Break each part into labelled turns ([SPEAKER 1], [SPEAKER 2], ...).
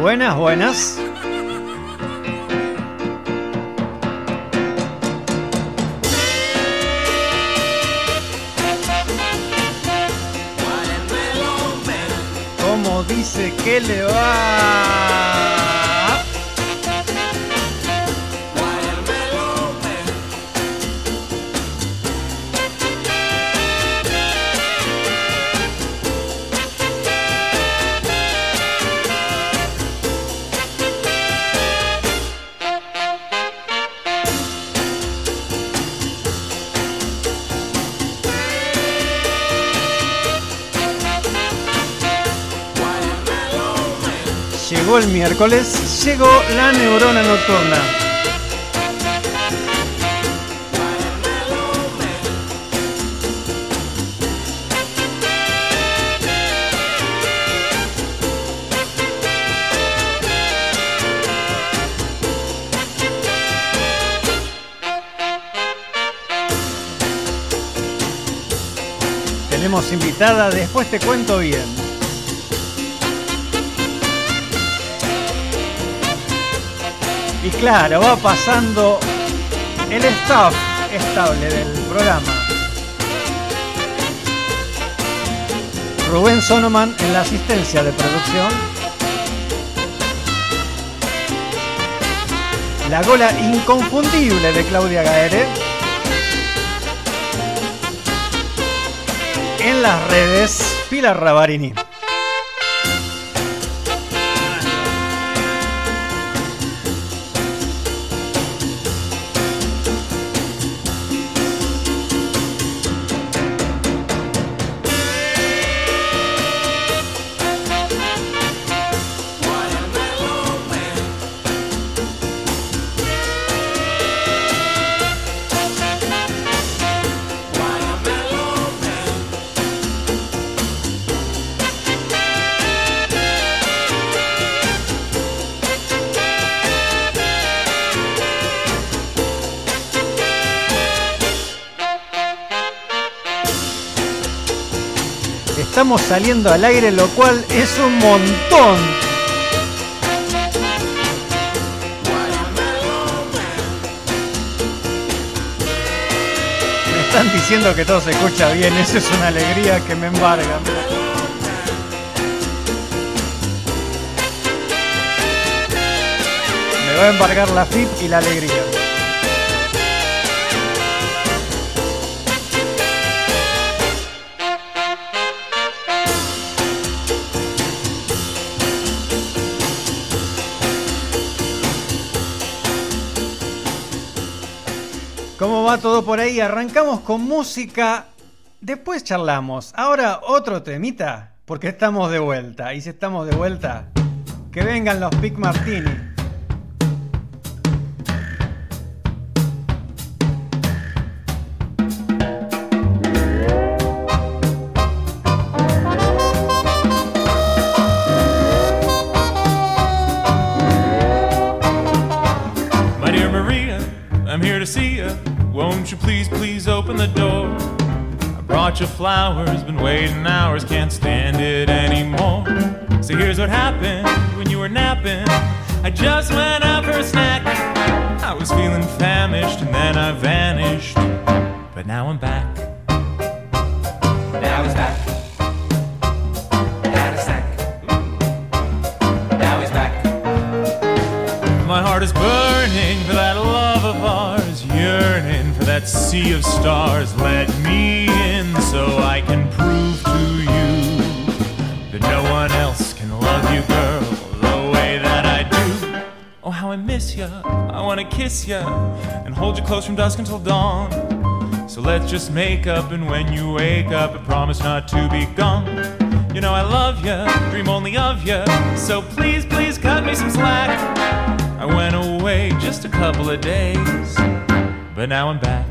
[SPEAKER 1] Buenas, buenas. ¿Cómo dice que le va? El miércoles, llegó la neurona nocturna. Tenemos invitada, después te cuento bien. Y claro, va pasando el staff estable del programa. Rubén Sonoman en la asistencia de producción. La gola inconfundible de Claudia Gaere. En las redes, Pilar Rabarini. Estamos saliendo al aire, lo cual es un montón. Me están diciendo que todo se escucha bien, eso es una alegría que me embarga. Me va a embargar la FIP y la alegría. Va todo por ahí? Arrancamos con música, después charlamos. Ahora otro temita, porque estamos de vuelta. Y si estamos de vuelta, que vengan los Pic Martini.
[SPEAKER 2] bunch of flowers, been waiting hours, can't stand it anymore. So here's what happened when you were napping. I just went out for a snack. I was feeling famished and then I vanished. But now I'm back. Now he's back. Had a snack. Now he's back. My heart is burning for that love of ours, yearning for that sea of stars. Let me so I can prove to you that no one else can love you, girl, the way that I do. Oh, how I miss ya. I wanna kiss ya and hold you close from dusk until dawn. So let's just make up, and when you wake up, I promise not to be gone. You know I love ya, dream only of ya. So please, please cut me some slack. I went away just a couple of days, but now I'm back.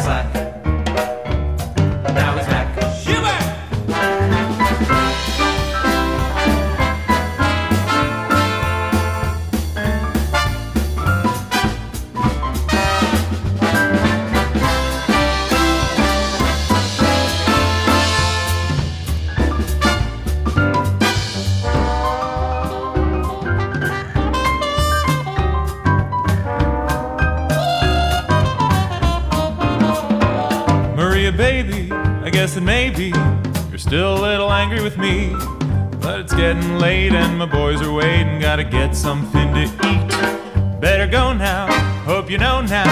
[SPEAKER 2] さい。With me. But it's getting late and my boys are waiting. Gotta get something to eat. Better go now, hope you know now.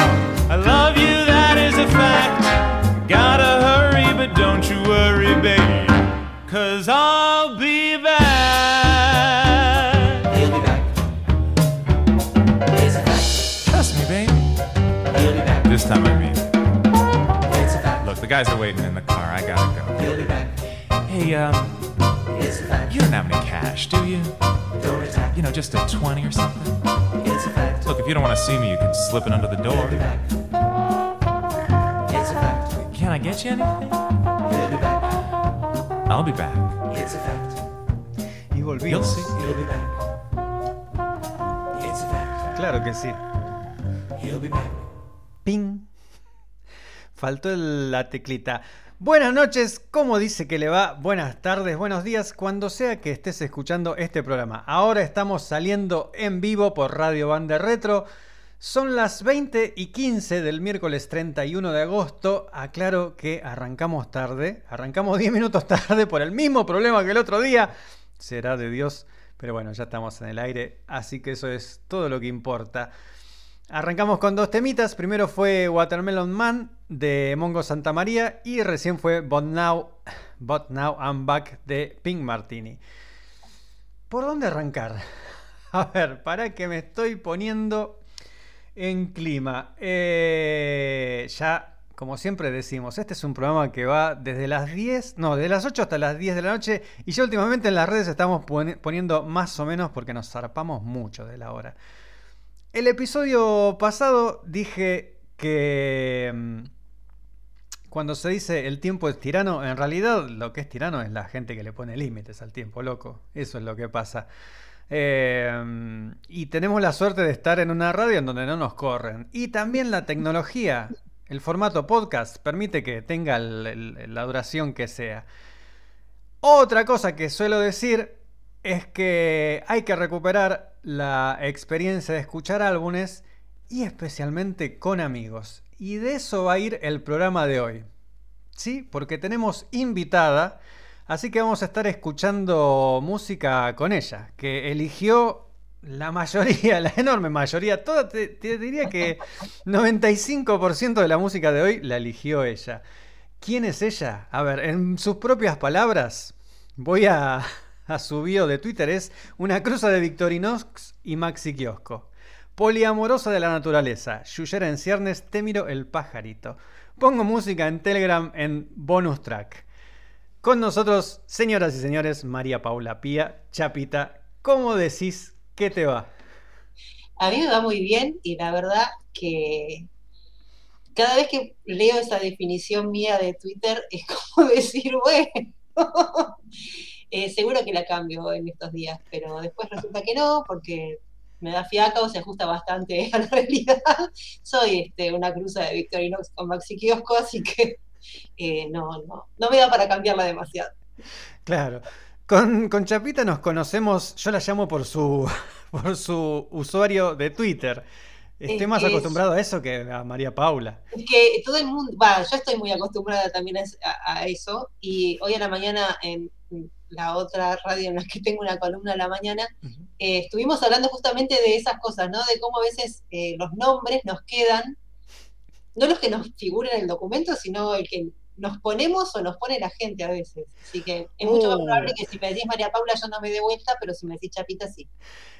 [SPEAKER 2] I love you, that is a fact. Gotta hurry, but don't you worry, baby. Cause I'll be back.
[SPEAKER 3] He'll be back. It's a fact.
[SPEAKER 2] Trust me, baby.
[SPEAKER 3] He'll be back.
[SPEAKER 2] This time I mean.
[SPEAKER 3] It's a fact.
[SPEAKER 2] Look, the guys are waiting in the car. I gotta go.
[SPEAKER 3] He'll be back.
[SPEAKER 2] Hey, um, cash, do you?
[SPEAKER 3] Don't attack.
[SPEAKER 2] You know, just a 20 or something?
[SPEAKER 3] It's a fact.
[SPEAKER 2] Look, if you don't want to see me, you can slip it under the
[SPEAKER 3] He'll be
[SPEAKER 2] door.
[SPEAKER 3] back. It's a fact.
[SPEAKER 2] Can I get you anything?
[SPEAKER 3] He'll be back.
[SPEAKER 2] I'll be back.
[SPEAKER 3] It's a fact.
[SPEAKER 1] Y
[SPEAKER 2] You'll
[SPEAKER 1] volvimos.
[SPEAKER 2] see.
[SPEAKER 3] He'll be back. It's a fact.
[SPEAKER 1] Claro que sí.
[SPEAKER 3] He'll be back.
[SPEAKER 1] Faltó la teclita. Buenas noches, ¿cómo dice que le va? Buenas tardes, buenos días, cuando sea que estés escuchando este programa. Ahora estamos saliendo en vivo por Radio Banda Retro. Son las 20 y 15 del miércoles 31 de agosto. Aclaro que arrancamos tarde. Arrancamos 10 minutos tarde por el mismo problema que el otro día. Será de Dios. Pero bueno, ya estamos en el aire. Así que eso es todo lo que importa. Arrancamos con dos temitas. Primero fue Watermelon Man de Mongo Santa María y recién fue But Now, But Now I'm Back de Pink Martini. ¿Por dónde arrancar? A ver, para que me estoy poniendo en clima. Eh, ya, como siempre decimos, este es un programa que va desde las 10, no, desde las 8 hasta las 10 de la noche y ya últimamente en las redes estamos poni- poniendo más o menos porque nos zarpamos mucho de la hora. El episodio pasado dije que mm, cuando se dice el tiempo es tirano, en realidad lo que es tirano es la gente que le pone límites al tiempo, loco. Eso es lo que pasa. Eh, y tenemos la suerte de estar en una radio en donde no nos corren. Y también la tecnología, el formato podcast, permite que tenga la duración que sea. Otra cosa que suelo decir es que hay que recuperar la experiencia de escuchar álbumes y especialmente con amigos. Y de eso va a ir el programa de hoy. Sí, porque tenemos invitada, así que vamos a estar escuchando música con ella, que eligió la mayoría, la enorme mayoría, toda, te, diría que 95% de la música de hoy la eligió ella. ¿Quién es ella? A ver, en sus propias palabras, voy a, a su bio de Twitter, es una cruza de Victorinox y Maxi Kiosco. Poliamorosa de la naturaleza, Yuyera en ciernes, te miro el pajarito. Pongo música en Telegram en bonus track. Con nosotros, señoras y señores, María Paula Pía, Chapita, ¿cómo decís que te va?
[SPEAKER 4] A mí me va muy bien y la verdad que cada vez que leo esa definición mía de Twitter es como decir, bueno, eh, seguro que la cambio en estos días, pero después resulta que no, porque me da fiaca o se ajusta bastante a la realidad. Soy este, una cruza de Victorinox con Maxi Kiosco, así que eh, no, no, no me da para cambiarla demasiado.
[SPEAKER 1] Claro. Con, con Chapita nos conocemos, yo la llamo por su, por su usuario de Twitter. Estoy
[SPEAKER 4] Es
[SPEAKER 1] más
[SPEAKER 4] es-
[SPEAKER 1] acostumbrado a eso que a María Paula.
[SPEAKER 4] Es que todo el mundo, va, yo estoy muy acostumbrada también a- a eso y hoy a la mañana en- la otra radio en la que tengo una columna a la mañana, eh, estuvimos hablando justamente de esas cosas, ¿no? De cómo a veces eh, los nombres nos quedan, no los que nos figuran en el documento, sino el que nos ponemos o nos pone la gente a veces. Así que es mucho más
[SPEAKER 1] Oh.
[SPEAKER 4] probable que si me decís María Paula yo no me dé vuelta, pero si me decís Chapita sí.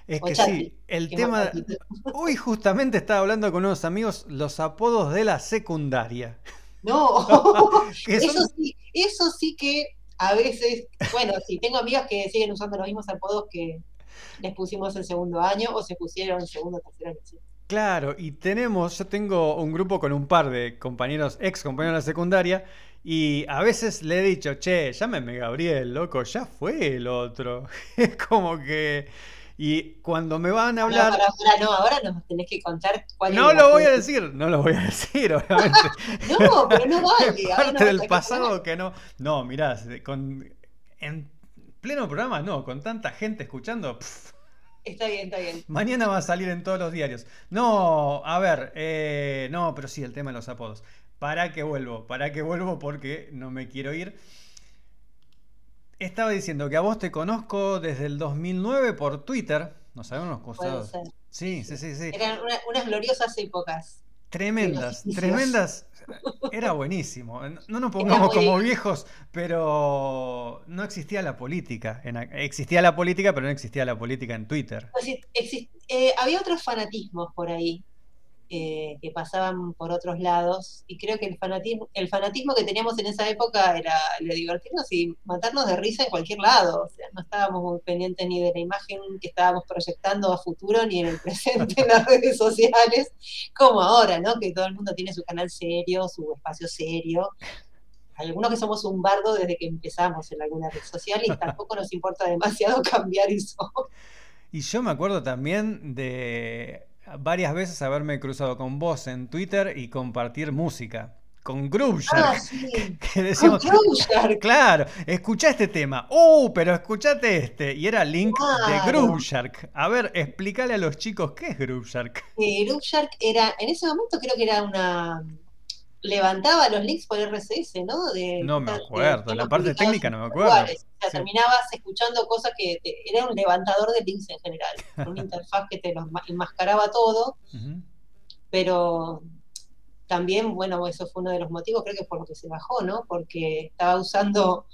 [SPEAKER 1] Es
[SPEAKER 4] O
[SPEAKER 1] que
[SPEAKER 4] Chati,
[SPEAKER 1] sí, el
[SPEAKER 4] que
[SPEAKER 1] tema... Hoy justamente estaba hablando con unos amigos los apodos de la secundaria.
[SPEAKER 4] No, eso sí, eso sí que a veces, bueno, sí, tengo amigas que siguen usando los mismos apodos que les pusimos en segundo año o se pusieron en segundo o tercer año. sí.
[SPEAKER 1] Claro, y tenemos, yo tengo un grupo con un par de compañeros, ex compañeros de la secundaria, y a veces le he dicho, che, llámeme Gabriel, loco, ya fue el otro. Es como que... Y cuando me van a
[SPEAKER 4] No,
[SPEAKER 1] hablar...
[SPEAKER 4] para, para, no, ahora nos tenés que contar cuál
[SPEAKER 1] No
[SPEAKER 4] es
[SPEAKER 1] lo voy a decir, no lo voy a decir, obviamente.
[SPEAKER 4] No, pero no vale. ahora
[SPEAKER 1] Parte
[SPEAKER 4] no
[SPEAKER 1] del pasado que no. No, mirá, con, en pleno programa no, con tanta gente escuchando.
[SPEAKER 4] Está bien, está bien.
[SPEAKER 1] mañana va a salir en todos los diarios. No, a ver, eh, no, pero sí, el tema de los apodos. Para que vuelvo, para que vuelvo porque no me quiero ir. Estaba diciendo que a vos te conozco desde el 2009 por Twitter. Nos habíamos
[SPEAKER 4] Puede
[SPEAKER 1] cruzado.
[SPEAKER 4] ser.
[SPEAKER 1] Sí, sí, sí, sí.
[SPEAKER 4] Eran una- unas gloriosas épocas.
[SPEAKER 1] Tremendas, tremendas. Era buenísimo. No nos pongamos como viejos, pero no existía la política. En existía la política, pero no existía la política en Twitter.
[SPEAKER 4] Pues exist- eh, había otros fanatismos por ahí eh, que pasaban por otros lados y creo que el fanatismo, el fanatismo que teníamos en esa época era el de divertirnos y matarnos de risa en cualquier lado. O sea, no estábamos muy pendientes ni de la imagen que estábamos proyectando a futuro ni en el presente en las redes sociales, como ahora, ¿no? Que todo el mundo tiene su canal serio, su espacio serio. Algunos que somos un bardo desde que empezamos en alguna red social y tampoco nos importa demasiado cambiar eso.
[SPEAKER 1] Y yo me acuerdo también de varias veces haberme cruzado con vos en Twitter y compartir música. Con Groove
[SPEAKER 4] Ah, sí.
[SPEAKER 1] decíamos,
[SPEAKER 4] Con Groove
[SPEAKER 1] claro, escuchá este tema. ¡Uh! Pero escuchate este. Y era link de. Groove Shark. A ver, explícale a los chicos qué es Groove Shark.
[SPEAKER 4] Eh, Groove Shark era, en ese momento creo que era una. Levantaba los links por RSS, ¿no? De,
[SPEAKER 1] No me acuerdo,
[SPEAKER 4] de
[SPEAKER 1] la parte técnica no me acuerdo.
[SPEAKER 4] O sea,
[SPEAKER 1] Sí.
[SPEAKER 4] terminabas escuchando cosas que te- era un levantador de links en general. Una interfaz que te los ma- enmascaraba todo, pero también, bueno, eso fue uno de los motivos, creo que por lo que se bajó, ¿no? Porque estaba usando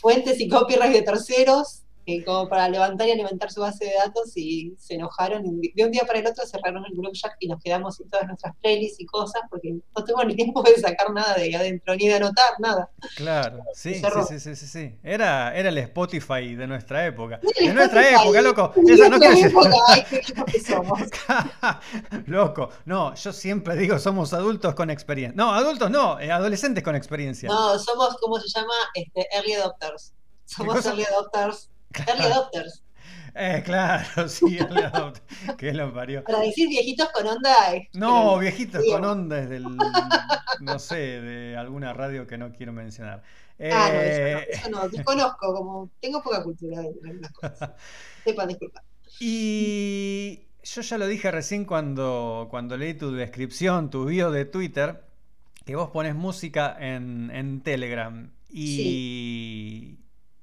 [SPEAKER 4] fuentes y copyright de terceros eh, como para levantar y alimentar su base de datos y se enojaron y de un día para el otro cerraron el Jack y nos quedamos sin todas nuestras playlists y cosas porque no tuvimos ni tiempo de sacar nada de ahí adentro ni de anotar nada.
[SPEAKER 1] Claro, sí, sí, sí, sí, sí, sí. Era, era el Spotify de nuestra época. De nuestra
[SPEAKER 4] Spotify.
[SPEAKER 1] época, loco.
[SPEAKER 4] De
[SPEAKER 1] no
[SPEAKER 4] época, ay, qué viejos que somos.
[SPEAKER 1] Loco, no, yo siempre digo somos adultos con experiencia. No, adultos no, eh, adolescentes con experiencia.
[SPEAKER 4] No, somos, ¿cómo se llama? Este, early adopters. Somos early adopters. Early adopters.
[SPEAKER 1] Eh, claro, sí, el adopt- que lo parió.
[SPEAKER 4] Para decir viejitos con onda. es-
[SPEAKER 1] No, viejitos con onda desde el, no sé, de alguna radio que no quiero mencionar.
[SPEAKER 4] Ah, no, eso no,
[SPEAKER 1] Eh,
[SPEAKER 4] eso no, desconozco, como tengo poca cultura de algunas cosas. Sepan disculpar.
[SPEAKER 1] Y yo ya lo dije recién cuando, cuando leí tu descripción, tu bio de Twitter, que vos pones música en, en Telegram. Y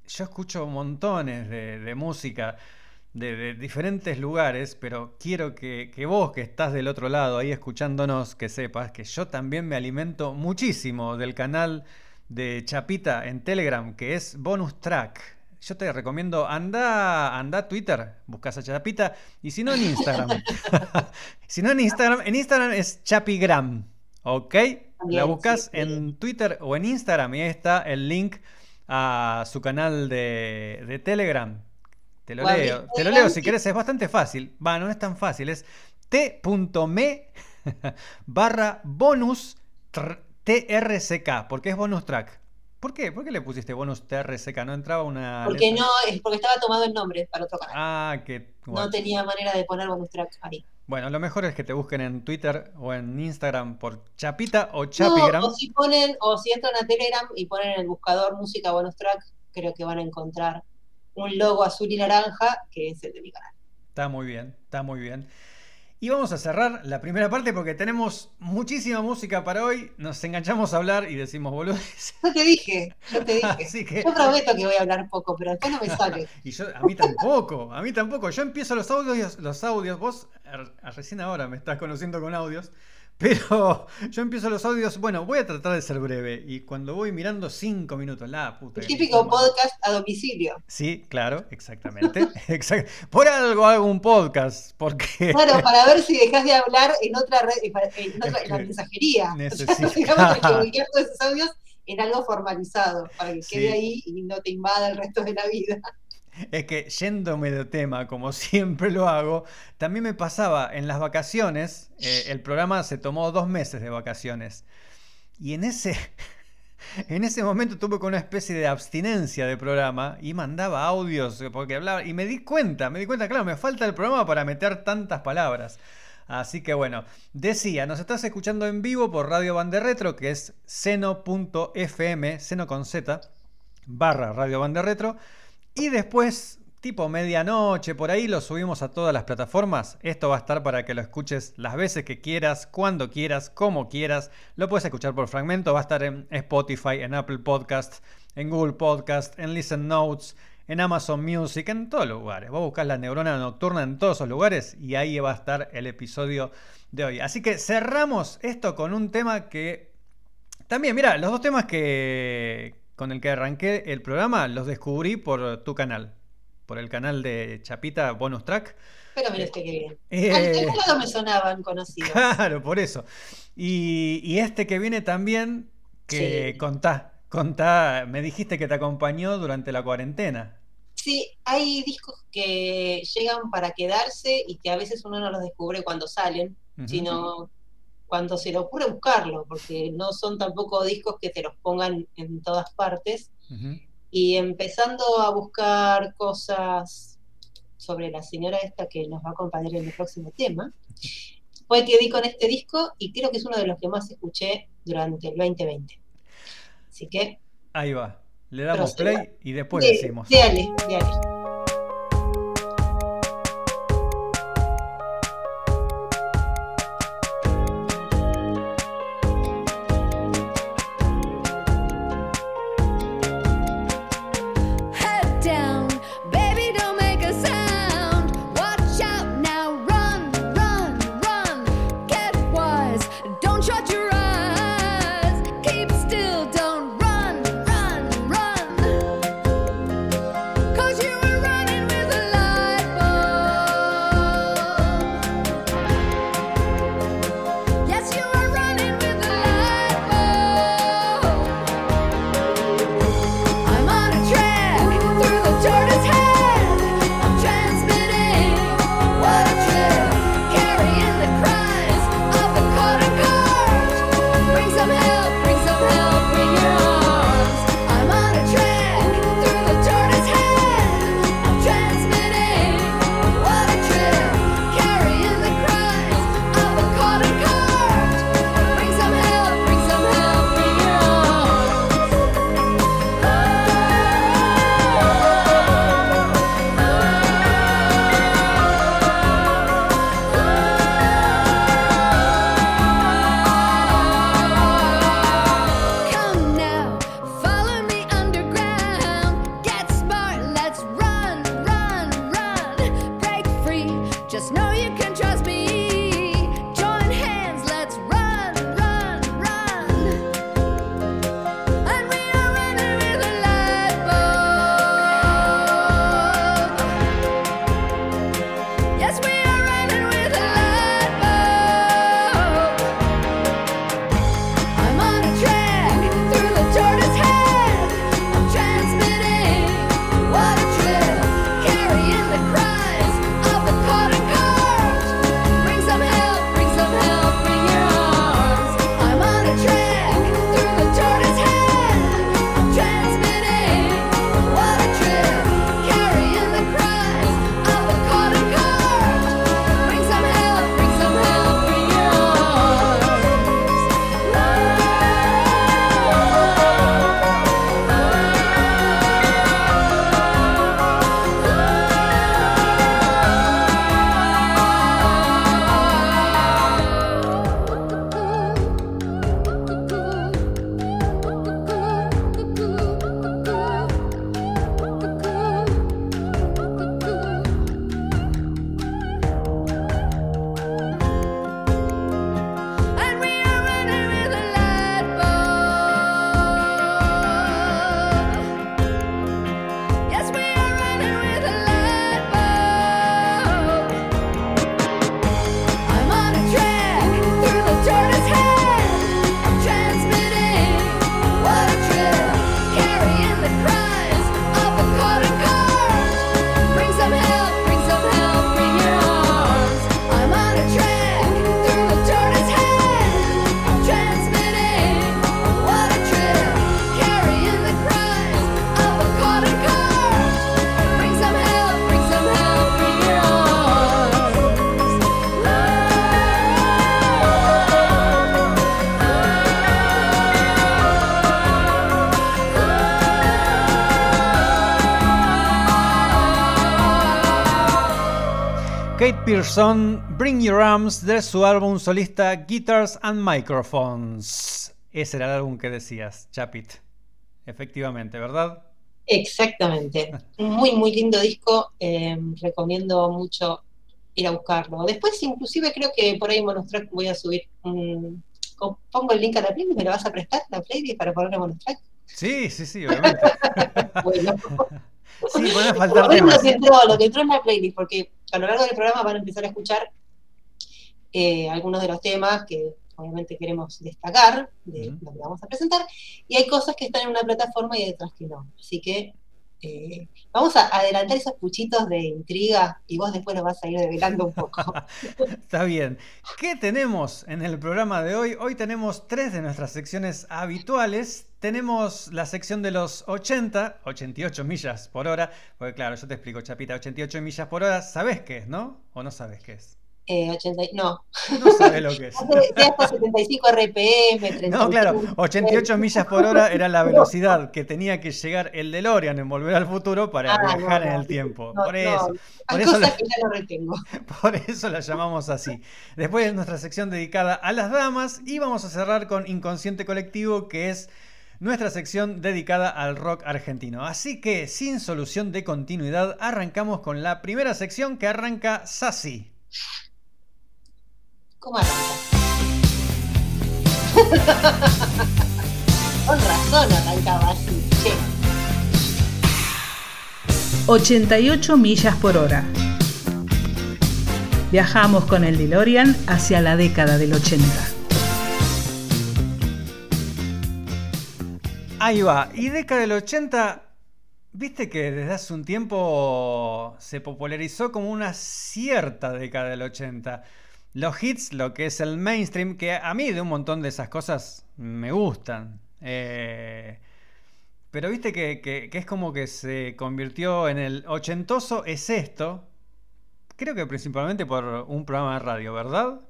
[SPEAKER 1] yo escucho montones de, de música de, de diferentes lugares, pero quiero que, que vos que estás del otro lado ahí escuchándonos, que sepas que yo también me alimento muchísimo del canal de Chapita en Telegram, que es Bonus Track. Yo te recomiendo, anda, anda a Twitter, buscas a Chapita, y si no en Instagram. si no en Instagram, en Instagram es Chapigram, ¿ok? La buscas
[SPEAKER 4] sí,
[SPEAKER 1] en Twitter o en Instagram y ahí está el link a su canal de, de Telegram. Te lo leo, te lo leo si querés, es bastante fácil. Va, no es tan fácil, es t.me barra bonus tr- trck, porque es bonus track. ¿Por qué? ¿Por qué le pusiste bonus trck? No entraba una
[SPEAKER 4] Porque
[SPEAKER 1] letra?
[SPEAKER 4] no, es porque estaba tomado el nombre para otro canal.
[SPEAKER 1] Ah, que
[SPEAKER 4] No
[SPEAKER 1] bueno.
[SPEAKER 4] tenía manera de poner bonus track ahí.
[SPEAKER 1] Bueno, lo mejor es que te busquen en Twitter o en Instagram por Chapita o
[SPEAKER 4] No,
[SPEAKER 1] Chapigram.
[SPEAKER 4] o si ponen, o si entran a Telegram y ponen en el buscador música bonus track, creo que van a encontrar un logo azul y naranja que es el de mi canal.
[SPEAKER 1] Está muy bien, está muy bien. Y vamos a cerrar la primera parte porque tenemos muchísima música para hoy. Nos enganchamos a hablar y decimos boludeces.
[SPEAKER 4] No te dije, yo te dije.
[SPEAKER 1] Así que-
[SPEAKER 4] Yo prometo que voy a hablar poco, pero después no me sale.
[SPEAKER 1] Y yo, a mí tampoco, a mí tampoco. Yo empiezo los audios, los audios, vos a recién ahora me estás conociendo con audios, pero yo empiezo los audios, bueno, voy a tratar de ser breve y cuando voy mirando cinco minutos, la puta.
[SPEAKER 4] El típico
[SPEAKER 1] me-
[SPEAKER 4] podcast a domicilio.
[SPEAKER 1] Sí, claro, exactamente. Exact- Por algo hago un podcast, porque...
[SPEAKER 4] Bueno, para ver si dejas de hablar en otra red, en otra- en la mensajería.
[SPEAKER 1] necesita-
[SPEAKER 4] O sea, digamos que volquear todos esos audios en algo formalizado, para que
[SPEAKER 1] Sí.
[SPEAKER 4] quede ahí y no te invada el resto de la vida.
[SPEAKER 1] Es que yéndome de tema, como siempre lo hago, también me pasaba en las vacaciones, eh, el programa se tomó dos meses de vacaciones. Y en ese, en ese momento tuve con una especie de abstinencia de programa y mandaba audios eh, porque hablaba. Y me di cuenta, me di cuenta, claro, me falta el programa para meter tantas palabras. Así que bueno, decía, nos estás escuchando en vivo por Radio Bande Retro, que es seno.fm, seno con Z, barra Radio Bande Retro. Y después, tipo medianoche, por ahí lo subimos a todas las plataformas. Esto va a estar para que lo escuches las veces que quieras, cuando quieras, como quieras. Lo puedes escuchar por fragmento. Va a estar en Spotify, en Apple Podcast, en Google Podcast, en Listen Notes, en Amazon Music, en todos los lugares. Vos buscás la neurona nocturna en todos esos lugares y ahí va a estar el episodio de hoy. Así que cerramos esto con un tema que también, mira, los dos temas que con el que arranqué el programa los descubrí por tu canal, por el canal de Chapita Bonus Track.
[SPEAKER 4] Pero mira este que bien.
[SPEAKER 1] Eh.
[SPEAKER 4] Al teclado me sonaban conocidos.
[SPEAKER 1] Claro, por eso. Y, y este que viene también, que
[SPEAKER 4] Sí.
[SPEAKER 1] contá, contá, me dijiste que te acompañó durante la cuarentena.
[SPEAKER 4] Sí, hay discos que llegan para quedarse y que a veces uno no los descubre cuando salen, sino cuando se le ocurre buscarlo, porque no son tampoco discos que te los pongan en todas partes. Y empezando a buscar cosas sobre la señora esta que nos va a acompañar en el próximo tema, fue que di con este disco y creo que es uno de los que más escuché durante el 2020. Así que,
[SPEAKER 1] Ahí va. Le damos play y después
[SPEAKER 4] de-
[SPEAKER 1] decimos.
[SPEAKER 4] déale, déale.
[SPEAKER 1] Pearson, Bring Your Arms, de su álbum solista Guitars and Microphones. Ese era el álbum que decías, Chapit. Efectivamente, ¿verdad?
[SPEAKER 4] Exactamente. Muy, muy lindo disco. eh, recomiendo mucho ir a buscarlo. Después, inclusive, creo que por ahí en Monostrack voy a subir un... Pongo el link a la playlist, ¿me lo vas a prestar, la playlist, para ponerle Monostrack?
[SPEAKER 1] Sí, sí, sí, obviamente.
[SPEAKER 4] Bueno,
[SPEAKER 1] Sí, pueden faltar temas.
[SPEAKER 4] lo que entró, lo que entró en la playlist, porque a lo largo del programa van a empezar a escuchar eh, algunos de los temas que obviamente queremos destacar de lo que vamos a presentar, y hay cosas que están en una plataforma y hay otras que no. Así que eh, vamos a adelantar esos puchitos de intriga y vos después nos vas a ir develando un poco.
[SPEAKER 1] Está bien. ¿Qué tenemos en el programa de hoy? Hoy tenemos tres de nuestras secciones habituales. Tenemos la sección de los 80, 88 millas por hora. Porque claro, yo te explico, Chapita, 88 millas por hora, ¿sabes qué es, no? ¿O no sabes qué es?
[SPEAKER 4] Eh, 80, y- no,
[SPEAKER 1] No sabes lo que es.
[SPEAKER 4] de hasta 75 RPM, 31.
[SPEAKER 1] No, claro, 88 millas por hora era la velocidad que tenía que llegar el DeLorean en Volver al Futuro para
[SPEAKER 4] Ah, no,
[SPEAKER 1] viajar en el tiempo.
[SPEAKER 4] No,
[SPEAKER 1] Por eso, por eso la-
[SPEAKER 4] que ya no retengo.
[SPEAKER 1] Por eso la llamamos así. Después es nuestra sección dedicada a las damas y vamos a cerrar con Inconsciente Colectivo, que es nuestra sección dedicada al rock argentino. Así que, sin solución de continuidad, arrancamos con la primera sección que arranca Sassy.
[SPEAKER 4] ¿Cómo arranca? Con razón arrancaba así. Che,
[SPEAKER 5] 88 millas por hora. Viajamos con el DeLorean hacia la década del 80.
[SPEAKER 1] Ahí va. Y década del 80, viste que desde hace un tiempo se popularizó como una cierta década del 80. Los hits, lo que es el mainstream, que a mí de un montón de esas cosas me gustan. Eh, pero viste que, que- que es como que se convirtió en el ochentoso, es esto. Creo que principalmente por un programa de radio, ¿verdad?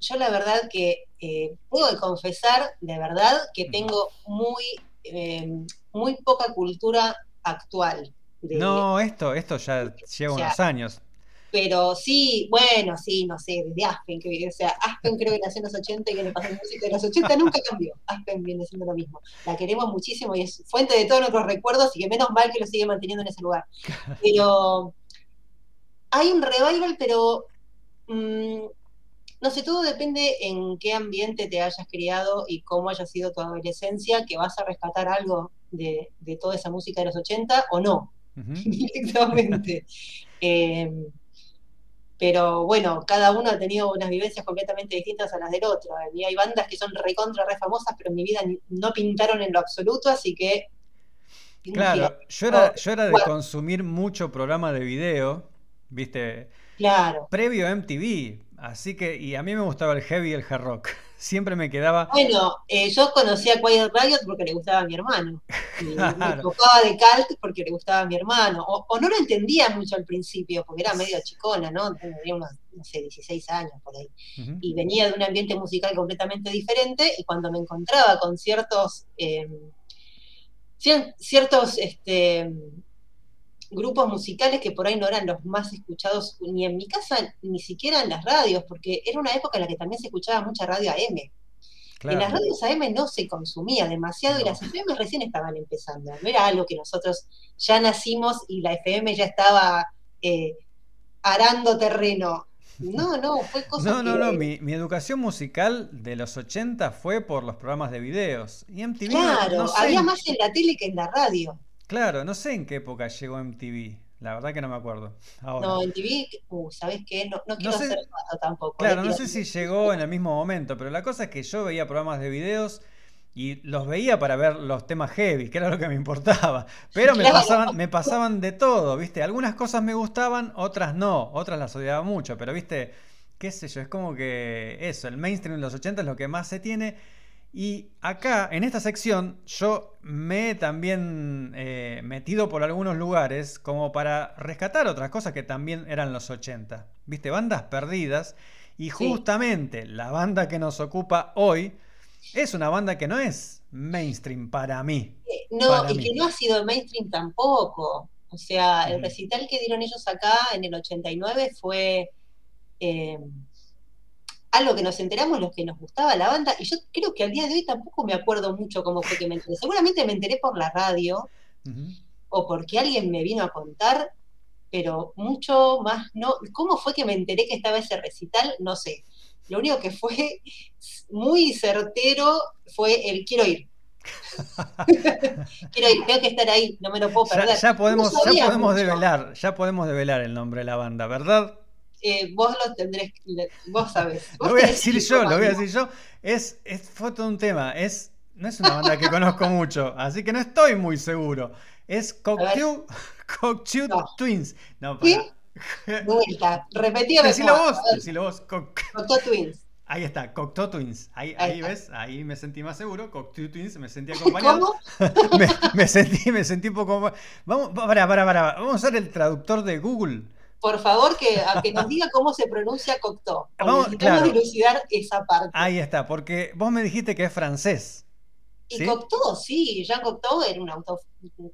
[SPEAKER 4] yo la verdad que eh, puedo confesar, de verdad, que tengo muy, eh, muy poca cultura actual. de-
[SPEAKER 1] No, esto, esto ya lleva
[SPEAKER 4] o sea,
[SPEAKER 1] unos años.
[SPEAKER 4] Pero sí, bueno, sí, no sé, desde Aspen, que, o sea, Aspen creo que nació en los 80 y que le pasó música de los 80 nunca cambió. Aspen viene siendo lo mismo. La queremos muchísimo y es fuente de todos nuestros recuerdos y que menos mal que lo sigue manteniendo en ese lugar. Pero hay un revival, pero mm, no sé, todo depende en qué ambiente te hayas criado y cómo haya sido tu adolescencia, que vas a rescatar algo de, de toda esa música de los 80 o no directamente. Eh, pero bueno, cada uno ha tenido unas vivencias completamente distintas a las del otro. Y hay bandas que son recontra, re famosas, pero en mi vida no pintaron en lo absoluto, así que.
[SPEAKER 1] Claro, yo era, yo era de
[SPEAKER 4] Bueno.
[SPEAKER 1] consumir mucho programa de video, viste,
[SPEAKER 4] Claro.
[SPEAKER 1] previo a MTV, así que, y a mí me gustaba el heavy y el hard rock. Siempre me quedaba,
[SPEAKER 4] Bueno, eh, yo conocí a Quiet Riot porque le gustaba a mi hermano. Y me
[SPEAKER 1] Claro.
[SPEAKER 4] tocaba de cult porque le gustaba a mi hermano. O, o no lo entendía mucho al principio, porque era medio chicona, ¿no? Tenía unos, no sé, 16 años por ahí. Y venía de un ambiente musical completamente diferente y cuando me encontraba con ciertos eh, cier- ciertos este, grupos musicales que por ahí no eran los más escuchados ni en mi casa ni siquiera en las radios porque era una época en la que también se escuchaba mucha radio AM en las
[SPEAKER 1] claro.
[SPEAKER 4] radios AM no se consumía demasiado y las FM recién estaban empezando no era algo que nosotros ya nacimos y la FM ya estaba eh, arando terreno no, no, fue cosa
[SPEAKER 1] No, no,
[SPEAKER 4] que-
[SPEAKER 1] no, mi, mi educación musical de los 80 fue por los programas de videos. Y MTV,
[SPEAKER 4] Claro,
[SPEAKER 1] no sé
[SPEAKER 4] había más en la tele que en la radio.
[SPEAKER 1] Claro, no sé en qué época llegó MTV, la verdad que no me acuerdo. Ahora.
[SPEAKER 4] No, en TV, uh, ¿sabes qué? No, no quiero
[SPEAKER 1] sé-
[SPEAKER 4] ser pato tampoco.
[SPEAKER 1] Claro,
[SPEAKER 4] eh,
[SPEAKER 1] no sé si llegó en el mismo momento, pero la cosa es que yo veía programas de videos y los veía para ver los temas heavy, que era lo que me importaba. Pero me
[SPEAKER 4] Claro.
[SPEAKER 1] pasaban, me pasaban de todo, ¿viste? Algunas cosas me gustaban, otras no, otras las odiaba mucho, pero ¿viste? qué sé yo, es como que eso, el mainstream de los 80 es lo que más se tiene. Y acá, en esta sección, yo me he también eh, metido por algunos lugares como para rescatar otras cosas que también eran los 80. ¿Viste? Bandas perdidas. Y justamente la banda que nos ocupa hoy es una banda que no es mainstream para mí.
[SPEAKER 4] No,
[SPEAKER 1] para
[SPEAKER 4] y
[SPEAKER 1] mí.
[SPEAKER 4] que no ha sido mainstream tampoco. O sea, el recital que dieron ellos acá en el 89 fue eh, algo que nos enteramos los que nos gustaba la banda, y yo creo que al día de hoy tampoco me acuerdo mucho cómo fue que me enteré. Seguramente me enteré por la radio o porque alguien me vino a contar, pero mucho más no. ¿Cómo fue que me enteré que estaba ese recital? No sé. Lo único que fue muy certero fue el quiero ir. quiero ir, tengo que estar ahí, no me lo puedo perder.
[SPEAKER 1] ya podemos,
[SPEAKER 4] No
[SPEAKER 1] ya podemos develar, ya podemos develar el nombre de la banda, ¿verdad?
[SPEAKER 4] Eh, vos lo tendrés, vos sabés. Vos
[SPEAKER 1] Lo voy a decir yo, lo voy a decir yo. Es, es fue todo un tema. Es, no es una banda que conozco mucho, así que no estoy muy seguro. Es Cocteau
[SPEAKER 4] No.
[SPEAKER 1] Twins. No, pará.
[SPEAKER 4] De vuelta, repetí
[SPEAKER 1] Decilo vos, decilo vos. Coc-
[SPEAKER 4] Cocteau Twins.
[SPEAKER 1] Ahí está, Cocteau Twins. Ahí,
[SPEAKER 4] Ahí
[SPEAKER 1] ves, ahí me sentí más seguro. Cocteau Twins, me sentí acompañado.
[SPEAKER 4] ¿Cómo?
[SPEAKER 1] me, me sentí, me sentí un poco. Vamos, para, para, para. Vamos a usar el traductor de Google.
[SPEAKER 4] Por favor, que, a que nos diga cómo se pronuncia Cocteau.
[SPEAKER 1] Vamos,
[SPEAKER 4] Necesitamos
[SPEAKER 1] claro.
[SPEAKER 4] dilucidar esa parte.
[SPEAKER 1] Ahí está, porque vos me dijiste que es francés.
[SPEAKER 4] Y
[SPEAKER 1] ¿sí?
[SPEAKER 4] Cocteau, sí, Jean Cocteau era un autor,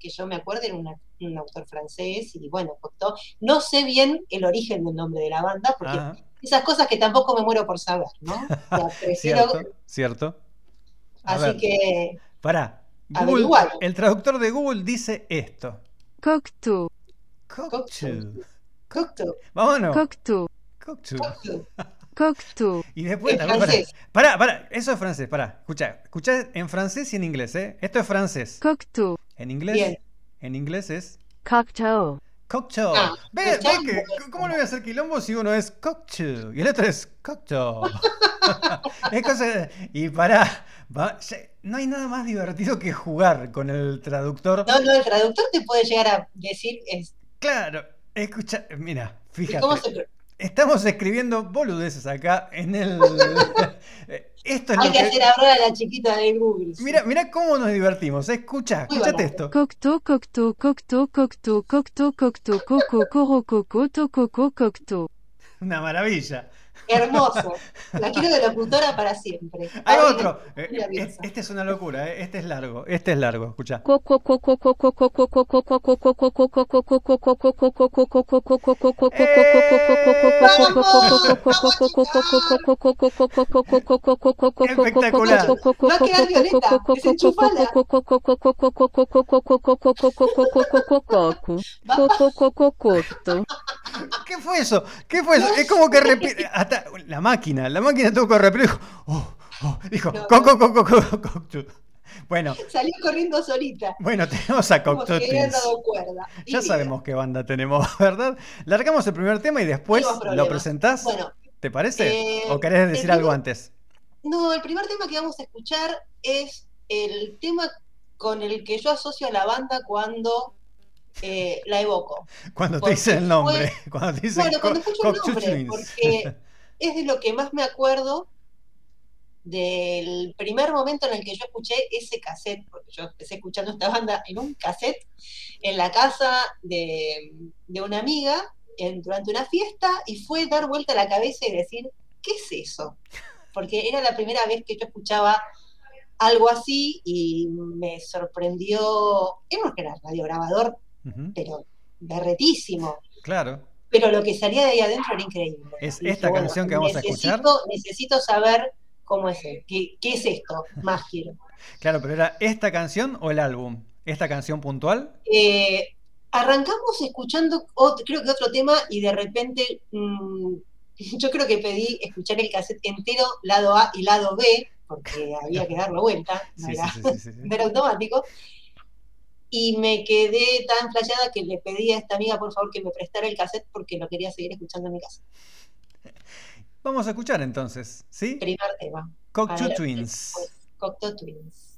[SPEAKER 4] que yo me acuerdo, era una- un autor francés, y bueno, Cocteau. No sé bien el origen del nombre de la banda, porque
[SPEAKER 1] Ajá,
[SPEAKER 4] esas cosas que tampoco me muero por saber, ¿no? O sea, prefiero-
[SPEAKER 1] cierto, cierto. A
[SPEAKER 4] así
[SPEAKER 1] ver,
[SPEAKER 4] que,
[SPEAKER 1] Pará. Google, el traductor de Google dice esto.
[SPEAKER 6] Cocteau,
[SPEAKER 1] Cocteau.
[SPEAKER 4] Cocteau,
[SPEAKER 1] Vámonos.
[SPEAKER 6] Cocteau,
[SPEAKER 1] Cocteau.
[SPEAKER 4] Cocteau.
[SPEAKER 6] Cocteau,
[SPEAKER 1] Y después, ver, pará. Pará, pará, eso es francés, pará. Escucha, escucha en francés y en inglés, ¿eh? Esto es francés.
[SPEAKER 6] Cocteau,
[SPEAKER 1] En inglés,
[SPEAKER 4] Bien.
[SPEAKER 1] en inglés es
[SPEAKER 6] Cocteau,
[SPEAKER 1] cocktail.
[SPEAKER 4] Ah,
[SPEAKER 1] ve, ve que, ¿cómo le voy a hacer quilombo si uno es cocktail y el otro es cocktail? es cosa de- y pará, va- ya- no hay nada más divertido que jugar con el traductor.
[SPEAKER 4] No, no, el traductor te puede llegar a decir es,
[SPEAKER 1] Claro, escucha, mira, fíjate.
[SPEAKER 4] cómo se pro-
[SPEAKER 1] Estamos escribiendo boludeces acá en el. Esto es
[SPEAKER 4] Hay
[SPEAKER 1] lo
[SPEAKER 4] que
[SPEAKER 1] que.
[SPEAKER 4] hacer ahora la chiquita de Google. sí.
[SPEAKER 1] Mira, mira cómo nos divertimos. Escucha,
[SPEAKER 4] Muy
[SPEAKER 1] escúchate
[SPEAKER 4] barato.
[SPEAKER 1] esto.
[SPEAKER 6] Cocteau, Cocteau, Cocteau, Cocteau, Cocteau, Cocteau, Coco, Coro, Coco, Tococo, Cocteau.
[SPEAKER 1] Una maravilla.
[SPEAKER 4] Hermoso. La quiero de locutora para siempre.
[SPEAKER 1] Otro. Este es una locura, eh. este es largo, este es largo, escucha. ¿Qué fue eso? ¿Qué fue eso? Es como que repite hasta la máquina, la máquina tuvo. Dijo, oh, oh, dijo,
[SPEAKER 4] No.
[SPEAKER 1] coco, coco, coco, coco. Bueno,
[SPEAKER 4] Salió corriendo solita.
[SPEAKER 1] bueno, tenemos a
[SPEAKER 4] cuerda.
[SPEAKER 1] Ya sabemos qué banda tenemos, ¿verdad? Largamos el primer tema y después lo presentás.
[SPEAKER 4] Bueno,
[SPEAKER 1] ¿Te parece?
[SPEAKER 4] eh,
[SPEAKER 1] ¿O querés decir algo antes?
[SPEAKER 4] no, el primer tema que vamos a escuchar es el tema con el que yo asocio a la banda cuando eh, la evoco.
[SPEAKER 1] Cuando te
[SPEAKER 4] porque
[SPEAKER 1] dicen el
[SPEAKER 4] fue-
[SPEAKER 1] nombre. Cuando te dicen
[SPEAKER 4] Bueno, cuando escucho el nombre, porque es de lo que más me acuerdo del primer momento en el que yo escuché ese cassette, porque yo empecé escuchando esta banda en un cassette en la casa de, de una amiga en- durante una fiesta y fue dar vuelta la cabeza y decir, ¿qué es eso? Porque era la primera vez que yo escuchaba algo así y me sorprendió, era un radiograbador,
[SPEAKER 1] Ujú,
[SPEAKER 4] pero berretísimo
[SPEAKER 1] Claro.
[SPEAKER 4] Pero lo que salía de ahí adentro era increíble.
[SPEAKER 1] ¿Es
[SPEAKER 4] Y
[SPEAKER 1] esta canción que vamos a escuchar?
[SPEAKER 4] necesito- saber cómo es, qué, qué es esto, más quiero.
[SPEAKER 1] Claro, pero era esta canción o el álbum. ¿Esta canción puntual?
[SPEAKER 4] Eh, arrancamos escuchando, otro- creo que otro tema, y de repente mm, yo creo que pedí escuchar el cassette entero, lado A y lado B, porque había que darlo vuelta, no,
[SPEAKER 1] Sí,
[SPEAKER 4] era,
[SPEAKER 1] sí, sí, sí, sí.
[SPEAKER 4] no era automático. Y me quedé tan flasheada que le pedí a esta amiga, por favor, que me prestara el cassette porque lo quería seguir escuchando en mi casa.
[SPEAKER 1] Vamos a escuchar entonces, ¿sí?
[SPEAKER 4] Primer tema.
[SPEAKER 1] Cocteau Twins.
[SPEAKER 4] Pues, Cocteau Twins.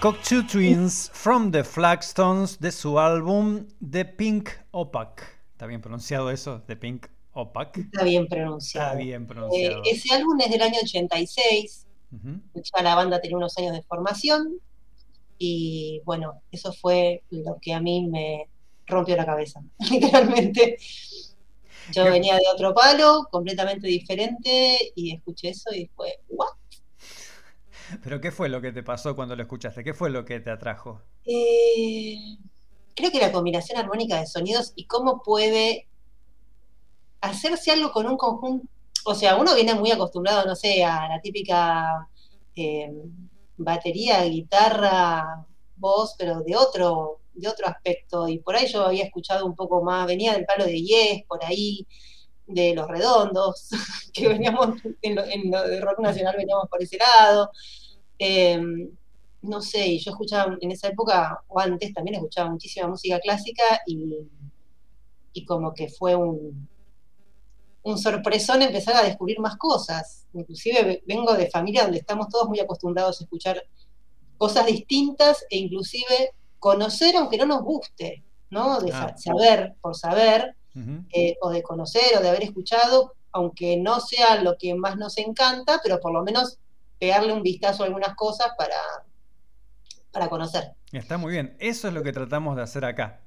[SPEAKER 1] Cocteau Twins from the Flagstones de su álbum The Pink Opaque. ¿Está bien pronunciado eso? The Pink Opaque.
[SPEAKER 4] Está bien pronunciado.
[SPEAKER 1] Está bien
[SPEAKER 4] Eh,
[SPEAKER 1] pronunciado.
[SPEAKER 4] ese álbum es del año 86,
[SPEAKER 1] Ujú.
[SPEAKER 4] ya la banda tenía unos años de formación y bueno, eso fue lo que a mí me rompió la cabeza, literalmente. Yo
[SPEAKER 1] ¿Qué-
[SPEAKER 4] venía de otro palo, completamente diferente, y escuché eso y fue, ¿what?
[SPEAKER 1] ¿Pero qué fue lo que te pasó cuando lo escuchaste? ¿Qué fue lo que te atrajo?
[SPEAKER 4] Eh, creo que la combinación armónica de sonidos y cómo puede hacerse algo con un conjunto. O sea, uno viene muy acostumbrado, no sé, a la típica eh, batería, guitarra, voz, pero de otro, de otro aspecto. Y por ahí yo había escuchado un poco más, venía del palo de Yes, por ahí, de los redondos, que veníamos en lo, en lo de rock nacional, veníamos por ese lado. Eh, no sé, y yo escuchaba en esa época, o antes también escuchaba muchísima música clásica y, y como que fue un, un sorpresón empezar a descubrir más cosas. Inclusive ve- vengo de familia donde estamos todos muy acostumbrados a escuchar cosas distintas e inclusive conocer aunque no nos guste, ¿no? De sa-
[SPEAKER 1] Ah.
[SPEAKER 4] saber por saber, eh, o de conocer o de haber escuchado, aunque no sea lo que más nos encanta, pero por lo menos pegarle un vistazo a algunas cosas para, para conocer.
[SPEAKER 1] Está muy bien. Eso es lo que tratamos de hacer acá.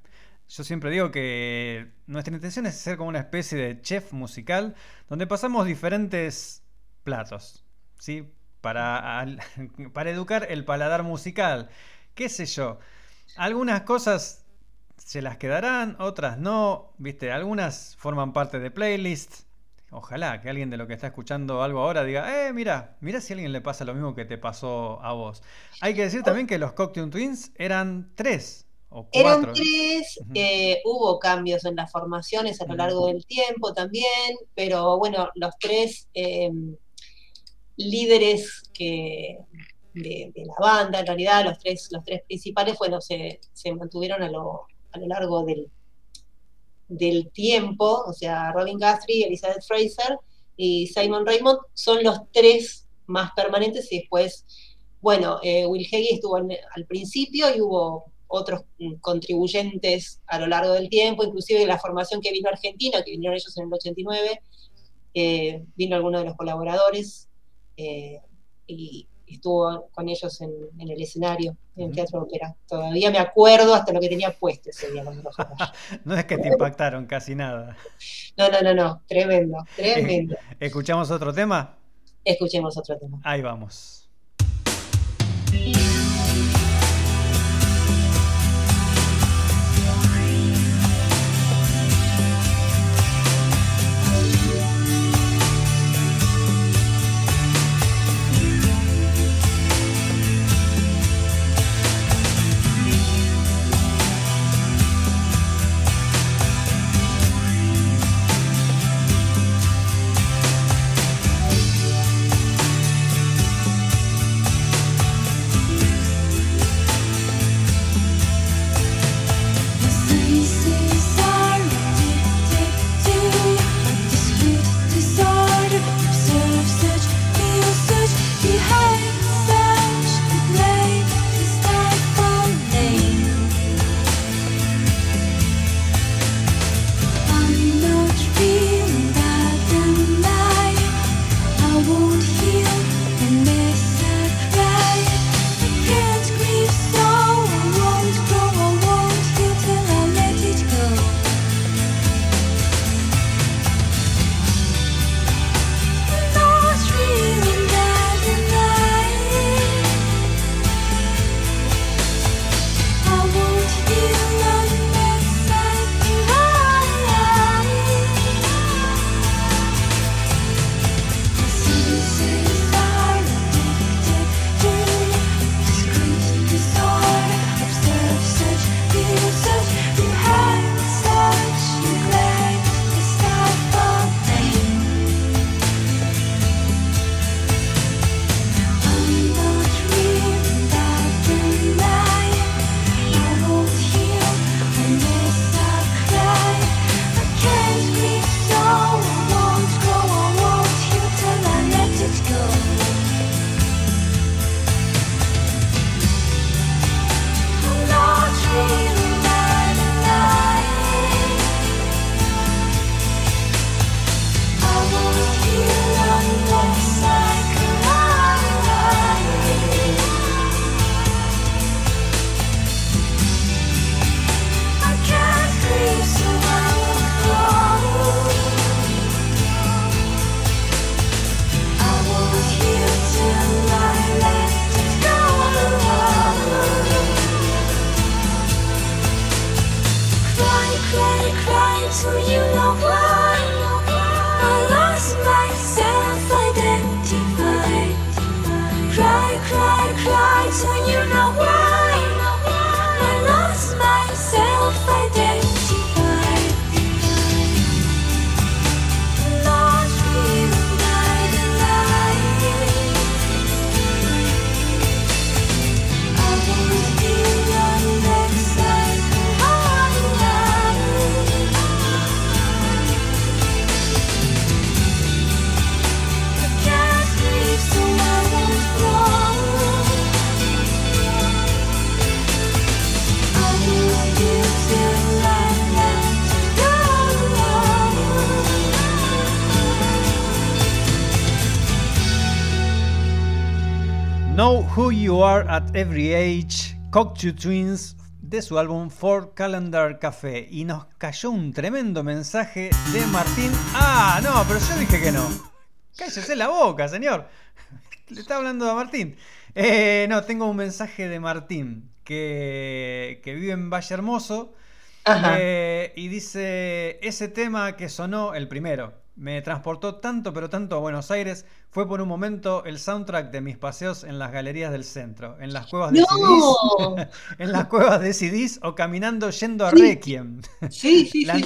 [SPEAKER 1] Yo siempre digo que nuestra intención es ser como una especie de chef musical donde pasamos diferentes platos, ¿sí? Para, para educar el paladar musical. ¿Qué sé yo? Algunas cosas se las quedarán, otras no, ¿viste? Algunas forman parte de playlists. Ojalá que alguien de lo que está escuchando algo ahora diga, eh, mira, mira si a alguien le pasa lo mismo que te pasó a vos. Hay que decir también que los Cocktail Twins eran tres o
[SPEAKER 4] Eran
[SPEAKER 1] cuatro.
[SPEAKER 4] tres,
[SPEAKER 1] Ujú.
[SPEAKER 4] eh, hubo cambios en las formaciones a lo largo del tiempo también, pero bueno, los tres eh, líderes que, de, de la banda, en realidad, los tres, los tres principales, bueno, se, se mantuvieron a lo, a lo largo del, del tiempo, o sea, Robin Guthrie, Elizabeth Fraser y Simon Raymond son los tres más permanentes y después, bueno, eh, Will Heggie estuvo al principio y hubo otros mm, contribuyentes a lo largo del tiempo, inclusive la formación que vino a Argentina, que vinieron ellos en el 89, eh, vino alguno de los colaboradores eh, y estuvo con ellos en, en el escenario, en el. Teatro Ópera. Todavía me acuerdo hasta lo que tenía puesto ese día cuando lo fuimos.
[SPEAKER 1] No es que te impactaron casi nada.
[SPEAKER 4] No, no, no, no, tremendo, tremendo.
[SPEAKER 1] ¿Escuchamos otro tema?
[SPEAKER 4] Escuchemos otro tema.
[SPEAKER 1] Ahí vamos. Every Age, Cocteau Twins, de su álbum For Calendar Café. Y nos cayó un tremendo mensaje de Martín. Ah, no, pero yo dije que no. Cállese la boca, señor. Le está hablando a Martín. Eh, no, tengo un mensaje de Martín que, que vive en Valle Hermoso. Eh, y dice, ese tema que sonó, el primero, me transportó tanto pero tanto a Buenos Aires, fue por un momento el soundtrack de mis paseos en las galerías del centro, en las cuevas de
[SPEAKER 4] ¡No!
[SPEAKER 1] CDs, en las cuevas de CDs o caminando yendo a
[SPEAKER 4] Sí.
[SPEAKER 1] Requiem.
[SPEAKER 4] Sí, sí,
[SPEAKER 1] La-.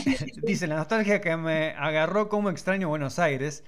[SPEAKER 1] Dice, la nostalgia que me agarró como extraño Buenos Aires.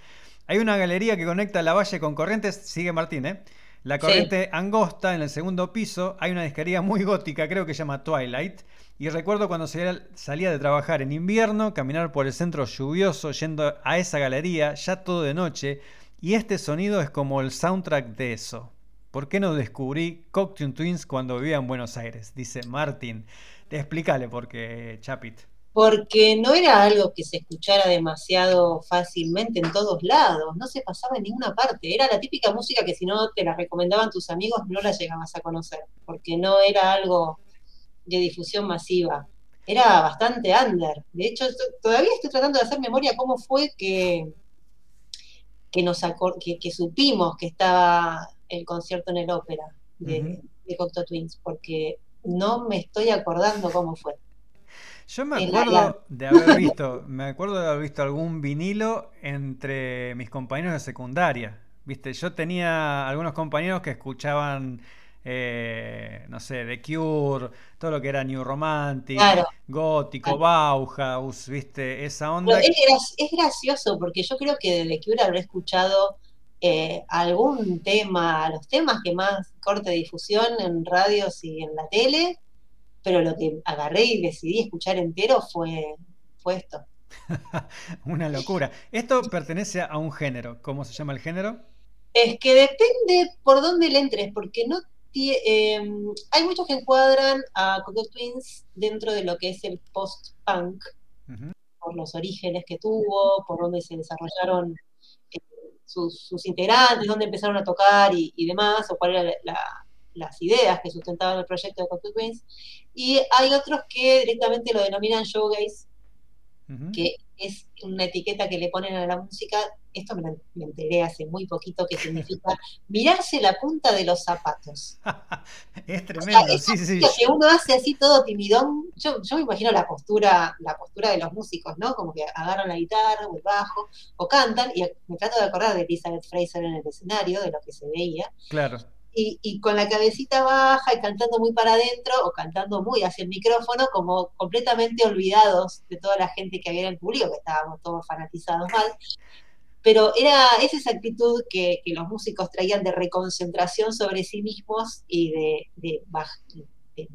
[SPEAKER 1] Hay una galería que conecta la valle con Corrientes, sigue Martín, ¿eh? La corriente angosta en el segundo piso, hay una disquería muy gótica, creo que se llama Twilight. Y recuerdo cuando salía, de trabajar en invierno, caminar por el centro lluvioso, yendo a esa galería, ya todo de noche, y este sonido es como el soundtrack de eso. ¿Por qué no descubrí Cocktail Twins cuando vivía en Buenos Aires? Dice Martín. Explícale por qué, Chapit.
[SPEAKER 4] Porque no era algo que se escuchara demasiado fácilmente en todos lados, no se pasaba en ninguna parte. Era la típica música que si no te la recomendaban tus amigos no la llegabas a conocer, porque no era algo de difusión masiva. Era bastante under. De hecho, todavía estoy tratando de hacer memoria cómo fue que, que nos que, que supimos que estaba el concierto en el ópera de,
[SPEAKER 1] Ujú.
[SPEAKER 4] de Cocteau Twins, porque no me estoy acordando cómo fue.
[SPEAKER 1] Yo me acuerdo de haber visto, me acuerdo de haber visto algún vinilo entre mis compañeros de secundaria. Viste, yo tenía algunos compañeros que escuchaban, eh, no sé, The Cure, todo lo que era New Romantic,
[SPEAKER 4] Claro.
[SPEAKER 1] gótico,
[SPEAKER 4] Claro.
[SPEAKER 1] Bauhaus, viste, esa onda.
[SPEAKER 4] es, es gracioso porque yo creo que de The Cure habré escuchado eh, algún tema, los temas que más corte difusión en radios y en la tele, pero lo que agarré y decidí escuchar entero fue, fue esto.
[SPEAKER 1] Una locura. Esto pertenece a un género. ¿Cómo se llama el género?
[SPEAKER 4] Es que depende por dónde le entres, porque no eh, hay muchos que encuadran a Cocteau Twins dentro de lo que es el post-punk, por los orígenes que tuvo, por dónde se desarrollaron eh, sus, sus integrantes, dónde empezaron a tocar y, y demás, o cuáles eran la- las ideas que sustentaban el proyecto de Cocteau Twins. Y hay otros que directamente lo denominan showgaze, Que es una etiqueta que le ponen a la música. Esto me, me enteré hace muy poquito que significa mirarse la punta de los zapatos.
[SPEAKER 1] Es
[SPEAKER 4] O sea,
[SPEAKER 1] tremendo, sí, sí,
[SPEAKER 4] música que uno hace así todo timidón. Yo, yo me imagino la postura, la postura de los músicos, ¿no? Como que agarran la guitarra o el bajo, o cantan, y me trato de acordar de Elizabeth Fraser en el escenario, de lo que se veía,
[SPEAKER 1] Claro.
[SPEAKER 4] Y, y con la cabecita baja y cantando muy para adentro, o cantando muy hacia el micrófono, como completamente olvidados de toda la gente que había en el público, que estábamos todos fanatizados mal. Pero era es esa actitud que, que los músicos traían de reconcentración sobre sí mismos y de, de baj- de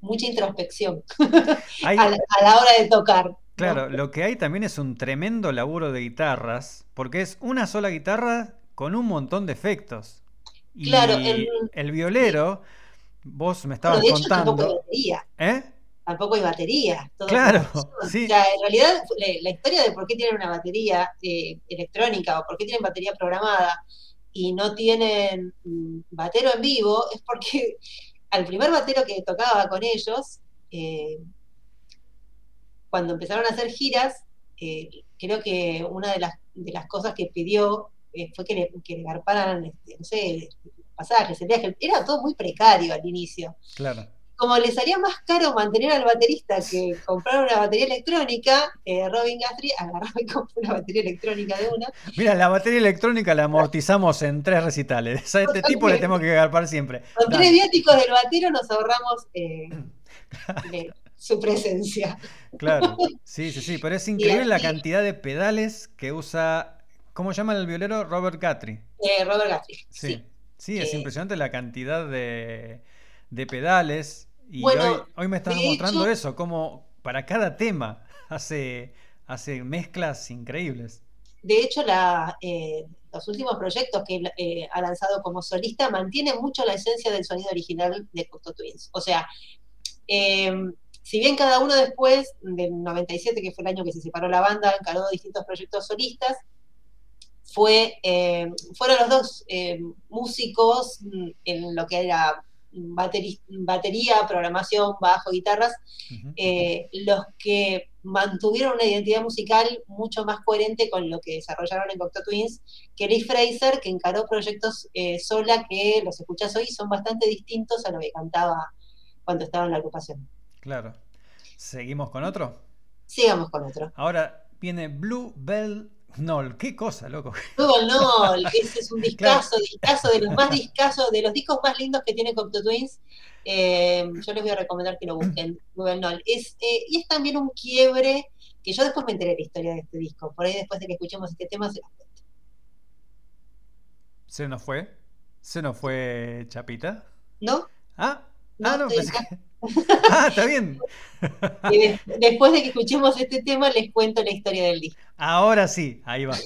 [SPEAKER 4] mucha introspección
[SPEAKER 1] Hay,
[SPEAKER 4] a la, a la hora de tocar. ¿no?
[SPEAKER 1] Claro, lo que hay también es un tremendo laburo de guitarras, porque es una sola guitarra con un montón de efectos. Y
[SPEAKER 4] Claro, el-
[SPEAKER 1] el violero, vos me
[SPEAKER 4] Bueno,
[SPEAKER 1] estabas
[SPEAKER 4] de hecho, tampoco hay
[SPEAKER 1] contando,
[SPEAKER 4] batería.
[SPEAKER 1] ¿eh?
[SPEAKER 4] Tampoco hay batería. todo
[SPEAKER 1] Claro, sí.
[SPEAKER 4] O sea, en realidad, la, la historia de por qué tienen una batería eh, electrónica o por qué tienen batería programada y no tienen mm, batero en vivo es porque al primer batero que tocaba con ellos, eh, cuando empezaron a hacer giras, eh, creo que una de las, de las cosas que pidió eh, fue que le, que le garparan, este, no sé, pasajes, el viaje. Era todo muy precario al inicio
[SPEAKER 1] Claro.
[SPEAKER 4] como le salía más caro mantener al baterista que comprar una batería electrónica, eh, Robin Guthrie agarró y compró una batería electrónica de una.
[SPEAKER 1] Mira, la batería electrónica la amortizamos en tres recitales. A este tipo le tenemos que agarpar siempre.
[SPEAKER 4] Con tres viáticos del batero nos ahorramos eh, de su presencia.
[SPEAKER 1] Claro, sí, sí, sí, pero es increíble la cantidad de pedales que usa, ¿cómo llama el violero? Robert Guthrie.
[SPEAKER 4] Eh, Robert Guthrie.
[SPEAKER 1] Sí,
[SPEAKER 4] Sí.
[SPEAKER 1] sí, es
[SPEAKER 4] Eh,
[SPEAKER 1] impresionante la cantidad de, de pedales. Y
[SPEAKER 4] Bueno,
[SPEAKER 1] hoy, hoy me estás mostrando
[SPEAKER 4] hecho-
[SPEAKER 1] eso, como para cada tema hace, hace mezclas increíbles.
[SPEAKER 4] De hecho, la, eh, los últimos proyectos que eh, ha lanzado como solista mantienen mucho la esencia del sonido original de Cocteau Twins. O sea, eh, si bien cada uno después del 97, que fue el año que se separó la banda, encaró distintos proyectos solistas, fue, eh, fueron los dos eh, músicos en lo que era batería, programación, bajo, guitarras, eh, los que mantuvieron una identidad musical mucho más coherente con lo que desarrollaron en Cocteau Twins que Lee Fraser, que encaró proyectos eh, sola que los escuchás hoy son bastante distintos a lo que cantaba cuando estaba en la agrupación.
[SPEAKER 7] Claro. ¿Seguimos con otro?
[SPEAKER 4] Sigamos con otro.
[SPEAKER 7] Ahora viene Blue Bell Knoll. ¿Qué cosa, loco?
[SPEAKER 4] Google no, ese es un discazo, discazo de los más discazos, de los discos más lindos que tiene Cocteau Twins. Eh, yo les voy a recomendar que lo busquen, Google no. Es, eh, y es también un quiebre que yo después me enteré de la historia de este disco. Por ahí después de que escuchemos este tema se los cuento.
[SPEAKER 7] ¿Se nos fue? ¿Se nos fue Chapita?
[SPEAKER 4] ¿No?
[SPEAKER 7] Ah,
[SPEAKER 4] No,
[SPEAKER 7] ah, no, pensé que- Ah, está bien.
[SPEAKER 4] De- después de que escuchemos este tema les cuento la historia del disco.
[SPEAKER 7] Ahora sí, ahí va.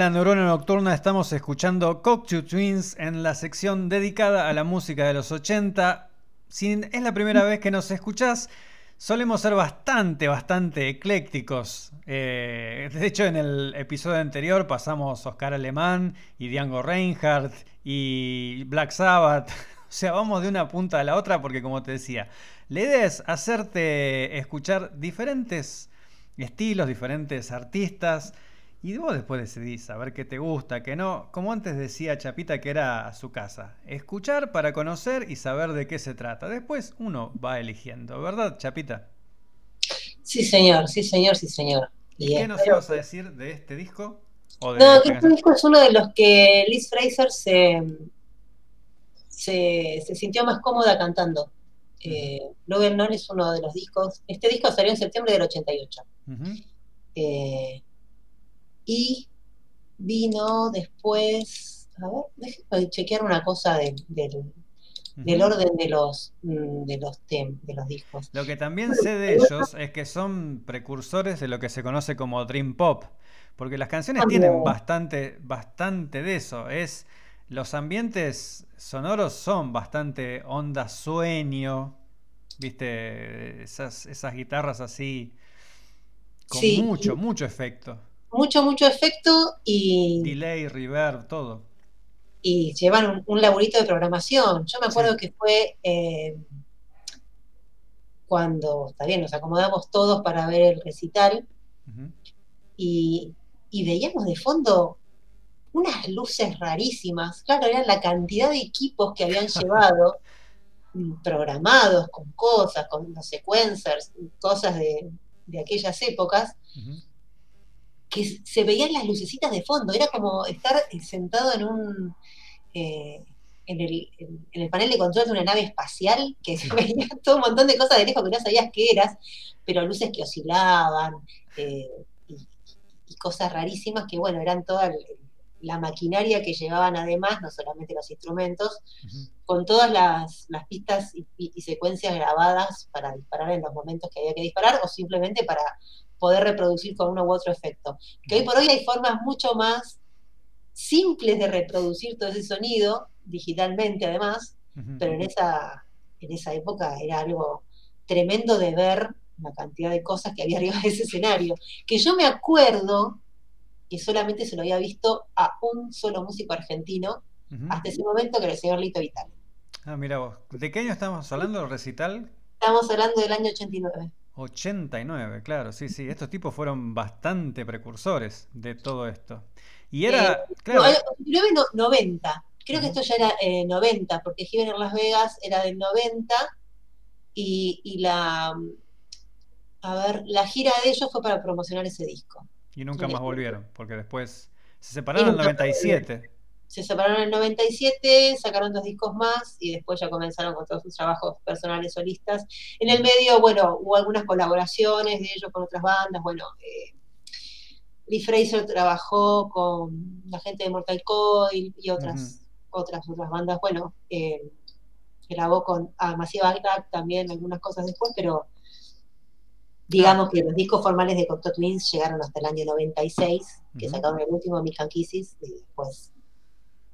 [SPEAKER 1] La
[SPEAKER 7] Neurona Nocturna estamos escuchando Cocteau Twins en la sección dedicada a la música de los 80. Si es la primera vez que nos escuchás, solemos ser bastante, bastante eclécticos. Eh, de hecho, en el episodio anterior pasamos Oscar Alemán y Django Reinhardt y Black Sabbath. O sea, vamos de una punta a la otra porque, como te decía, la idea es hacerte escuchar diferentes estilos, diferentes artistas. Y vos después decidís a ver qué te gusta, qué no. Como antes decía Chapita que era su casa. Escuchar para conocer y saber de qué se trata. Después uno va eligiendo, ¿verdad, Chapita?
[SPEAKER 4] Sí, señor, sí, señor, sí, señor. Y
[SPEAKER 1] ¿Qué nos ibas a decir de este disco? ¿O de
[SPEAKER 4] No,
[SPEAKER 1] esta
[SPEAKER 4] que este disco es uno de los que Liz Fraser se, se, se sintió más cómoda cantando. Eh, Love and None es uno de los discos. Este disco salió en septiembre del 88.
[SPEAKER 1] Ujú.
[SPEAKER 4] Eh, y vino después. A ver, déjame chequear una cosa de- del, orden de los, mm, de los, tem- de los discos.
[SPEAKER 1] Lo que también sé de ellos es que son precursores de lo que se conoce como Dream Pop, porque las canciones
[SPEAKER 4] También.
[SPEAKER 1] tienen bastante, bastante de eso. Es los ambientes sonoros son bastante onda sueño, viste, esas, esas guitarras así con
[SPEAKER 4] Sí.
[SPEAKER 1] mucho, mucho efecto,
[SPEAKER 4] Mucho, mucho efecto y,
[SPEAKER 1] delay, reverb, todo.
[SPEAKER 4] y llevan un, un laburito de programación. Yo me acuerdo que fue eh, cuando, está bien, nos acomodamos todos para ver el recital y, y veíamos de fondo unas luces rarísimas. Claro, eran la cantidad de equipos que habían llevado programados con cosas, con los sequencers, cosas de, de aquellas épocas,
[SPEAKER 1] Ujú.
[SPEAKER 4] Que se veían las lucecitas de fondo. Era como estar eh, sentado en un eh, en, el, en- el panel de control de una nave espacial, que se veía todo un montón de cosas de lejos que no sabías qué eras, pero luces que oscilaban eh, y, y cosas rarísimas que, bueno, eran toda el- la maquinaria que llevaban además, no solamente los instrumentos, con todas las, las pistas y, y- y secuencias grabadas para disparar en los momentos que había que disparar o simplemente para poder reproducir con uno u otro efecto. Que hoy por hoy hay formas mucho más simples de reproducir todo ese sonido, digitalmente además, pero en esa, en esa época era algo tremendo de ver la cantidad de cosas que había arriba de ese escenario. Que yo me acuerdo que solamente se lo había visto a un solo músico argentino hasta ese momento, que era el señor Lito Vital.
[SPEAKER 1] Ah, mira vos. ¿De qué año estamos hablando? ¿Recital?
[SPEAKER 4] Estamos hablando del año 89.
[SPEAKER 1] 89, claro, sí, sí. Estos tipos fueron bastante precursores de todo esto. Y era, claro,
[SPEAKER 4] No, eh, 89, no, 90. Creo que esto ya era eh, 90, porque Given en Las Vegas era del 90 y, y la, a ver, la gira de ellos fue para promocionar ese disco.
[SPEAKER 1] y nunca más volvieron, porque después se separaron en el
[SPEAKER 4] nunca más
[SPEAKER 1] 97.
[SPEAKER 4] Se separaron en el 97, sacaron dos discos más y después ya comenzaron con todos sus trabajos personales solistas. En el medio, bueno, hubo algunas colaboraciones de ellos con otras bandas. Bueno, eh, Lee Fraser trabajó con la gente de Mortal Coil y otras, otras, otras bandas. Bueno, eh, grabó con ah, Massive Attack también algunas cosas después, pero digamos que los discos formales de Cocteau Twins llegaron hasta el año 96, que
[SPEAKER 1] Ujú.
[SPEAKER 4] sacaron el último Mick and Kisses y después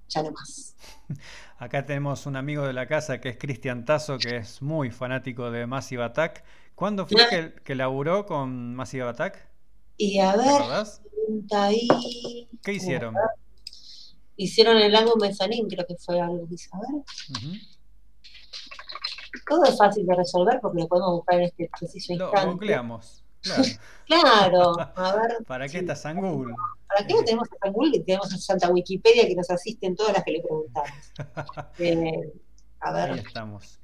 [SPEAKER 4] ya no más.
[SPEAKER 1] Acá tenemos un amigo de la casa que es Cristian Tazo, que es muy fanático de Massive Attack. ¿Cuándo fue que, que laburó con Massive Attack?
[SPEAKER 4] Y a
[SPEAKER 1] ¿Te
[SPEAKER 4] ver.
[SPEAKER 1] ¿Qué hicieron?
[SPEAKER 4] Hicieron el álbum Mezzanine, creo que fue algo que hice. A ver,
[SPEAKER 1] Ujú.
[SPEAKER 4] todo es fácil de resolver porque lo podemos buscar en este preciso
[SPEAKER 1] Lo
[SPEAKER 4] instante.
[SPEAKER 1] googleamos. Claro.
[SPEAKER 4] Claro, a ver.
[SPEAKER 1] ¿Para qué en Google?
[SPEAKER 4] ¿Para qué no tenemos a Google y tenemos a Santa Wikipedia que nos asiste en todas las que le preguntamos? Eh, a
[SPEAKER 1] Ahí
[SPEAKER 4] ver,
[SPEAKER 1] estamos.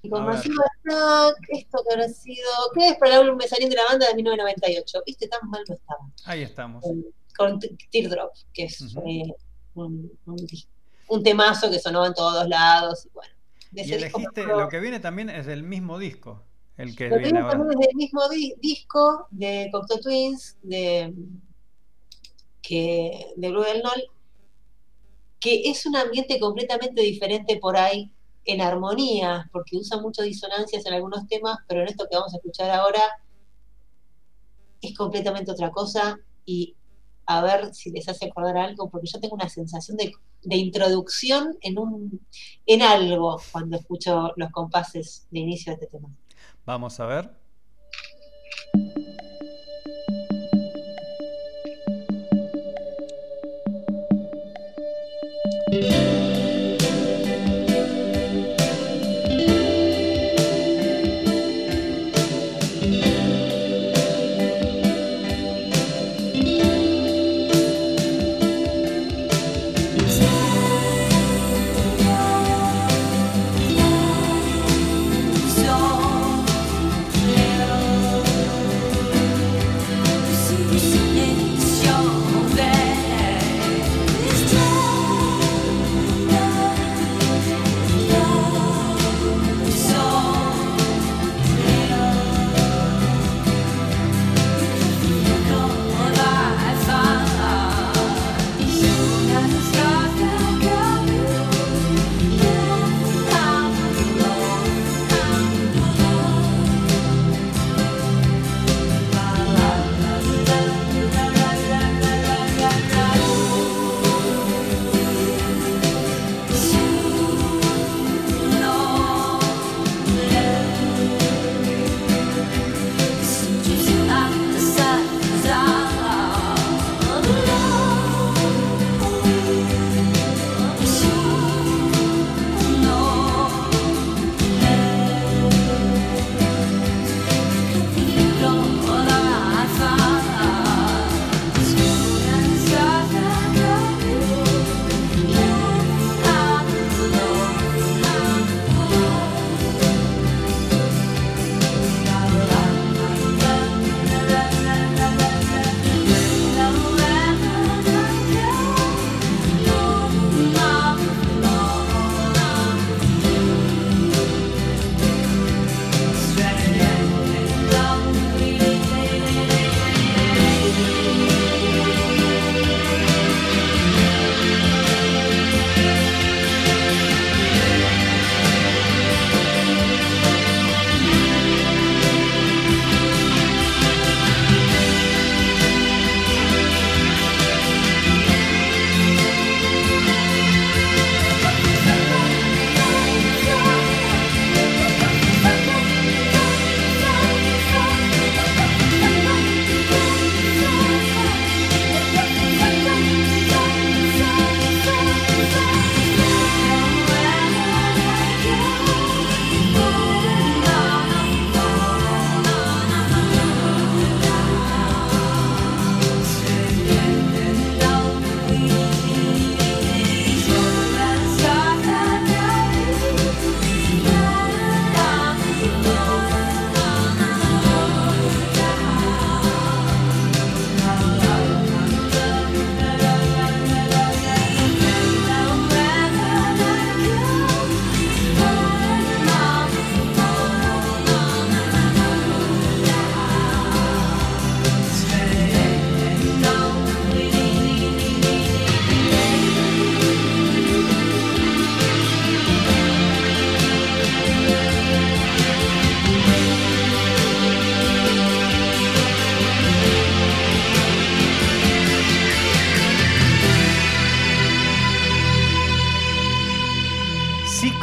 [SPEAKER 4] y con. Massive Attack, esto que habrá sido. ¿Qué es para álbum Mezzanine de la banda de 1998? ¿Viste? Tan mal no estaba.
[SPEAKER 1] Ahí estamos.
[SPEAKER 4] Con, con Teardrop, que es eh, un, un, un temazo que sonó en todos lados. Y bueno,
[SPEAKER 1] Y elegiste, lo que viene también es del mismo disco, el que
[SPEAKER 4] Lo también desde el mismo di- disco de Cocteau Twins, de, que, de Blue del Nol, que es un ambiente completamente diferente por ahí en armonía, porque usa muchas disonancias en algunos temas, pero en esto que vamos a escuchar ahora es completamente otra cosa y a ver si les hace acordar algo, porque yo tengo una sensación de, de introducción en, un, en algo cuando escucho los compases de inicio de este tema.
[SPEAKER 1] Vamos a ver.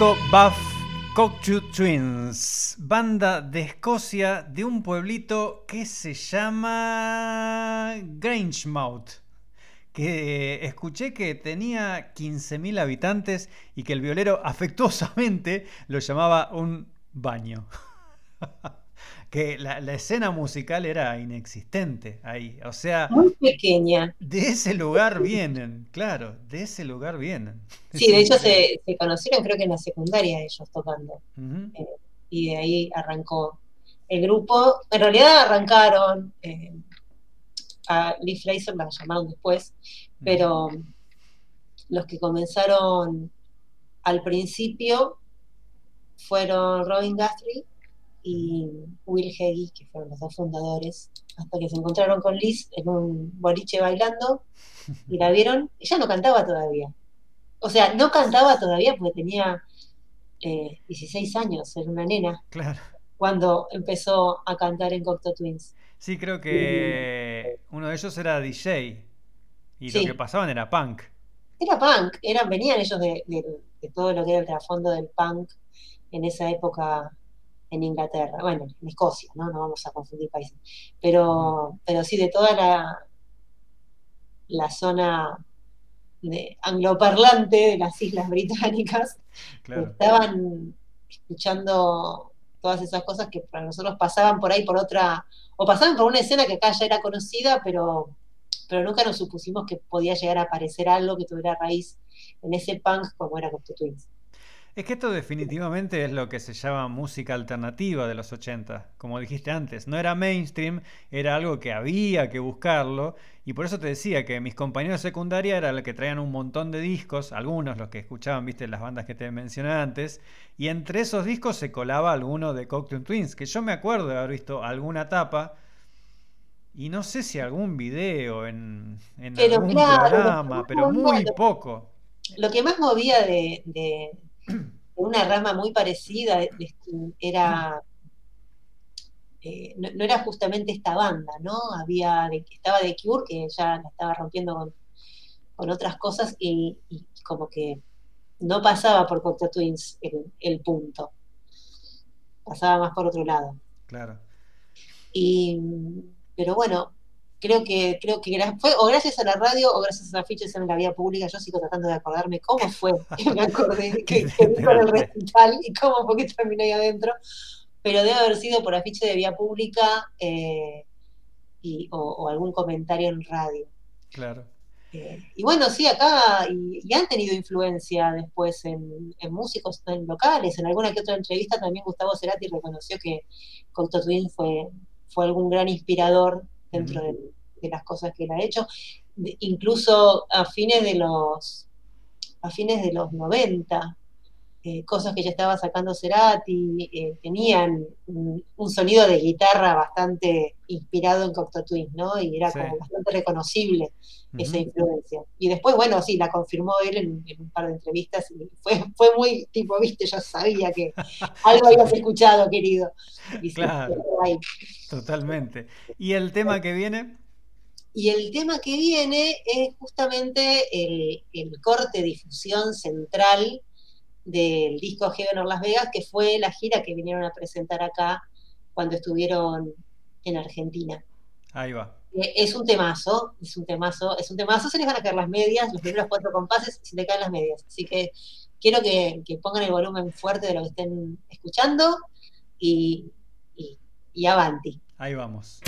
[SPEAKER 1] Disco Buff Twins, banda de Escocia de un pueblito que se llama Grangemouth, que escuché que tenía 15.000 habitantes y que el violero afectuosamente lo llamaba un baño. que la, la escena musical era inexistente ahí, o sea,
[SPEAKER 4] Muy pequeña.
[SPEAKER 1] de ese lugar vienen, claro, de ese lugar vienen.
[SPEAKER 4] Sí, de hecho se, se conocieron creo que en la secundaria ellos tocando.
[SPEAKER 1] Ujú.
[SPEAKER 4] y de ahí arrancó el grupo. En realidad arrancaron, eh, a Lee Fraser la llamaron después, pero los que comenzaron al principio fueron Robin Guthrie y Will Heggie, que fueron los dos fundadores, hasta que se encontraron con Liz en un boliche bailando y la vieron. Ella no cantaba todavía. O sea, no cantaba todavía porque tenía eh, 16 años, era una nena
[SPEAKER 1] Claro.
[SPEAKER 4] cuando empezó a cantar en Cocteau Twins.
[SPEAKER 1] Sí, creo que uno de ellos era DJ y lo que pasaban era punk.
[SPEAKER 4] Era punk, eran, venían ellos de, de- de todo lo que era el trasfondo del punk en esa época en Inglaterra, bueno, en Escocia, ¿no? No vamos a confundir países. Pero, pero sí, de toda la, la zona de angloparlante de las Islas Británicas,
[SPEAKER 1] Claro.
[SPEAKER 4] estaban escuchando todas esas cosas que para nosotros pasaban por ahí por otra, o pasaban por una escena que acá ya era conocida, pero, pero nunca nos supusimos que podía llegar a aparecer algo que tuviera raíz en ese punk como era Cocteau Twins.
[SPEAKER 1] Es que esto definitivamente es lo que se llama música alternativa de los 80. Como dijiste antes, no era mainstream, era algo que había que buscarlo. Y por eso te decía que mis compañeros de secundaria eran los que traían un montón de discos, algunos los que escuchaban, viste, las bandas que te mencioné antes. Y entre esos discos se colaba alguno de Cocktail Twins, que yo me acuerdo de haber visto alguna tapa. Y no sé si algún video en, en
[SPEAKER 4] Pero
[SPEAKER 1] algún
[SPEAKER 4] claro,
[SPEAKER 1] programa, pero muy poco.
[SPEAKER 4] Lo que más movía de una rama muy parecida de- de- era eh, no, no era justamente esta banda, ¿no? Había de- estaba The Cure, que ya la estaba rompiendo con, con otras cosas, y, y como que no pasaba por Cocteau Twins el, el punto. Pasaba más por otro lado.
[SPEAKER 1] Claro.
[SPEAKER 4] Y, pero bueno, creo que, creo que fue o gracias a la radio o gracias a afiches en la vía pública. Yo sigo tratando de acordarme cómo fue que me acordé que, que vi con el recital y cómo fue que terminé ahí adentro. Pero debe haber sido por afiche de vía pública eh, y, o, o algún comentario en radio.
[SPEAKER 1] Claro.
[SPEAKER 4] Eh, y bueno, sí, acá, y, y han tenido influencia después en, en músicos en locales, en alguna que otra entrevista también Gustavo Cerati reconoció que Cocteau Twins fue, fue algún gran inspirador dentro de, de las cosas que él ha hecho, De- incluso a fines de los a fines de los 90, eh, cosas que ya estaba sacando Cerati, eh, tenían un, un sonido de guitarra bastante inspirado en Cocteau Twins, ¿no? Y era
[SPEAKER 1] Sí.
[SPEAKER 4] como bastante reconocible esa influencia. Y después, bueno, sí, la confirmó él en, en un par de entrevistas y fue, fue muy tipo, viste, yo sabía que algo habías escuchado, querido. Y sí,
[SPEAKER 1] Claro.
[SPEAKER 4] ahí.
[SPEAKER 1] Totalmente. ¿Y el tema que viene?
[SPEAKER 4] Y el tema que viene es justamente el, el corte difusión central del disco Heaven or Las Vegas, que fue la gira que vinieron a presentar acá cuando estuvieron en Argentina.
[SPEAKER 1] Ahí va.
[SPEAKER 4] Eh, Es un temazo, es un temazo, es un temazo, se les van a caer las medias, los primeros cuatro compases, se te caen las medias. Así que quiero que, que pongan el volumen fuerte de lo que estén escuchando y, y, y avanti.
[SPEAKER 1] Ahí vamos.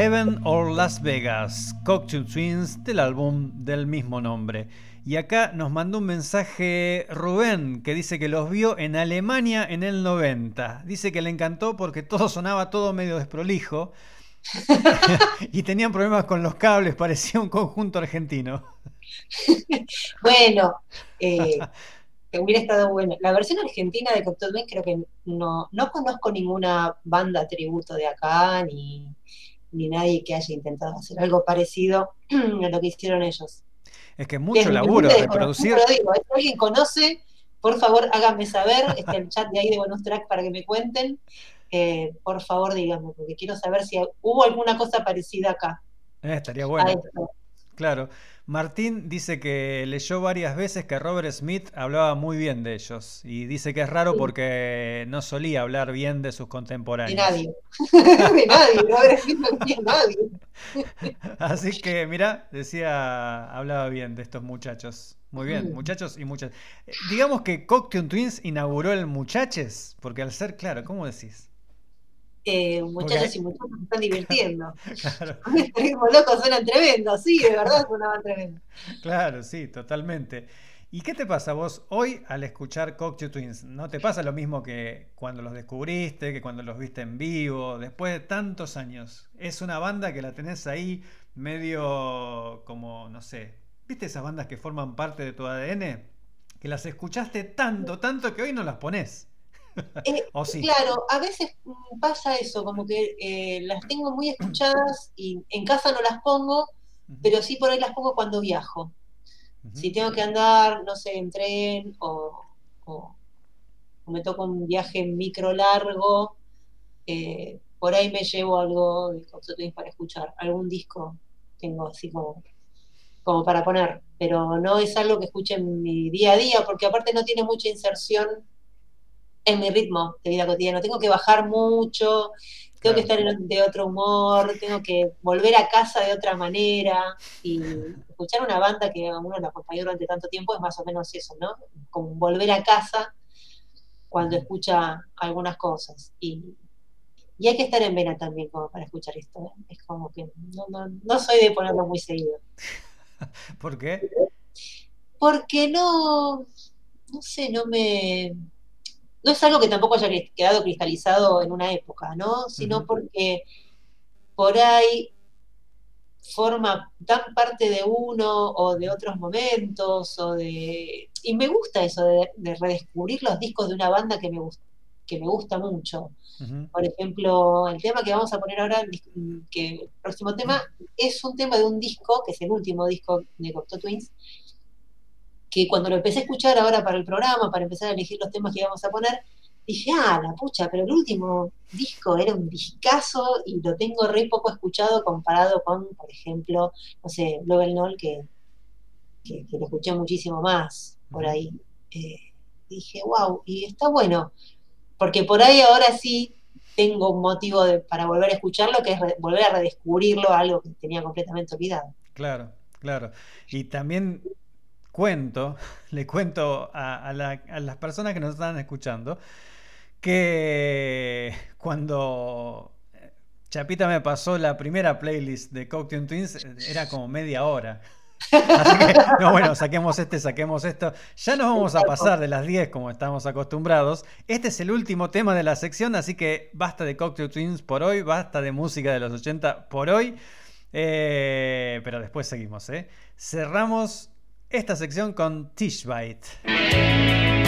[SPEAKER 1] Heaven or Las Vegas, Cocktail Twins del álbum del mismo nombre. Y acá nos mandó un mensaje Rubén que dice que los vio en Alemania en el 90. Dice que le encantó porque todo sonaba todo medio desprolijo y tenían problemas con los cables, parecía un conjunto argentino.
[SPEAKER 4] Bueno, eh, hubiera estado bueno. La versión argentina de Cocteau Twins creo que no, no conozco ninguna banda tributo de acá, ni, ni nadie que haya intentado hacer algo parecido a lo que hicieron ellos.
[SPEAKER 1] Es que es mucho
[SPEAKER 4] Desde
[SPEAKER 1] laburo reproducir.
[SPEAKER 4] lo digo, ¿eh? Si alguien conoce, por favor háganme saber, está el chat de ahí de Bonus Track para que me cuenten. Eh, por favor díganme, porque quiero saber si hubo alguna cosa parecida acá.
[SPEAKER 1] Eh, estaría bueno. Claro. Martín dice que leyó varias veces que Robert Smith hablaba muy bien de ellos y dice que es raro
[SPEAKER 4] Sí.
[SPEAKER 1] porque no solía hablar bien de sus
[SPEAKER 4] De
[SPEAKER 1] contemporáneos.
[SPEAKER 4] nadie. de nadie, no habrá escrito aquí a nadie.
[SPEAKER 1] Así que, mira, decía, hablaba bien de estos muchachos. Muy bien,
[SPEAKER 4] Mm.
[SPEAKER 1] muchachos y muchachas. Eh, Digamos que Cocktail Twins inauguró el Muchaches, porque al ser, claro, ¿cómo decís?
[SPEAKER 4] Eh, muchachos y muchachos se están divirtiendo.
[SPEAKER 1] Claro,
[SPEAKER 4] Con este ritmo loco suenan tremendos, sí, de verdad sonaban tremendos.
[SPEAKER 1] claro, sí, totalmente. ¿Y qué te pasa vos hoy al escuchar Cocktail Twins? ¿No te pasa lo mismo que cuando los descubriste, que cuando los viste en vivo, después de tantos años? Es una banda que la tenés ahí medio como, no sé, ¿viste esas bandas que forman parte de tu ADN? Que las escuchaste tanto, tanto que hoy no las pones.
[SPEAKER 4] Eh. Claro, a veces mm, pasa eso, como que eh, las tengo muy escuchadas y en casa no las pongo, pero sí por ahí las pongo cuando viajo. Si tengo que andar, no sé, en tren o, o- o me toca un viaje en micro largo, eh, por ahí me llevo algo de para escuchar, algún disco tengo así como, como para poner, pero no es algo que escuche en mi día a día, porque aparte no tiene mucha inserción en mi ritmo de vida cotidiana. Tengo que bajar mucho, tengo que estar en- de otro humor, tengo que volver a casa de otra manera y escuchar una banda que a uno la acompañó durante tanto tiempo es más o menos eso, ¿no? Como volver a casa cuando escucha algunas cosas. Y, y hay que estar en vena también como para escuchar esto. ¿eh? Es como que no, no, no soy de ponerlo muy seguido.
[SPEAKER 1] ¿Por qué?
[SPEAKER 4] Porque no, no sé, no me... No es algo que tampoco haya quedado cristalizado en una época, ¿no? Sino porque por ahí forma tan parte de uno o de otros momentos o de... Y me gusta eso de, de redescubrir los discos de una banda que me, gus- que me gusta mucho. Por ejemplo, el tema que vamos a poner ahora, que el próximo tema, es un tema de un disco, que es el último disco de Cocteau Twins, que cuando lo empecé a escuchar ahora para el programa, para empezar a elegir los temas que íbamos a poner, dije, ah, la pucha, pero el último disco era un discazo y lo tengo re poco escuchado comparado con, por ejemplo, no sé, Global Null, que, que, lo escuché muchísimo más por ahí. Eh, dije, wow, y está bueno, porque por ahí ahora sí tengo un motivo para volver a escucharlo, que es volver a redescubrirlo, algo que tenía completamente olvidado.
[SPEAKER 1] Claro, claro. Y también cuento, le cuento a, a la- a las personas que nos están escuchando, que cuando eh, Chapita me pasó la primera playlist de Cocktail Twins, eh, era como media hora. Así que, no, bueno, saquemos este, saquemos esto. Ya nos vamos a pasar de las 10 como estamos acostumbrados. Este es el último tema de la sección, así que basta de Cocktail Twins por hoy, basta de música de los 80 por hoy. Eh, pero después seguimos, ¿eh? Cerramos esta sección con Tishbite.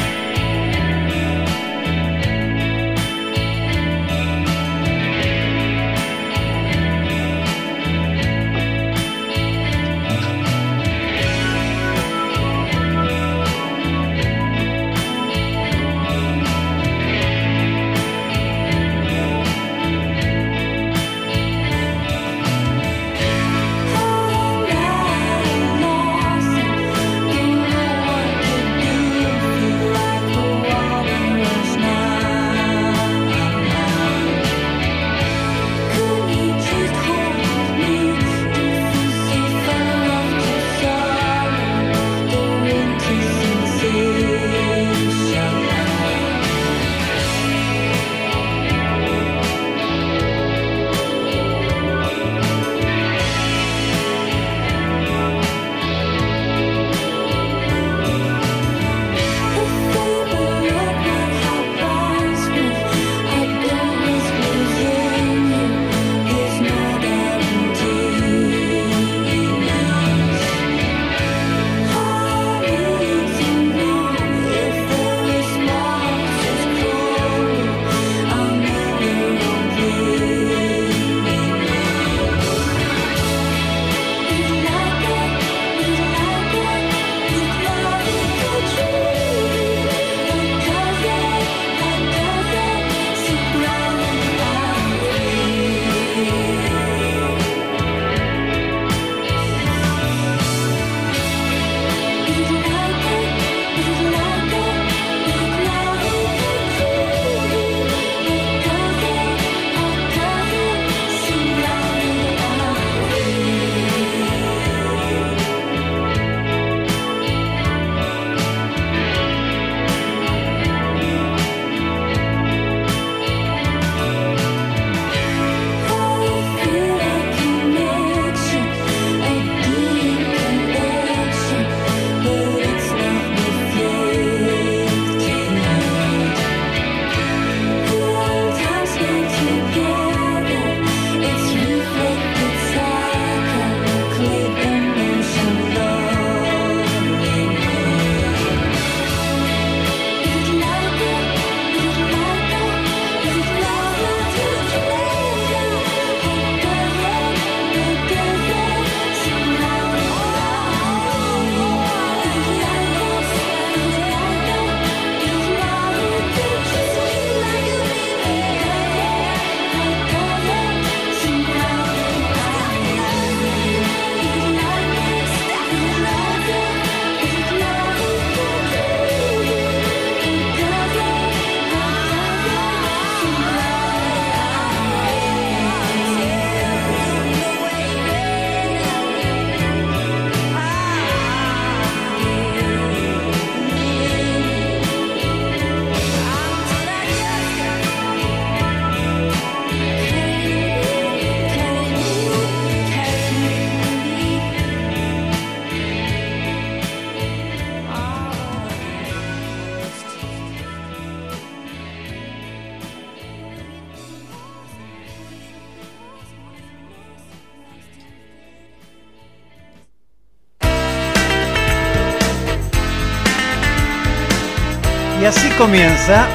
[SPEAKER 1] Comienza.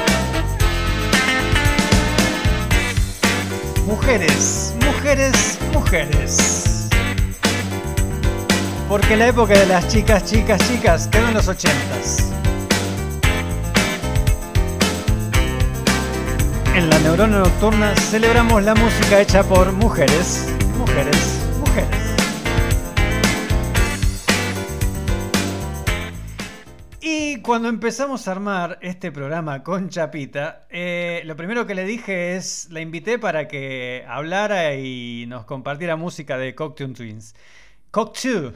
[SPEAKER 1] Mujeres, mujeres, mujeres. Porque la época de las chicas, chicas, chicas quedó en los ochentas. En la neurona nocturna celebramos la música hecha por mujeres, mujeres. Cuando empezamos a armar este programa con Chapita, eh, lo primero que le dije es, la invité para que hablara y nos compartiera música de Cocktail Twins.
[SPEAKER 4] Cocteau.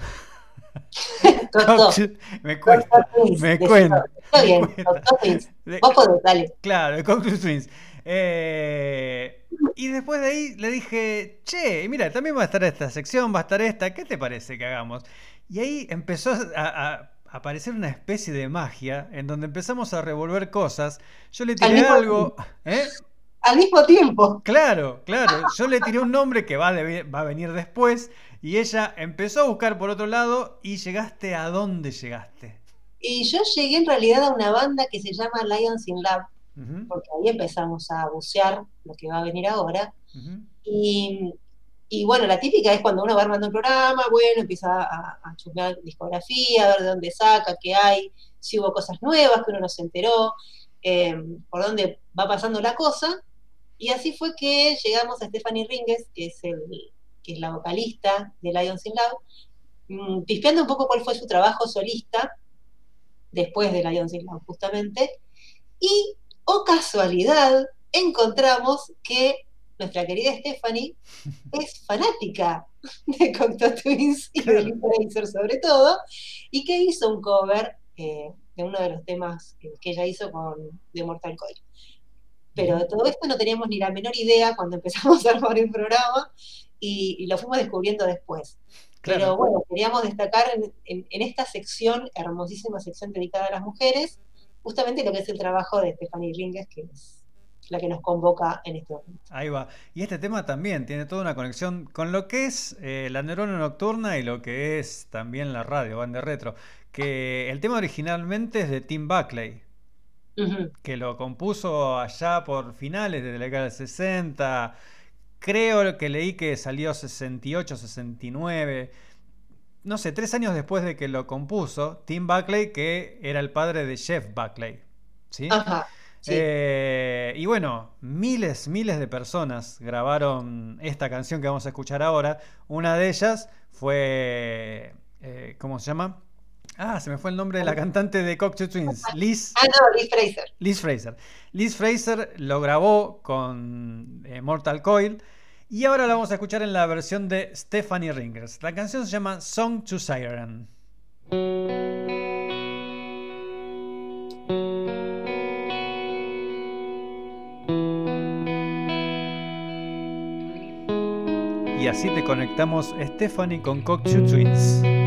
[SPEAKER 1] Me cuesta,
[SPEAKER 4] Cocteau
[SPEAKER 1] me cuenta.
[SPEAKER 4] Está bien. Cocteau Vos podés, dale.
[SPEAKER 1] Claro, de Cocktail Twins. Eh, y después de ahí le dije, che, mira, también va a estar esta sección, va a estar esta, ¿qué te parece que hagamos? Y ahí empezó a, a aparecer una especie de magia en donde empezamos a revolver cosas. Yo le tiré algo, ¿eh?
[SPEAKER 4] Al mismo tiempo.
[SPEAKER 1] Claro, claro. Yo le tiré un nombre que va, a debi- va a venir después y ella empezó a buscar por otro lado y llegaste a dónde llegaste.
[SPEAKER 4] Y yo llegué en realidad a una banda que se llama Lions in Love, porque ahí empezamos a bucear lo que va a venir ahora. Y, y bueno, la típica es cuando uno va armando un programa, bueno, empieza a, a chusmear discografía, a ver de dónde saca, qué hay, si hubo cosas nuevas que uno no se enteró, eh, por dónde va pasando la cosa. Y así fue que llegamos a Stephanie Ringes, que es, el, que es la vocalista de Lions in Love, mm, pispeando un poco cuál fue su trabajo solista después de Lions in Love, justamente. Y, oh casualidad, encontramos que nuestra querida Stephanie es fanática de Cocteau Twins y de Lisa sobre todo, y que hizo un cover eh, de uno de los temas que, que ella hizo con de Mortal Coil. Pero de todo esto no teníamos ni la menor idea cuando empezamos a armar el programa y, y lo fuimos descubriendo después. Pero
[SPEAKER 1] Claro.
[SPEAKER 4] bueno, queríamos destacar en, en- en esta sección, hermosísima sección dedicada a las mujeres, justamente lo que es el trabajo de Stephanie Ringes, que es la que nos convoca en este momento.
[SPEAKER 1] Ahí va. Y este tema también tiene toda una conexión con lo que es eh, la neurona nocturna y lo que es también la radio, banda retro. Que el tema originalmente es de Tim Buckley, que lo compuso allá por finales de la década del 60. Creo que leí que salió 68, 69. No sé, tres años después de que lo compuso, Tim Buckley, que era el padre de Jeff Buckley. ¿Sí?
[SPEAKER 4] Ajá. Sí.
[SPEAKER 1] Eh, y bueno, miles, miles de personas grabaron esta canción que vamos a escuchar ahora. Una de ellas fue. eh, ¿Cómo se llama? Ah, se me fue el nombre de la cantante de Cocktail Twins, Liz,
[SPEAKER 4] Ah, no, Liz Fraser.
[SPEAKER 1] Liz Fraser. Liz Fraser lo grabó con eh, Mortal Coil. Y ahora la vamos a escuchar en la versión de Stephanie Ringers. La canción se llama Song to Siren. Y así te conectamos Stephanie con Cocktail Twins.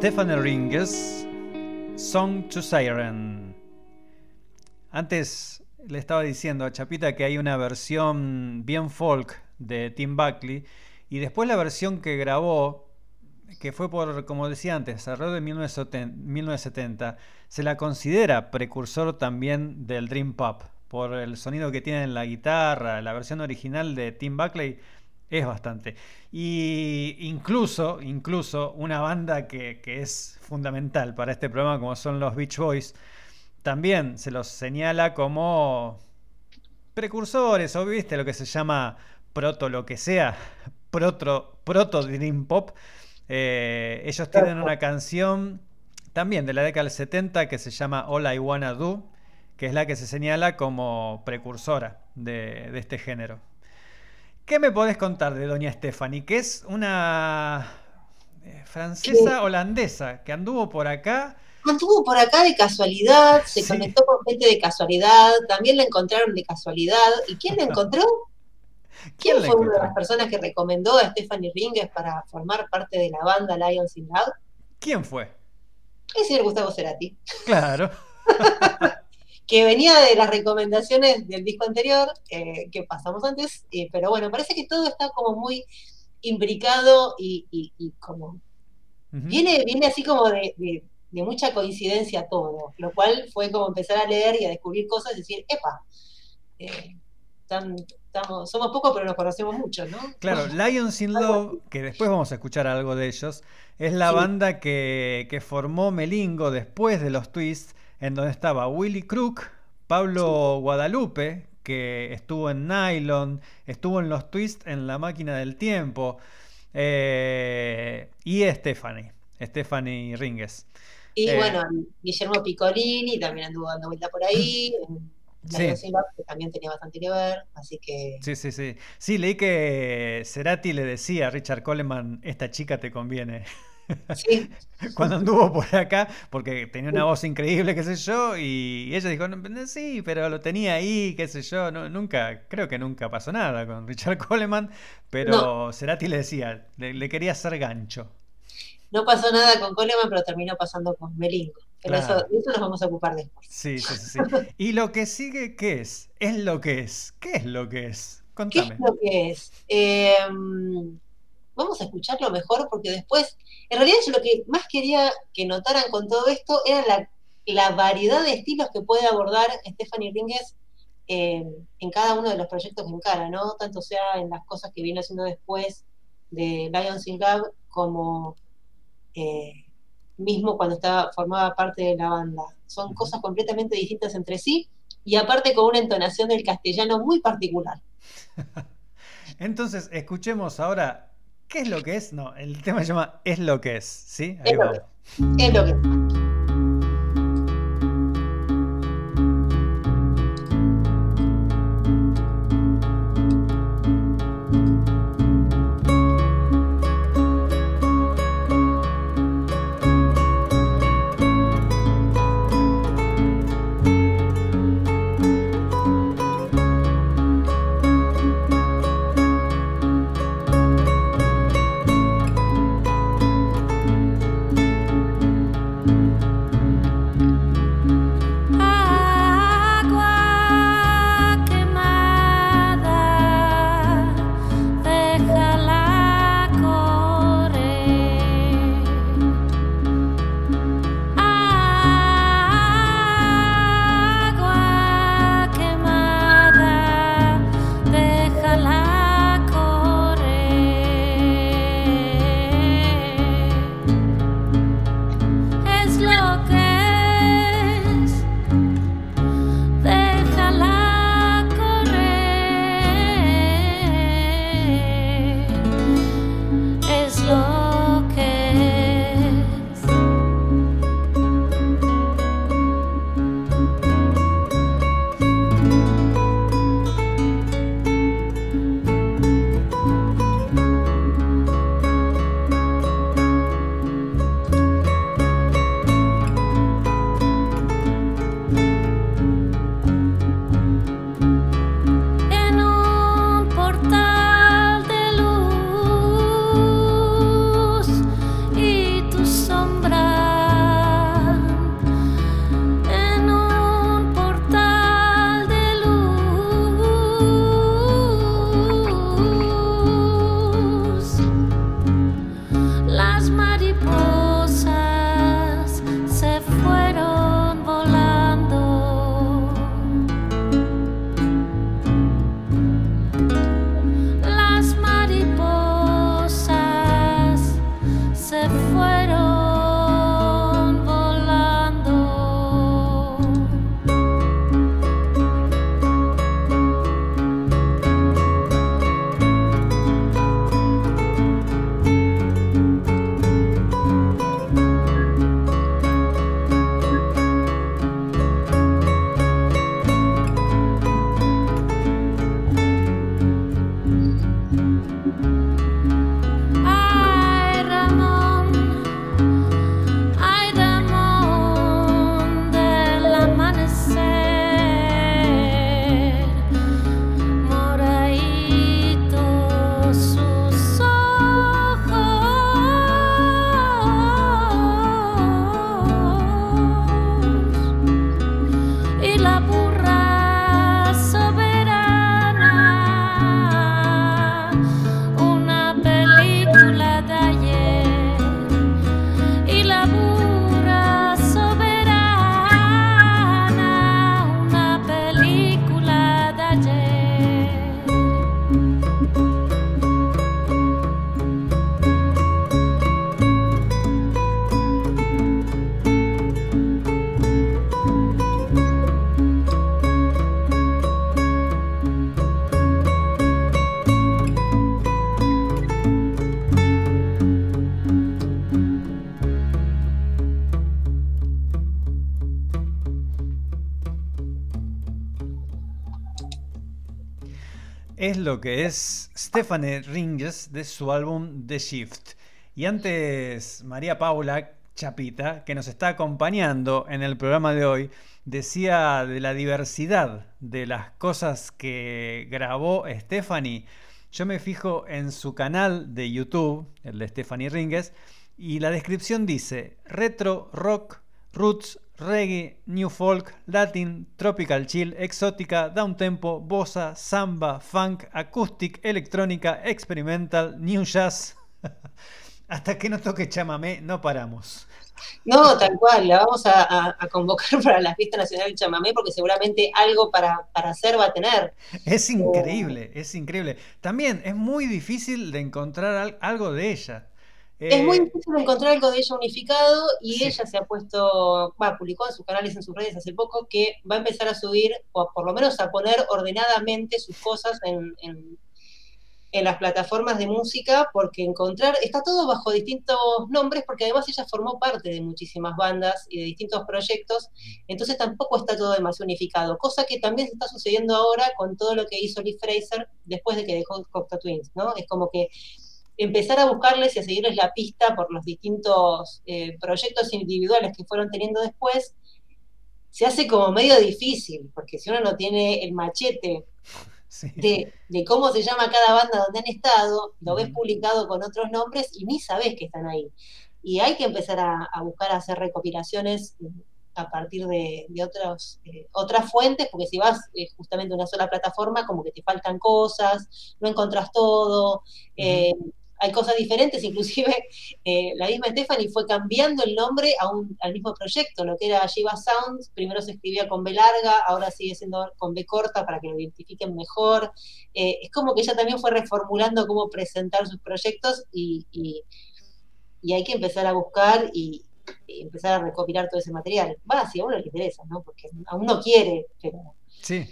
[SPEAKER 1] Stephanie Ringes, Song to Siren. Antes le estaba diciendo a Chapita que hay una versión bien folk de Tim Buckley y después la versión que grabó, que fue por, como decía antes, alrededor de 1970, 1970, se la considera precursor también del Dream Pop por el sonido que tiene en la guitarra. La versión original de Tim Buckley es bastante. Y incluso, incluso una banda que, que es fundamental para este programa, como son los Beach Boys, también se los señala como precursores, o viste lo que se llama proto lo que sea, proto, proto Dream Pop. Eh, ellos tienen una canción también de la década del 70 que se llama All I Wanna Do, que es la que se señala como precursora de, de este género. ¿Qué me podés contar de Doña Stephanie? Que es una eh, francesa holandesa que anduvo por acá.
[SPEAKER 4] Anduvo por acá de casualidad, se
[SPEAKER 1] Sí.
[SPEAKER 4] conectó con gente de casualidad, también la encontraron de casualidad. ¿Y quién la encontró? ¿Quién fue una de las personas que recomendó a Stephanie Ringes para formar parte de la banda Lions in Loud?
[SPEAKER 1] ¿Quién fue?
[SPEAKER 4] El señor Gustavo Cerati,
[SPEAKER 1] Claro.
[SPEAKER 4] que venía de las recomendaciones del disco anterior eh, que pasamos antes, eh, pero bueno, parece que todo está como muy imbricado y, y- y como viene, viene así como de, de- de mucha coincidencia todo, lo cual fue como empezar a leer y a descubrir cosas y decir, epa, eh, tan- estamos, somos pocos pero nos conocemos mucho, ¿no?
[SPEAKER 1] Claro, Lions in Love, que después vamos a escuchar algo de ellos, es la
[SPEAKER 4] Sí.
[SPEAKER 1] banda que, que formó Melingo después de los Twists, en donde estaba Willy Crook, Pablo Guadalupe, que estuvo en Nylon, estuvo en los Twists en La Máquina del Tiempo, eh, y Stephanie, Stephanie Ringes.
[SPEAKER 4] Y
[SPEAKER 1] Eh.
[SPEAKER 4] bueno, Guillermo Piccolini también anduvo dando vuelta por ahí,
[SPEAKER 1] Sí.
[SPEAKER 4] Que también tenía bastante que ver, así que
[SPEAKER 1] Sí, sí, sí. Sí, leí que Cerati le decía a Richard Coleman, esta chica te conviene.
[SPEAKER 4] Sí,
[SPEAKER 1] cuando anduvo por acá, porque tenía una voz increíble, qué sé yo, y ella dijo, "No, no, sí, pero lo tenía ahí, qué sé yo, no, nunca, creo que nunca pasó nada con Richard Coleman, pero Cerati le decía, le, le quería hacer gancho.
[SPEAKER 4] no pasó nada con Coleman, pero terminó pasando con Melingo. Pero
[SPEAKER 1] Claro.
[SPEAKER 4] eso, de eso nos vamos a ocupar después.
[SPEAKER 1] Sí, sí, sí. Y lo que sigue, ¿qué es? Es lo que es. ¿Qué es lo que es?
[SPEAKER 4] ¿Qué
[SPEAKER 1] Contame.
[SPEAKER 4] es lo que es? Eh, vamos a escucharlo mejor porque después, en realidad yo lo que más quería que notaran con todo esto era la, la variedad de estilos que puede abordar Stephanie Ringes eh, en cada uno de los proyectos que encara, ¿no? Tanto sea en las cosas que viene haciendo después de Lions in Love como eh, mismo cuando estaba, formaba parte de la banda. Son cosas completamente distintas entre sí y aparte con una entonación del castellano muy particular.
[SPEAKER 1] Entonces, escuchemos ahora, ¿qué es lo que es? No, el tema se llama Es lo que es, ¿sí? Ahí
[SPEAKER 4] Es lo
[SPEAKER 1] vamos.
[SPEAKER 4] que Es lo que
[SPEAKER 8] Thank
[SPEAKER 1] lo que es Stephanie Ringes de su álbum The Shift. Y antes, María Paula Chapita, que nos está acompañando en el programa de hoy, decía de la diversidad de las cosas que grabó Stephanie. Yo me fijo en su canal de YouTube, el de Stephanie Ringes, y la descripción dice retro, rock, roots, reggae, new folk, latin, tropical chill, exótica, downtempo, bossa, samba, funk, acoustic, electrónica, experimental, new jazz. Hasta que no toque chamamé, no paramos.
[SPEAKER 4] No, tal cual, la vamos a, a- a convocar para la fiesta nacional del chamamé porque seguramente algo para, para hacer va a tener.
[SPEAKER 1] Es increíble, es increíble. También es muy difícil de encontrar al- algo de ella.
[SPEAKER 4] Es muy
[SPEAKER 1] Eh,
[SPEAKER 4] difícil encontrar algo de ella unificado y
[SPEAKER 1] Sí.
[SPEAKER 4] ella se ha puesto, va, publicó en sus canales, en sus redes hace poco, que va a empezar a subir, o por lo menos a poner ordenadamente sus cosas en, en- en las plataformas de música, porque encontrar, está todo bajo distintos nombres, porque además ella formó parte de muchísimas bandas y de distintos proyectos, entonces tampoco está todo demasiado unificado, cosa que también se está sucediendo ahora con todo lo que hizo Lee Fraser después de que dejó Cocteau Twins, ¿no? Es como que empezar a buscarles y a seguirles la pista por los distintos eh, proyectos individuales que fueron teniendo después, se hace como medio difícil, porque si uno no tiene el machete
[SPEAKER 1] sí.
[SPEAKER 4] de, de cómo se llama cada banda donde han estado, lo ves publicado con otros nombres y ni sabes que están ahí. Y hay que empezar a, a buscar hacer recopilaciones mm, a partir de, de otros, eh, otras fuentes, porque si vas eh, justamente a una sola plataforma, como que te faltan cosas, no encontrás todo, eh, hay cosas diferentes, inclusive eh, la misma Stephanie fue cambiando el nombre a un, al mismo proyecto, lo que era Shiva Sounds, primero se escribía con B larga, ahora sigue siendo con B corta para que lo identifiquen mejor. Eh, es como que ella también fue reformulando cómo presentar sus proyectos y, y- hay que empezar a buscar y, y empezar a recopilar todo ese material. Va, si a uno le interesa, ¿no? Porque a uno quiere, pero
[SPEAKER 1] Sí.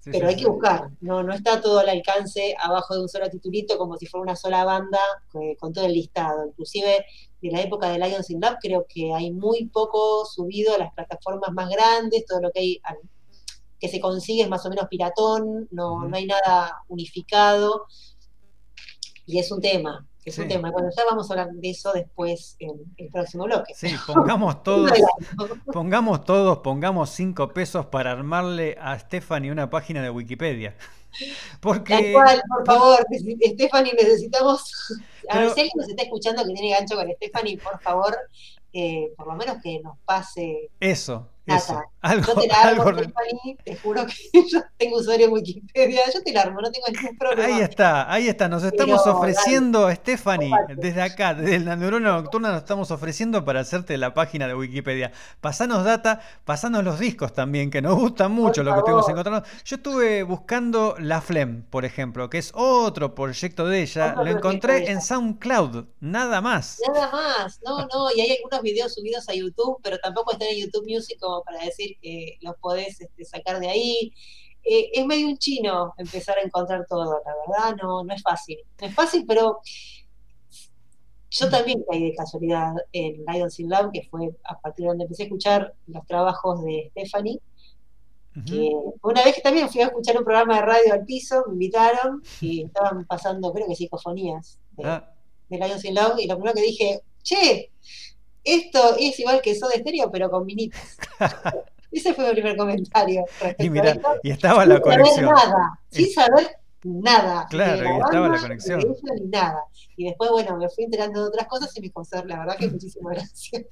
[SPEAKER 1] Sí,
[SPEAKER 4] pero
[SPEAKER 1] sí,
[SPEAKER 4] hay que buscar, no, no está todo al alcance abajo de un solo titulito como si fuera una sola banda eh, con todo el listado. Inclusive de la época de Lions in Love creo que hay muy poco subido a las plataformas más grandes, todo lo que hay al- que se consigue es más o menos piratón, no, no hay nada unificado. Y es un tema, es un tema. Bueno, ya vamos a hablar de eso después en el próximo bloque.
[SPEAKER 1] Sí, pongamos todos, pongamos todos, pongamos cinco pesos para armarle a Stephanie una página de Wikipedia.
[SPEAKER 4] Tal
[SPEAKER 1] Porque
[SPEAKER 4] cual, por favor, Stephanie, necesitamos. A ver,
[SPEAKER 1] Pero-
[SPEAKER 4] si alguien nos está escuchando que tiene gancho con Stephanie, por favor, eh, por lo menos que nos pase.
[SPEAKER 1] eso. Eso. Algo,
[SPEAKER 4] Yo te la armo,
[SPEAKER 1] algo-
[SPEAKER 4] Stephanie, te juro que yo tengo usuario en Wikipedia, yo te la armo, no tengo ningún problema.
[SPEAKER 1] Ahí está, ahí está. Nos estamos
[SPEAKER 4] Pero,
[SPEAKER 1] ofreciendo, Stephanie,
[SPEAKER 4] Comparte.
[SPEAKER 1] desde acá, desde la neurona nocturna, nos estamos ofreciendo para hacerte la página de Wikipedia. Pasanos data, pasanos los discos también, que nos gustan mucho lo que estuvimos encontrando. Yo estuve buscando La Flem, por ejemplo, que es otro proyecto de ella.
[SPEAKER 4] Otro
[SPEAKER 1] Lo encontré en SoundCloud, nada más.
[SPEAKER 4] Nada más, no, no, y hay algunos videos subidos a YouTube, pero tampoco están en YouTube Music como para decir que los podés este, sacar de ahí. Eh, es medio un chino empezar a encontrar todo, la verdad, no, no es fácil. No es fácil, pero yo también caí de casualidad en Lions in Love, que fue a partir de donde empecé a escuchar los trabajos de Stephanie. Que una vez que también fui a escuchar un programa de radio al piso, me invitaron y estaban pasando, creo que psicofonías de,
[SPEAKER 1] Ah,
[SPEAKER 4] de Lions in Love, y lo primero que dije, che, esto es igual que Soda Stereo, pero con minitas. Ese fue mi primer comentario.
[SPEAKER 1] y mira, y estaba
[SPEAKER 4] sin
[SPEAKER 1] la
[SPEAKER 4] saber
[SPEAKER 1] conexión.
[SPEAKER 4] nada, sin
[SPEAKER 1] Es-
[SPEAKER 4] saber nada.
[SPEAKER 1] Claro,
[SPEAKER 4] la
[SPEAKER 1] y estaba la conexión.
[SPEAKER 4] ni nada. Y después, bueno, me fui enterando de otras cosas y me causó, la verdad que muchísimas gracias.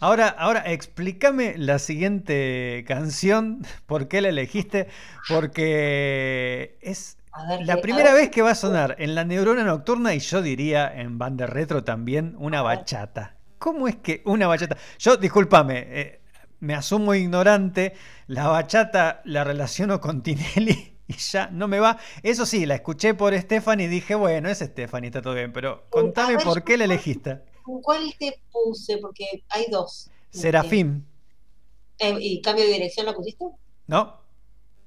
[SPEAKER 1] Ahora, ahora explícame la siguiente canción, por qué la elegiste, porque es
[SPEAKER 4] ver,
[SPEAKER 1] la
[SPEAKER 4] a
[SPEAKER 1] primera vez que va a sonar en la neurona nocturna y yo diría en banda retro también una bachata. ¿Cómo es que una bachata? Yo, discúlpame, eh, me asumo ignorante, la bachata la relaciono con Tinelli y ya no me va. Eso sí, la escuché por Stephanie y dije, bueno, es Stephanie, está todo bien, pero contame
[SPEAKER 4] ver,
[SPEAKER 1] por qué la elegiste.
[SPEAKER 4] ¿Con cuál te puse? Porque hay dos.
[SPEAKER 1] Serafín,
[SPEAKER 4] Eh, ¿Y cambio de dirección lo pusiste?
[SPEAKER 1] ¿no?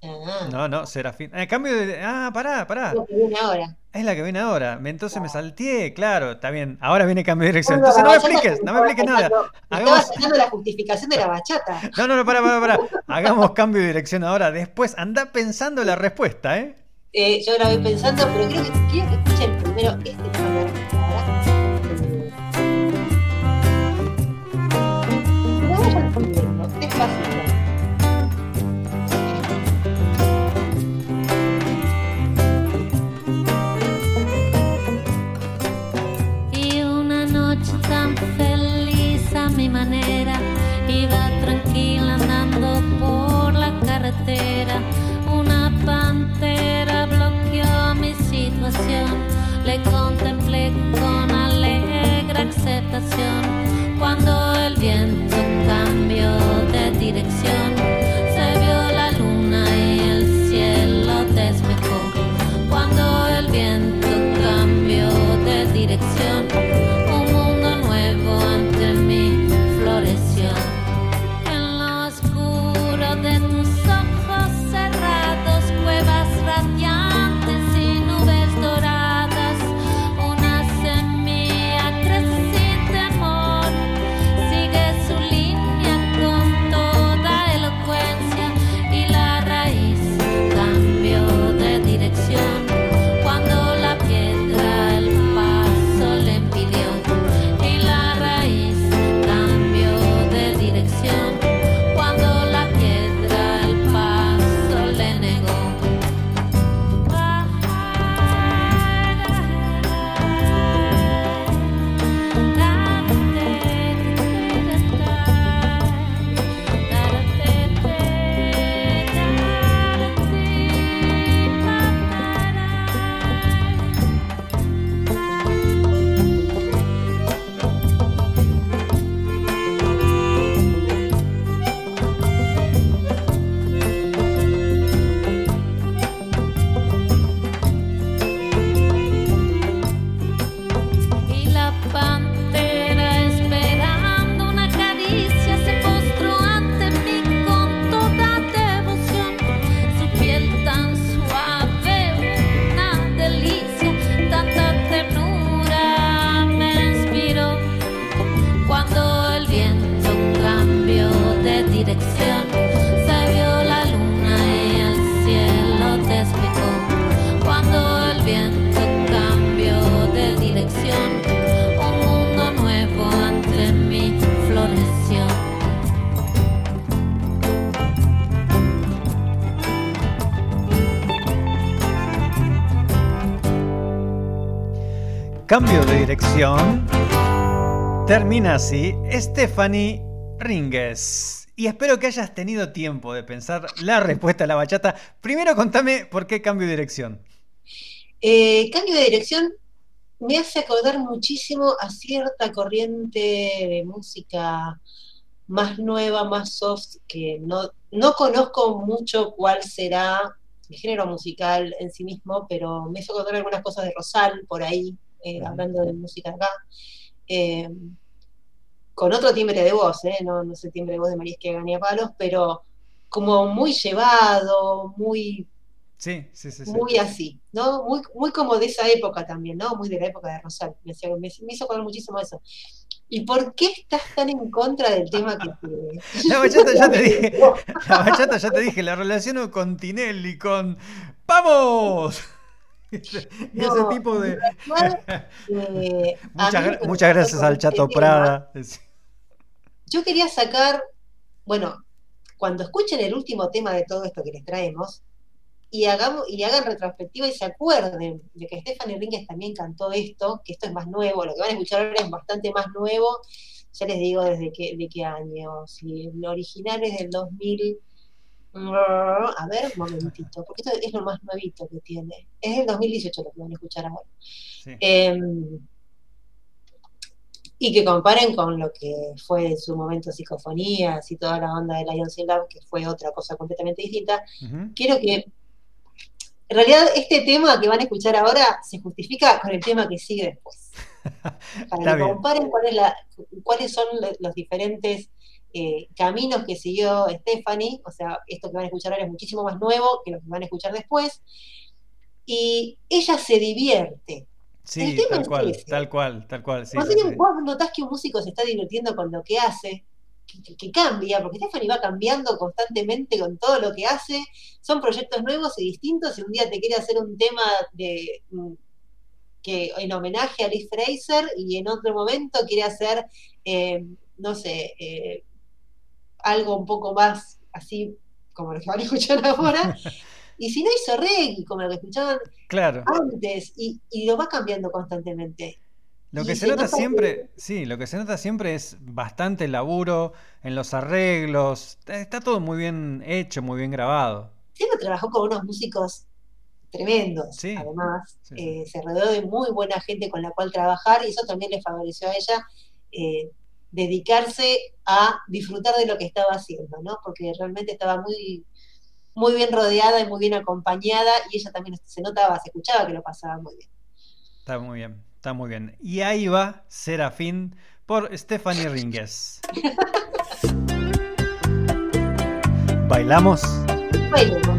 [SPEAKER 4] Ah,
[SPEAKER 1] No, no, Serafín. Eh, cambio de. Ah, pará, pará.
[SPEAKER 4] lo que viene ahora.
[SPEAKER 1] Es la que viene ahora. Entonces me salteé, claro, está bien. Ahora viene cambio de dirección. Entonces no me expliques, no me expliques nada. Hagamos-
[SPEAKER 4] Estaba sacando la justificación de la bachata.
[SPEAKER 1] No, no, no, pará, pará, pará. Hagamos cambio de dirección ahora. Después, anda pensando la respuesta, ¿eh?
[SPEAKER 4] Eh, yo la voy pensando, pero creo que quiero que escuchen primero este tema
[SPEAKER 7] le contemplé con alegre aceptación.
[SPEAKER 1] Cambio de dirección. Termina así Stephanie Ringes. Y espero que hayas tenido tiempo de pensar la respuesta a la bachata. Primero contame por qué cambio de dirección.
[SPEAKER 4] Eh, cambio de dirección me hace acordar muchísimo a cierta corriente de música más nueva, más soft, que no, no conozco mucho cuál será el género musical en sí mismo, pero me hace acordar algunas cosas de Rosal por ahí, eh, hablando de música acá. Eh, con otro timbre de voz, ¿eh? no, no el timbre de voz de María Esquiaga ni a palos, pero como muy llevado, muy
[SPEAKER 1] Sí, sí, sí.
[SPEAKER 4] muy así, ¿no? Muy, muy como de esa época también, ¿no? Muy de la época de Rosal. Me, hacía- me- me hizo acordar muchísimo eso. ¿Y por qué estás tan en contra del tema que te...
[SPEAKER 1] La bachata ya te dije. La bachata ya te dije, la relaciono con Tinelli, con ¡Vamos! Y ese
[SPEAKER 4] No,
[SPEAKER 1] tipo de.
[SPEAKER 4] igual, eh, a
[SPEAKER 1] Muchas, gra- gracias al Chato
[SPEAKER 4] tema.
[SPEAKER 1] Prada.
[SPEAKER 4] Yo quería sacar, bueno, cuando escuchen el último tema de todo esto que les traemos, y hagamos, y hagan retrospectiva y se acuerden de que Stephanie Ringes también cantó esto, que esto es más nuevo, lo que van a escuchar ahora es bastante más nuevo, ya les digo desde qué, de qué año, si el original es del 2000, a ver, un momentito, porque esto es lo más nuevito que tiene, es del 2018 lo que van a escuchar ahora.
[SPEAKER 1] Sí.
[SPEAKER 4] Em, y que comparen con lo que fue en su momento psicofonías y toda la onda de Lions in Love, que fue otra cosa completamente distinta. Quiero que, en realidad, este tema que van a escuchar ahora se justifica con el tema que sigue después. Para
[SPEAKER 1] Está
[SPEAKER 4] que comparen cuál es la- cuáles son lo- los diferentes eh, caminos que siguió Stephanie. O sea, esto que van a escuchar ahora es muchísimo más nuevo que lo que van a escuchar después. Y ella se divierte.
[SPEAKER 1] Sí, tal cual, tal cual, tal cual.
[SPEAKER 4] Cuando
[SPEAKER 1] sí,
[SPEAKER 4] tienen-
[SPEAKER 1] sí.
[SPEAKER 4] vos notás que un músico se está divirtiendo con lo que hace,
[SPEAKER 7] que, que cambia, porque Stephanie va cambiando constantemente con todo lo que hace. Son proyectos nuevos y distintos. Y un día te quiere hacer un tema de mm, que en homenaje a Liz Fraser y en otro momento quiere hacer, eh, no sé, eh, algo un poco más así como lo que van a escuchar ahora. Y si no hizo reggae, como lo que escuchaban
[SPEAKER 1] Claro.
[SPEAKER 7] antes, y, y lo va cambiando constantemente.
[SPEAKER 1] Lo que se
[SPEAKER 7] se
[SPEAKER 1] nota
[SPEAKER 7] nota
[SPEAKER 1] siempre, sí, lo que se nota siempre es bastante laburo en los arreglos. Está todo muy bien hecho, muy bien grabado.
[SPEAKER 7] Siempre trabajó con unos músicos tremendos,
[SPEAKER 1] Sí,
[SPEAKER 7] además.
[SPEAKER 1] sí,
[SPEAKER 7] Eh, se rodeó de muy buena gente con la cual trabajar y eso también le favoreció a ella eh, dedicarse a disfrutar de lo que estaba haciendo, ¿no? Porque realmente estaba muy, muy bien rodeada y muy bien acompañada y ella también se notaba, se escuchaba que lo pasaba muy bien.
[SPEAKER 1] Está muy bien, está muy bien. Y ahí va Serafín por Stephanie Ringues. ¿Bailamos?
[SPEAKER 7] Bailemos.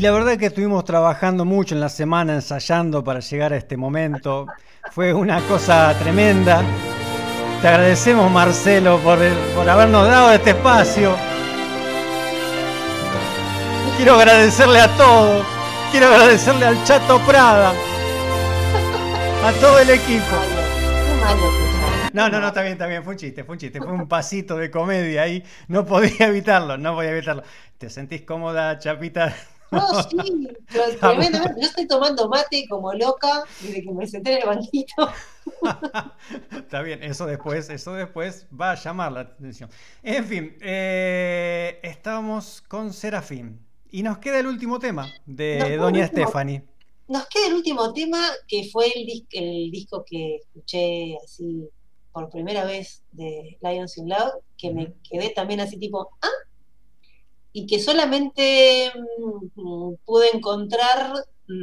[SPEAKER 1] Y la verdad que estuvimos trabajando mucho en la semana, ensayando para llegar a este momento. Fue una cosa tremenda. Te agradecemos, Marcelo, por, por habernos dado este espacio. Quiero agradecerle a todos. Quiero agradecerle al Chato Prada. A todo el equipo. No, no, no, está bien, está bien, fue un chiste, fue un chiste, fue un pasito de comedia ahí, no podía evitarlo, no podía evitarlo. ¿Te sentís cómoda, Chapita?
[SPEAKER 4] No, sí, tremendamente. Yo estoy tomando mate como loca desde que me senté en el banquito.
[SPEAKER 1] Está bien, eso después, eso después va a llamar la atención. En fin, eh, estábamos con Serafín y nos queda el último tema de
[SPEAKER 4] Nos
[SPEAKER 1] Doña
[SPEAKER 4] último.
[SPEAKER 1] Stephanie.
[SPEAKER 4] Nos queda el último tema, que fue el, dis- el disco que escuché así por primera vez de Lions in Love, que me quedé también así tipo, ¿ah? Y que solamente mm, pude encontrar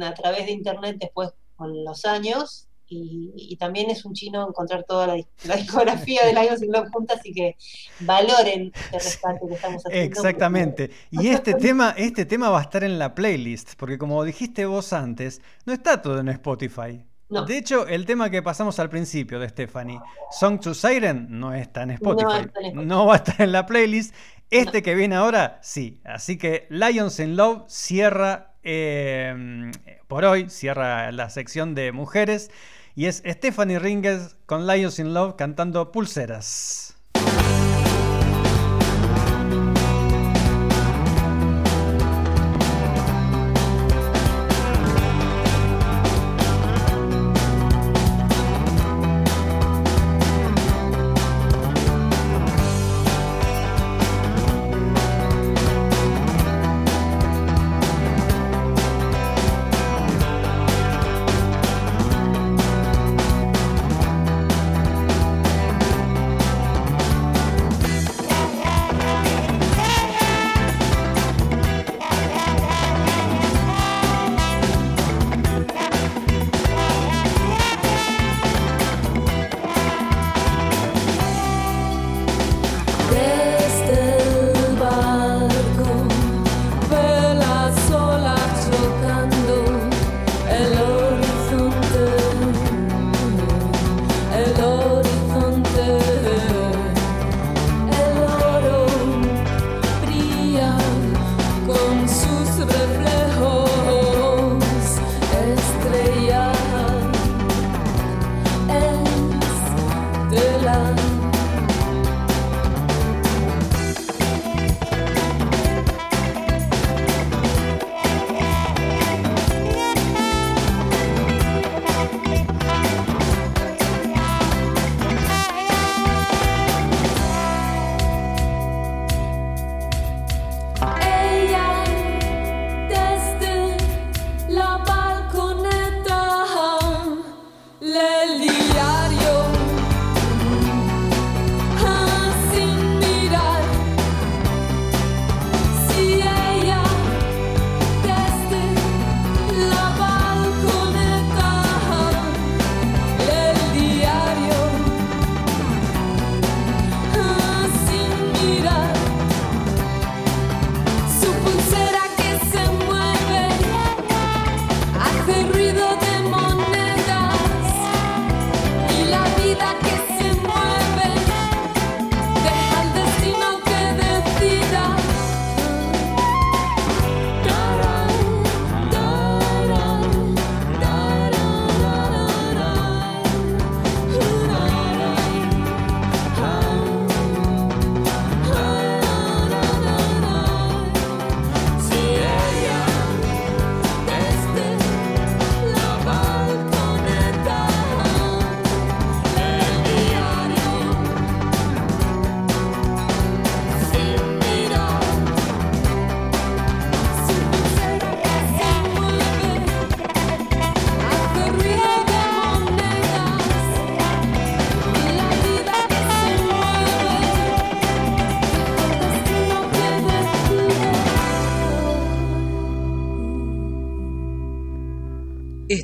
[SPEAKER 4] a través de internet después con los años. Y, y también es un chino encontrar toda la, la discografía de Lions in Love juntas, así que valoren este rescate que estamos haciendo.
[SPEAKER 1] Exactamente. Y este tema, este tema va a estar en la playlist, porque como dijiste vos antes, no está todo en Spotify.
[SPEAKER 4] No.
[SPEAKER 1] De hecho, el tema que pasamos al principio de Stephanie, Song to Siren, no está en Spotify.
[SPEAKER 4] No está en Spotify.
[SPEAKER 1] No va a estar en la playlist. Este que viene ahora, sí. Así que Lions in Love cierra eh, por hoy, cierra la sección de mujeres. Y es Stephanie Ringes con Lions in Love cantando Pulseras.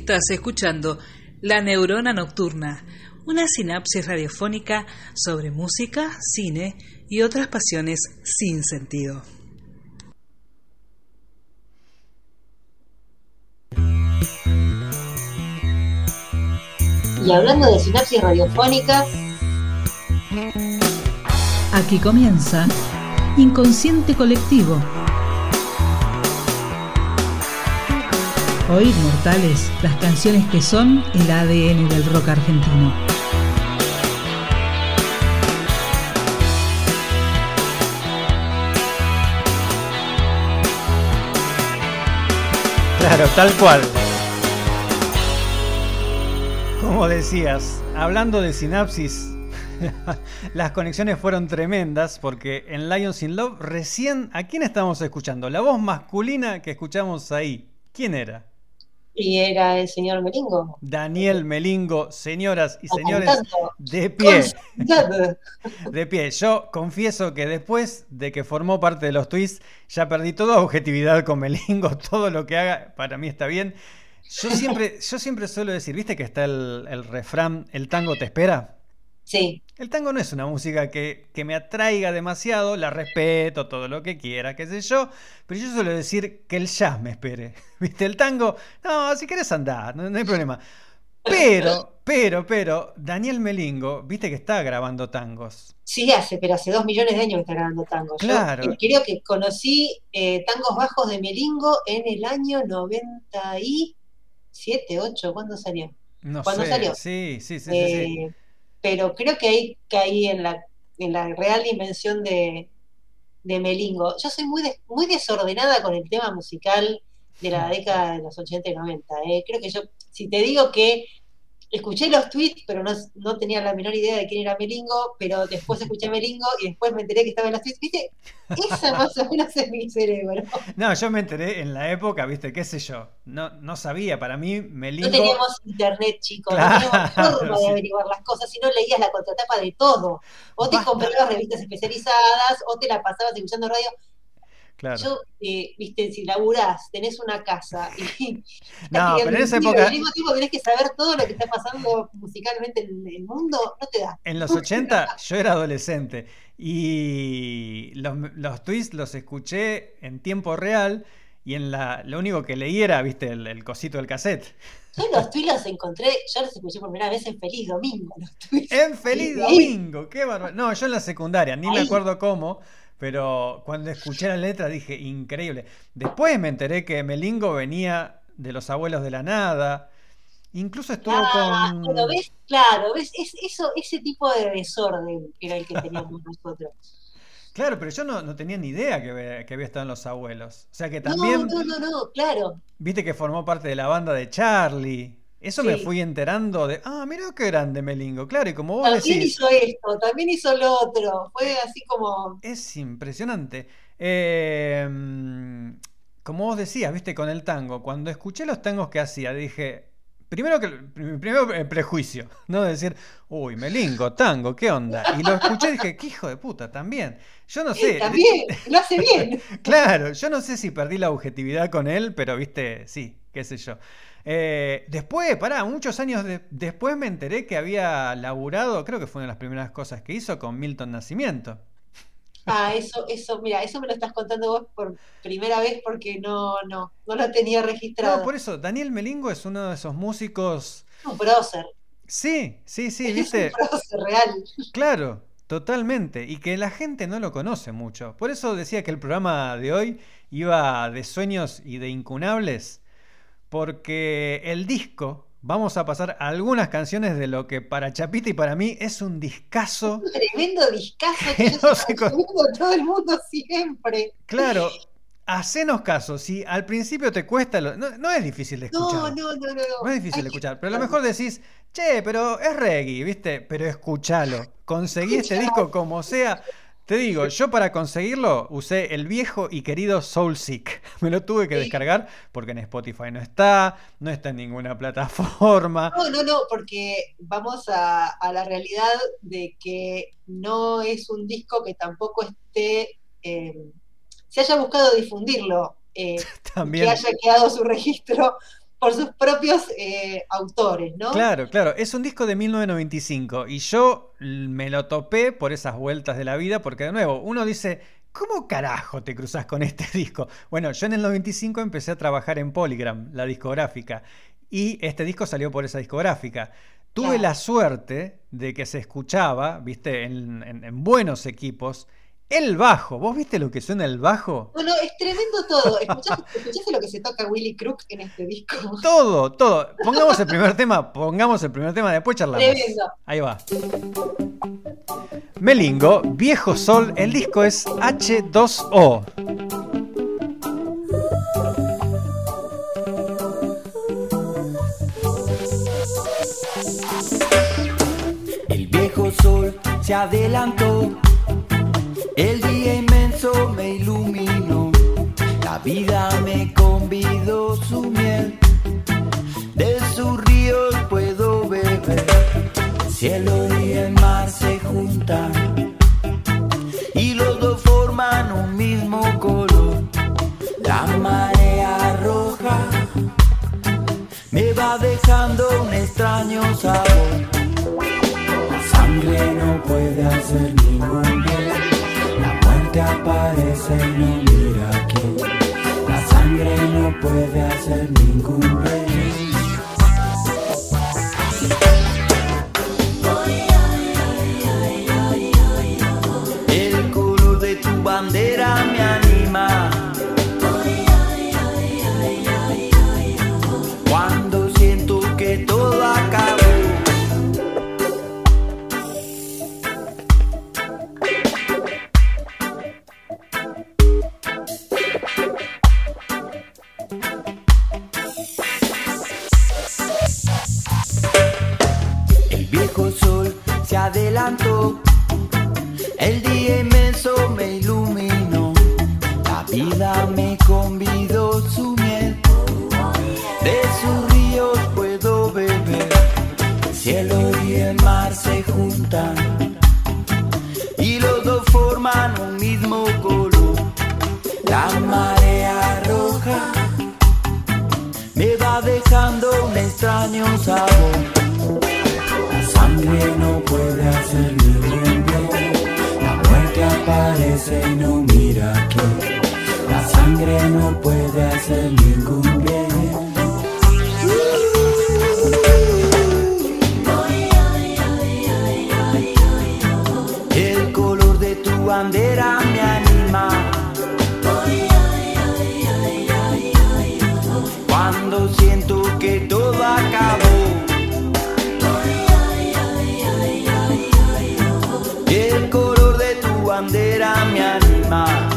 [SPEAKER 5] Estás escuchando La Neurona Nocturna, una sinapsis radiofónica sobre música, cine y otras pasiones sin sentido.
[SPEAKER 4] Y hablando de sinapsis radiofónicas,
[SPEAKER 5] Aquí comienza Inconsciente Colectivo. Hoy, Mortales, las canciones que son el ADN del rock argentino.
[SPEAKER 1] Claro, tal cual. Como decías, hablando de sinapsis, las conexiones fueron tremendas porque en Lions in Love recién, ¿a quién estamos escuchando? La voz masculina que escuchamos ahí. ¿Quién era?
[SPEAKER 4] Y era el señor Melingo.
[SPEAKER 1] Daniel Melingo, señoras y señores, de pie. De pie, yo confieso que después de que formó parte de los tweets, ya perdí toda objetividad con Melingo, todo lo que haga para mí está bien. Yo siempre, yo siempre suelo decir, ¿viste que está el, el refrán, el tango te espera?
[SPEAKER 4] Sí,
[SPEAKER 1] El tango no es una música que, que me atraiga demasiado, la respeto, todo lo que quiera, qué sé yo, pero yo suelo decir que el jazz me espere. ¿Viste? El tango, no, si querés andar, no, no hay problema. Pero, pero, pero, Daniel Melingo, viste que está grabando tangos.
[SPEAKER 4] sí hace, pero hace dos millones de años que está grabando tango. Yo
[SPEAKER 1] Claro.
[SPEAKER 4] eh, creo que conocí eh, tangos bajos de Melingo en el año 97, 8, ¿cuándo salió?
[SPEAKER 1] No
[SPEAKER 4] ¿Cuándo
[SPEAKER 1] sé.
[SPEAKER 4] salió?
[SPEAKER 1] Sí, sí, sí, sí, sí.
[SPEAKER 4] Pero creo que ahí caí en la, en la real dimensión de, de Melingo. Yo soy muy, des- muy desordenada con el tema musical de la década de los 80 y 90. eh. Creo que yo, si te digo que escuché los tweets, pero no, no tenía la menor idea de quién era Melingo, pero después escuché Melingo y después me enteré que estaba en los tweets. ¿Viste? Esa más o menos es mi cerebro.
[SPEAKER 1] No, yo me enteré en la época, viste, qué sé yo. No, no sabía, para mí Melingo.
[SPEAKER 4] No teníamos internet, chicos,
[SPEAKER 1] Claro,
[SPEAKER 4] no teníamos forma
[SPEAKER 1] sí.
[SPEAKER 4] de averiguar las cosas, si no leías la contratapa de todo. O te
[SPEAKER 1] Basta.
[SPEAKER 4] comprabas revistas especializadas, o te la pasabas escuchando radio.
[SPEAKER 1] Claro.
[SPEAKER 4] Yo, eh, viste, si laburás, tenés una casa y,
[SPEAKER 1] No, pero en esa
[SPEAKER 4] al
[SPEAKER 1] época-
[SPEAKER 4] mismo tiempo tenés que saber todo lo que está pasando musicalmente en el mundo, no te da.
[SPEAKER 1] En los 80 yo era adolescente y los, los tweets los escuché en tiempo real y en la, lo único que leí era, viste, el, el cosito del cassette.
[SPEAKER 4] Yo los tweets los encontré, yo los escuché por primera vez en Feliz Domingo. Los.
[SPEAKER 1] En Feliz. Domingo, qué bárbaro. No, yo en la secundaria, ni me acuerdo cómo, pero cuando escuché la letra dije, increíble. Después me enteré que Melingo venía de los abuelos de la nada. Incluso estuvo
[SPEAKER 4] Ah,
[SPEAKER 1] con...
[SPEAKER 4] bueno, ves, claro, ves, es, eso, ese tipo de desorden era el que teníamos nosotros.
[SPEAKER 1] Claro, pero yo no, no tenía ni idea que, que había estado en los abuelos. O sea que también...
[SPEAKER 4] No, no, no, no, claro.
[SPEAKER 1] Viste que formó parte de la banda de Charlie. Eso me fui enterando de. Ah, mira qué grande Melingo. Claro, y como vos
[SPEAKER 4] También
[SPEAKER 1] decís,
[SPEAKER 4] hizo esto, también hizo lo otro. Fue así como.
[SPEAKER 1] es impresionante. Eh, mm, como vos decías, viste, con el tango. Cuando escuché los tangos que hacía, dije. Primero que primero el prejuicio, ¿no? De decir, uy, Melingo, tango, ¿qué onda? Y lo escuché y dije, qué hijo de puta, también. Yo no sé.
[SPEAKER 4] También, lo hace bien.
[SPEAKER 1] Claro, yo no sé si perdí la objetividad con él, pero viste, sí, qué sé yo. Eh, después, pará, muchos años de- después me enteré que había laburado, creo que fue una de las primeras cosas que hizo con Milton Nacimiento.
[SPEAKER 4] Ah, eso, eso, mira, eso me lo estás contando vos por primera vez porque no, no, no lo tenía registrado.
[SPEAKER 1] No, por eso, Daniel Melingo es uno de esos músicos.
[SPEAKER 4] Un prócer.
[SPEAKER 1] Sí, sí, sí,
[SPEAKER 4] Es
[SPEAKER 1] viste.
[SPEAKER 4] un prócer real.
[SPEAKER 1] Claro, totalmente. Y que la gente no lo conoce mucho. Por eso decía que el programa de hoy iba de sueños y de incunables. Porque el disco, vamos a pasar algunas canciones de lo que para Chapita y para mí es un discazo.
[SPEAKER 4] Un tremendo discazo que yo
[SPEAKER 1] No
[SPEAKER 4] se
[SPEAKER 1] con-
[SPEAKER 4] todo el mundo siempre.
[SPEAKER 1] Claro, hacenos caso. Si al principio te cuesta, lo- no, no es difícil de
[SPEAKER 4] No,
[SPEAKER 1] escuchar.
[SPEAKER 4] no, no, no.
[SPEAKER 1] No es difícil de
[SPEAKER 4] que
[SPEAKER 1] escuchar, pero a lo mejor decís, che, pero es reggae, ¿viste? Pero escuchalo. Conseguí este disco como sea. Te digo, yo para conseguirlo usé el viejo y querido Soul Sick. Me lo tuve que
[SPEAKER 4] Sí.
[SPEAKER 1] descargar porque en Spotify no está, no está en ninguna plataforma.
[SPEAKER 4] No, no, no, porque vamos a, a la realidad de que no es un disco que tampoco esté, eh, se haya buscado difundirlo, eh,
[SPEAKER 1] También.
[SPEAKER 4] que haya quedado su registro por sus propios eh, autores, ¿no?
[SPEAKER 1] Claro, claro, es un disco de 1995 y yo me lo topé por esas vueltas de la vida porque de nuevo, uno dice, ¿cómo carajo te cruzas con este disco? Bueno, yo en el 95 empecé a trabajar en Polygram, la discográfica, y este disco salió por esa discográfica. Tuve
[SPEAKER 4] Claro.
[SPEAKER 1] la suerte de que se escuchaba, viste, en, en- en buenos equipos, el bajo, ¿vos viste lo que suena el bajo?
[SPEAKER 4] Bueno, es tremendo todo. ¿Escuchaste, ¿Escuchaste, lo que se toca Willy Crook en este disco?
[SPEAKER 1] Todo, todo. Pongamos el primer tema, pongamos el primer tema, después charlamos.
[SPEAKER 4] Tremendo.
[SPEAKER 1] Ahí va. Melingo, Viejo Sol, el disco es H2O.
[SPEAKER 9] El viejo sol se adelantó el día inmenso me iluminó. La vida me convidó su miel. De sus ríos puedo beber. El cielo y el mar se juntan. Y los dos forman un mismo color. La marea roja me va dejando un extraño sabor. La sangre no puede hacer ningún aparece y no mira quién. La sangre no puede hacer ningún bien. Vida me convidó su miel. De sus ríos puedo beber. El cielo y el mar se juntan. Y los dos forman un mismo color. La marea roja me va dejando un extraño sabor. La sangre no puede hacer ningún bien. La muerte aparece y no mira la sangre no puede hacer ningún bien. El color de tu bandera me anima. Cuando siento que todo acabó. El color de tu bandera me anima.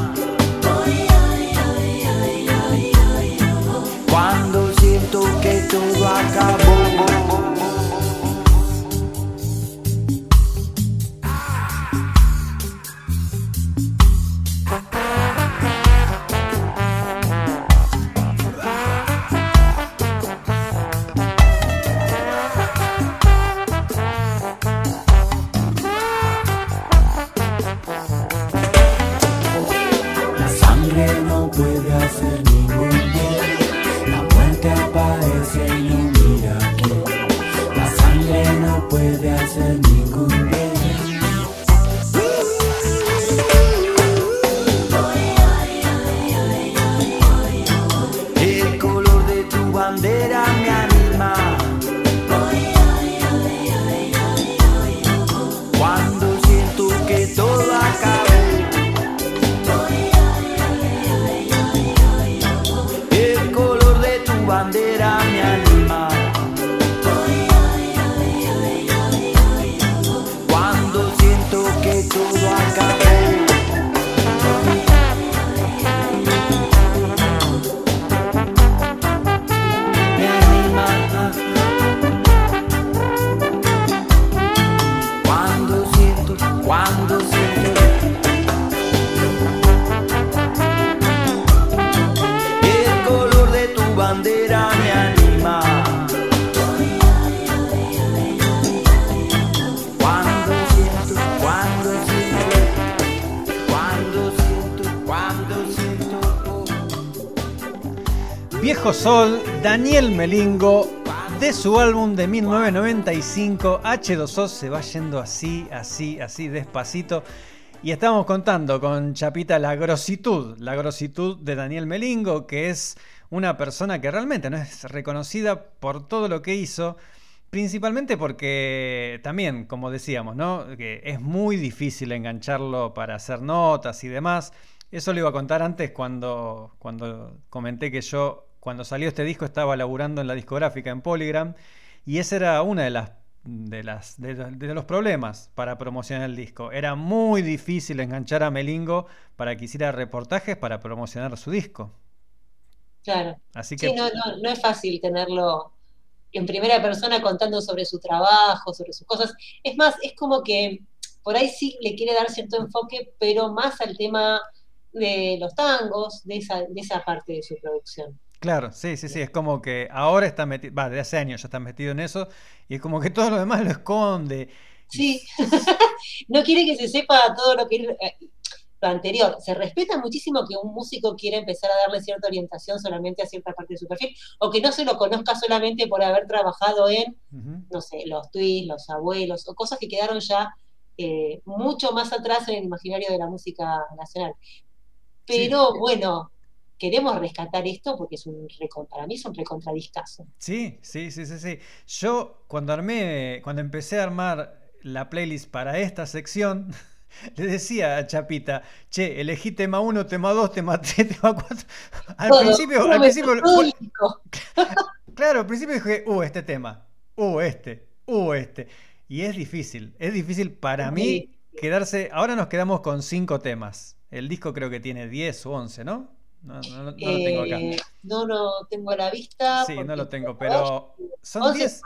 [SPEAKER 1] Daniel Melingo, de su álbum de 1995, H2O se va yendo así, así, así, despacito. Y estamos contando con Chapita la grositud, la grositud de Daniel Melingo, que es una persona que realmente no es reconocida por todo lo que hizo, principalmente porque también, como decíamos, ¿no? que es muy difícil engancharlo para hacer notas y demás. Eso lo iba a contar antes cuando, cuando comenté que yo, cuando salió este disco, estaba laburando en la discográfica en Polygram, y esa era una de las de, las, de, de los problemas para promocionar el disco. Era muy difícil enganchar a Melingo para que hiciera reportajes para promocionar su disco.
[SPEAKER 4] Claro.
[SPEAKER 1] Así que
[SPEAKER 4] Sí, no, no, no es fácil tenerlo en primera persona contando sobre su trabajo, sobre sus cosas. Es más, es como que, por ahí sí le quiere dar cierto enfoque, pero más al tema de los tangos, de esa, de esa parte de su producción.
[SPEAKER 1] Claro, sí, sí, sí, es como que ahora está metido, va, de hace años ya está metido en eso, y es como que todo lo demás lo esconde.
[SPEAKER 4] Sí, no quiere que se sepa todo lo que eh, lo anterior. Se respeta muchísimo que un músico quiera empezar a darle cierta orientación solamente a cierta parte de su perfil, o que no se lo conozca solamente por haber trabajado en, no sé, los tweets, los abuelos, o cosas que quedaron ya eh, mucho más atrás en el imaginario de la música nacional. Pero bueno, queremos rescatar esto porque es un para mí es un recontradiscazo.
[SPEAKER 1] Sí, sí, sí, sí, sí. Yo cuando armé, cuando empecé a armar la playlist para esta sección, le decía a Chapita, che, elegí tema 1, tema 2, tema 3, tema 4. Al
[SPEAKER 4] Todo,
[SPEAKER 1] principio, al principio, claro, al principio dije, uh, este tema, uh, este, uh, este. Y es difícil, es difícil para mí quedarse, ahora nos quedamos con 5 temas. El disco creo que tiene 10 o 11, ¿no? No, no- no lo tengo acá.
[SPEAKER 4] Eh, no lo tengo a la vista.
[SPEAKER 1] Sí, no lo tengo, pero son
[SPEAKER 4] 11
[SPEAKER 1] 10.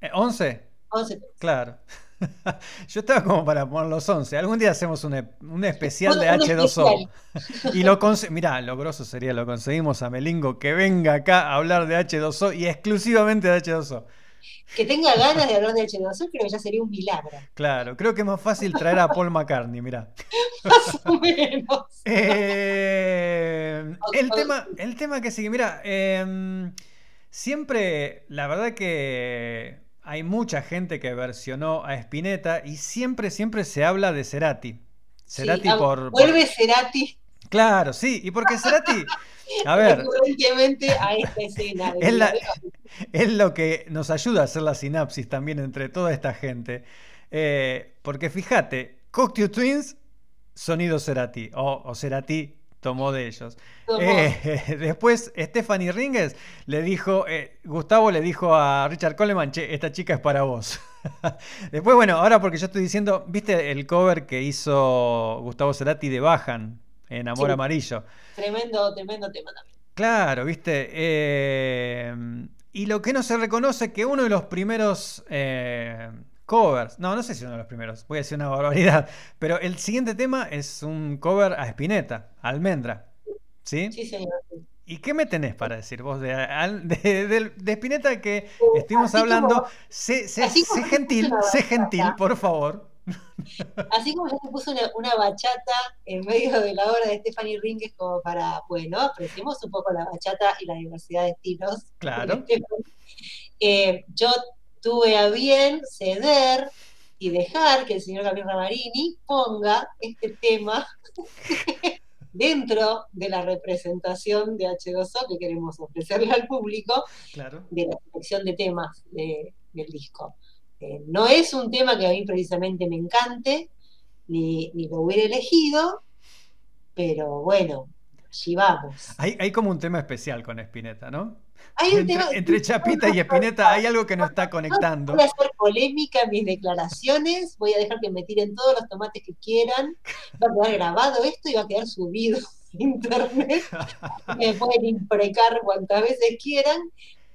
[SPEAKER 1] eh, ¿11?
[SPEAKER 4] 11
[SPEAKER 1] Claro. Yo estaba como para poner los 11. Algún día hacemos un, e- un especial de
[SPEAKER 4] Un- un
[SPEAKER 1] H2O. Y lo Mirá, lo grosso sería, lo conseguimos a Melingo que venga acá a hablar de H2O y exclusivamente de H2O.
[SPEAKER 4] Que tenga ganas de hablar de H2O, creo que ya sería un milagro.
[SPEAKER 1] Claro, creo que es más fácil traer a Paul McCartney, mirá.
[SPEAKER 4] Más o menos.
[SPEAKER 1] Eh, el, tema, el tema que sigue, mira, em, siempre, la verdad que hay mucha gente que versionó a Spinetta y siempre, siempre se habla de Cerati. Cerati
[SPEAKER 4] Sí, ah,
[SPEAKER 1] por, por-
[SPEAKER 4] Vuelve Cerati
[SPEAKER 1] Claro, sí, y porque Cerati, a ver,
[SPEAKER 4] a esta escena.
[SPEAKER 1] es, la-
[SPEAKER 4] Mira,
[SPEAKER 1] es lo que nos ayuda a hacer la sinapsis también entre toda esta gente. Eh, porque fíjate, Cocteau Twins, sonido Cerati, o, o Cerati tomó de ellos. Eh, después, Stephanie Ringes le dijo, eh, Gustavo le dijo a Richard Coleman, che, esta chica es para vos. Después, bueno, ahora porque yo estoy diciendo, ¿viste el cover que hizo Gustavo Cerati de Bajan en Amor
[SPEAKER 4] Sí.
[SPEAKER 1] Amarillo?
[SPEAKER 4] Tremendo, tremendo tema también.
[SPEAKER 1] Claro, viste. eh, y lo que no se reconoce que uno de los primeros eh, covers, no, no sé si uno de los primeros, voy a decir una barbaridad, pero el siguiente tema es un cover a Spinetta, a Almendra. ¿Sí?
[SPEAKER 4] Sí, señor.
[SPEAKER 1] ¿Y qué me tenés para decir vos de, de, de- de Spinetta que
[SPEAKER 4] Uh,
[SPEAKER 1] estuvimos
[SPEAKER 4] así
[SPEAKER 1] hablando?
[SPEAKER 4] como-
[SPEAKER 1] sé, sé- gentil, sé gentil, por favor.
[SPEAKER 4] Así como yo te puse una, una bachata en medio de la obra de Stephanie Ringes como para, bueno, apreciemos un poco la bachata y la diversidad de estilos.
[SPEAKER 1] Claro.
[SPEAKER 4] Eh, yo tuve a bien ceder y dejar que el señor Gabriel Ramarini ponga este tema dentro de la representación de H2O que queremos ofrecerle al público
[SPEAKER 1] Claro.
[SPEAKER 4] de la selección de temas de- del disco. Eh, no es un tema que a mí precisamente me encante, ni, ni lo hubiera elegido, pero bueno, allí vamos.
[SPEAKER 1] Hay, hay como un tema especial con Spinetta, ¿no?
[SPEAKER 4] Hay un
[SPEAKER 1] Entre,
[SPEAKER 4] tema-
[SPEAKER 1] entre Chapita y Spinetta hay algo que no está conectando.
[SPEAKER 4] Voy a hacer polémica en mis declaraciones, voy a dejar que me tiren todos los tomates que quieran, va a quedar grabado esto y va a quedar subido a internet, me pueden imprecar cuantas veces quieran,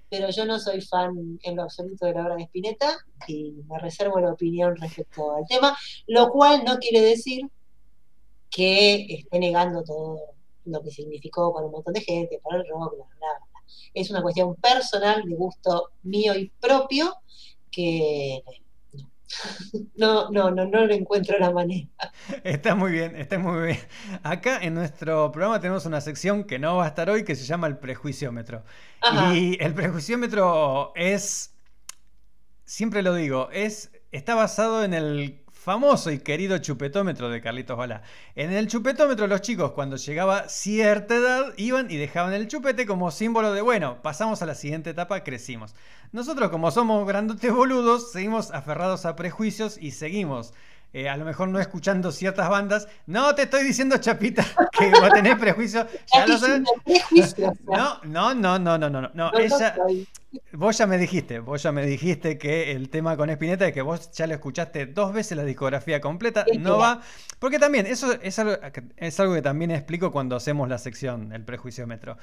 [SPEAKER 4] pero yo no soy fan en lo absoluto de la obra de Spinetta y me reservo la opinión respecto al tema, lo cual no quiere decir que esté negando todo lo que significó para un montón de gente, para el rock, bla, bla, bla. Es una cuestión personal, de gusto mío y propio, que no, no, no, no le encuentro la manera.
[SPEAKER 1] Está muy bien, está muy bien. Acá en nuestro programa tenemos una sección que no va a estar hoy que se llama el prejuiciómetro.
[SPEAKER 4] Ajá.
[SPEAKER 1] Y el prejuiciómetro es, siempre lo digo, es, está basado en el famoso y querido chupetómetro de Carlitos Balá. En el chupetómetro los chicos cuando llegaba cierta edad iban y dejaban el chupete como símbolo de, bueno, pasamos a la siguiente etapa, crecimos. Nosotros como somos grandotes boludos, seguimos aferrados a prejuicios y seguimos. Eh, a lo mejor no escuchando ciertas bandas. No te estoy diciendo, Chapita, que vos tenés prejuicios. Ya lo sabes.
[SPEAKER 4] Prejuicios,
[SPEAKER 1] No, no, no, no, no, no, no. ella-. Vos ya me dijiste, vos ya me dijiste que el tema con Spinetta es que vos ya lo escuchaste dos veces la discografía completa, no va, porque también eso es algo, que- es algo que también explico cuando hacemos la sección, el prejuiciómetro.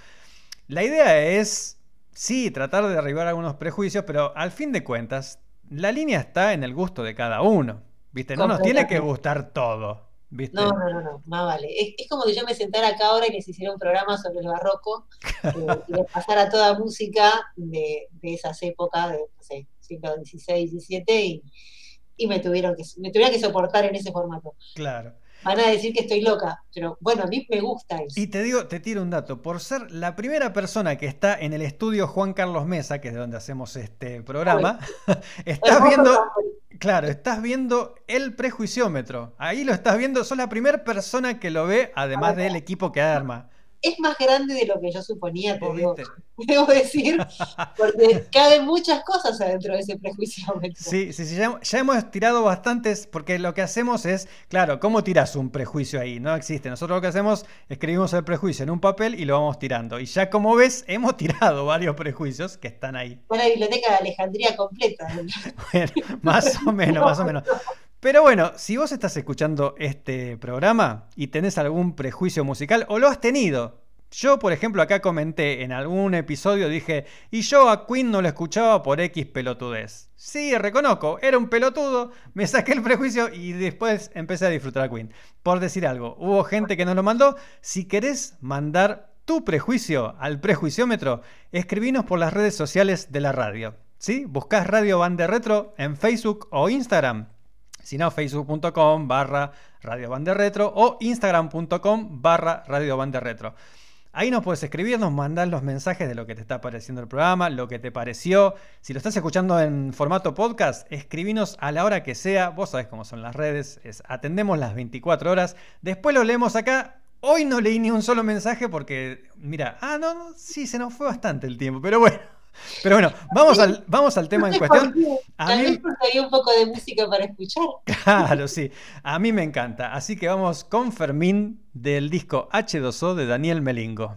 [SPEAKER 1] La idea es, sí, tratar de derribar algunos prejuicios, pero al fin de cuentas, la línea está en el gusto de cada uno. ¿Viste? No nos tiene que gustar todo. ¿Viste?
[SPEAKER 4] No, no, no, no, más vale. Es, es como que yo me sentara acá ahora y les hiciera un programa sobre el barroco eh, y les pasara toda música de, de esas épocas, de, no sé, siglo XVI, XVII, y, y me, tuvieron que, me tuvieron que soportar en ese formato.
[SPEAKER 1] Claro.
[SPEAKER 4] Van a decir que estoy loca, pero bueno, a mí me gusta eso.
[SPEAKER 1] Y te digo, te tiro un dato. Por ser la primera persona que está en el estudio Juan Carlos Mesa, que es de donde hacemos este programa, estás viendo, claro, estás viendo el prejuiciómetro. Ahí lo estás viendo, sos la primera persona que lo ve, además del equipo que arma.
[SPEAKER 4] Es más grande de lo que yo suponía, te
[SPEAKER 1] ¿Vos
[SPEAKER 4] digo, debo decir, porque caben muchas cosas adentro de ese prejuiciómetro.
[SPEAKER 1] Sí, sí, sí, ya, ya hemos tirado bastantes, porque lo que hacemos es, claro, ¿cómo tiras un prejuicio ahí? No existe. Nosotros lo que hacemos, escribimos el prejuicio en un papel y lo vamos tirando. Y ya como ves, hemos tirado varios prejuicios que están ahí.
[SPEAKER 4] Una biblioteca de Alejandría completa.
[SPEAKER 1] Bueno, más o menos, más o menos. Pero bueno, si vos estás escuchando este programa y tenés algún prejuicio musical o lo has tenido, yo por ejemplo acá comenté en algún episodio, dije, y yo a Queen no lo escuchaba por X pelotudez. Sí, reconozco, era un pelotudo, me saqué el prejuicio y después empecé a disfrutar a Queen. Por decir algo, hubo gente que nos lo mandó. Si querés mandar tu prejuicio al prejuiciómetro, escribinos por las redes sociales de la radio. ¿Sí? Buscás Radio Bande Retro en Facebook o Instagram. Si no, facebook.com barra Radio Retro o instagram.com barra Radio Retro. Ahí nos puedes escribir, nos mandás los mensajes de lo que te está pareciendo el programa, lo que te pareció. Si lo estás escuchando en formato podcast, escribinos a la hora que sea. Vos sabés cómo son las redes, es- atendemos las 24 horas. Después lo leemos acá. Hoy no leí ni un solo mensaje porque, mira, ah, no, no, sí, se nos fue bastante el tiempo, pero bueno. Pero bueno, vamos al, vamos al tema en cuestión. A
[SPEAKER 4] Tal
[SPEAKER 1] mí-
[SPEAKER 4] vez porque había un poco de música para escuchar.
[SPEAKER 1] Claro, sí. A mí me encanta. Así que vamos con Fermín del disco H2O de Daniel Melingo.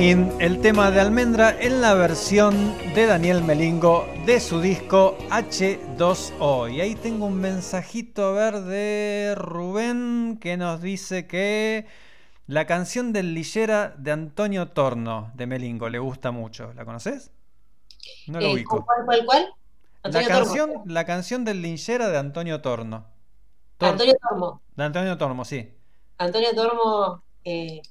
[SPEAKER 9] El
[SPEAKER 1] tema de Almendra en la versión de Daniel Melingo de su disco H2O. Y ahí tengo un mensajito a ver de Rubén que nos dice que la canción del Lillera de Antonio Torno de Melingo le gusta mucho. ¿La conoces? No lo
[SPEAKER 4] Eh,
[SPEAKER 1] ubico.
[SPEAKER 4] ¿Cuál, cuál, cuál?
[SPEAKER 1] La
[SPEAKER 4] Tormo.
[SPEAKER 1] canción, la canción del Lillera de Antonio Torno. Tor-
[SPEAKER 4] Antonio Tormo.
[SPEAKER 1] De Antonio Tormo, sí.
[SPEAKER 4] Antonio Tormo, eh,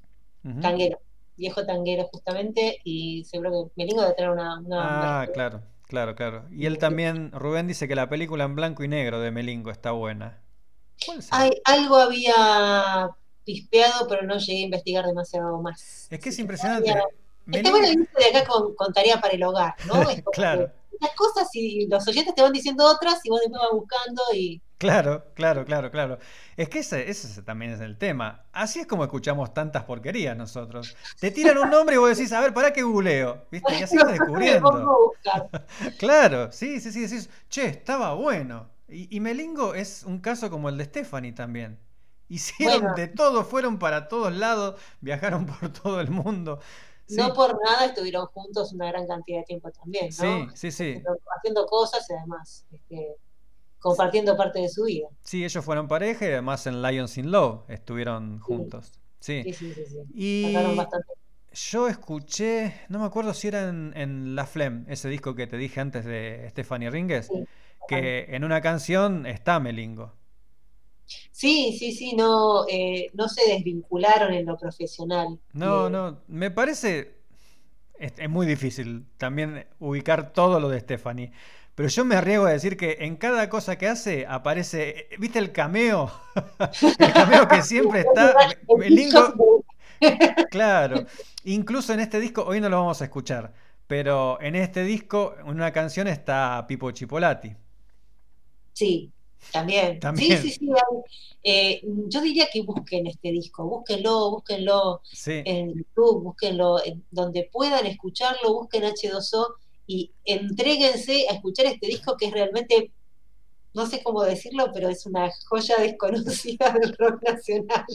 [SPEAKER 4] tanguero, viejo tanguero justamente, y seguro que Melingo debe tener una... una
[SPEAKER 1] Ah, claro, claro, claro. Y él también, Rubén dice que la película en blanco y negro de Melingo está buena. ¿Cuál?
[SPEAKER 4] Ay, algo había pispeado, pero no llegué a investigar demasiado más.
[SPEAKER 1] Es que es impresionante.
[SPEAKER 4] había- Bueno el inicio de acá con, con tarea para el hogar, ¿no?
[SPEAKER 1] Claro.
[SPEAKER 4] Las cosas y los oyentes te van diciendo otras y vos después vas buscando y...
[SPEAKER 1] Claro, claro, claro, claro. Es que ese, ese también es el tema. Así es como escuchamos tantas porquerías nosotros. Te tiran un nombre y vos decís, a ver, ¿para qué googleo? ¿Viste? Y así vas descubriendo. Claro, sí, sí, sí, decís, che, estaba bueno. Y, y Melingo es un caso como el de Stephanie también. Hicieron
[SPEAKER 4] Bueno.
[SPEAKER 1] de todo, fueron para todos lados, viajaron por todo el mundo. Sí,
[SPEAKER 4] No por nada estuvieron juntos una gran cantidad de tiempo también, ¿no?
[SPEAKER 1] sí, sí, sí.
[SPEAKER 4] Haciendo, cosas y además este, compartiendo parte de su vida.
[SPEAKER 1] Sí, ellos fueron pareja y además en Lions in Love estuvieron juntos. Sí.
[SPEAKER 4] Sí, sí, sí. sí.
[SPEAKER 1] Y
[SPEAKER 4] bastante.
[SPEAKER 1] yo escuché, no me acuerdo si era en, en La Flem, ese disco que te dije antes de Stephanie Ringues,
[SPEAKER 4] Sí.
[SPEAKER 1] que en una canción está Melingo.
[SPEAKER 4] Sí, sí, sí, no, eh, no se desvincularon en lo profesional.
[SPEAKER 1] No,
[SPEAKER 4] Eh,
[SPEAKER 1] no, me parece. Es, es muy difícil también ubicar todo lo de Stephanie. Pero yo me arriesgo a decir que en cada cosa que hace aparece. ¿Viste el cameo? El cameo que siempre está.
[SPEAKER 4] el. TikTok
[SPEAKER 1] Claro. Incluso en este disco, hoy no lo vamos a escuchar. Pero en este disco, en una canción está Pipo Chipolati.
[SPEAKER 4] Sí, también.
[SPEAKER 1] También.
[SPEAKER 4] Sí, sí, sí. eh, yo diría que busquen este disco, búsquenlo, búsquenlo
[SPEAKER 1] Sí.
[SPEAKER 4] en YouTube, búsquenlo en donde puedan escucharlo, busquen H2O y entréguense a escuchar este disco que es realmente, no sé cómo decirlo, pero es una joya desconocida del rock nacional.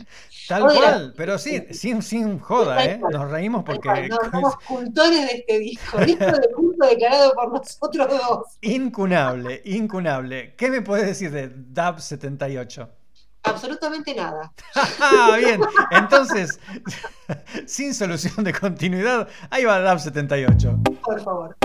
[SPEAKER 1] Tal cual, pero sí, sin, sin joda, ¿eh? Nos reímos porque
[SPEAKER 4] No, somos cultores de este disco, disco de culto declarado por nosotros dos.
[SPEAKER 1] Incunable, incunable. ¿Qué me puedes decir de DAB 78?
[SPEAKER 4] Absolutamente nada.
[SPEAKER 1] Ah, bien. Entonces, sin solución de continuidad, ahí va DAB 78.
[SPEAKER 4] Por favor.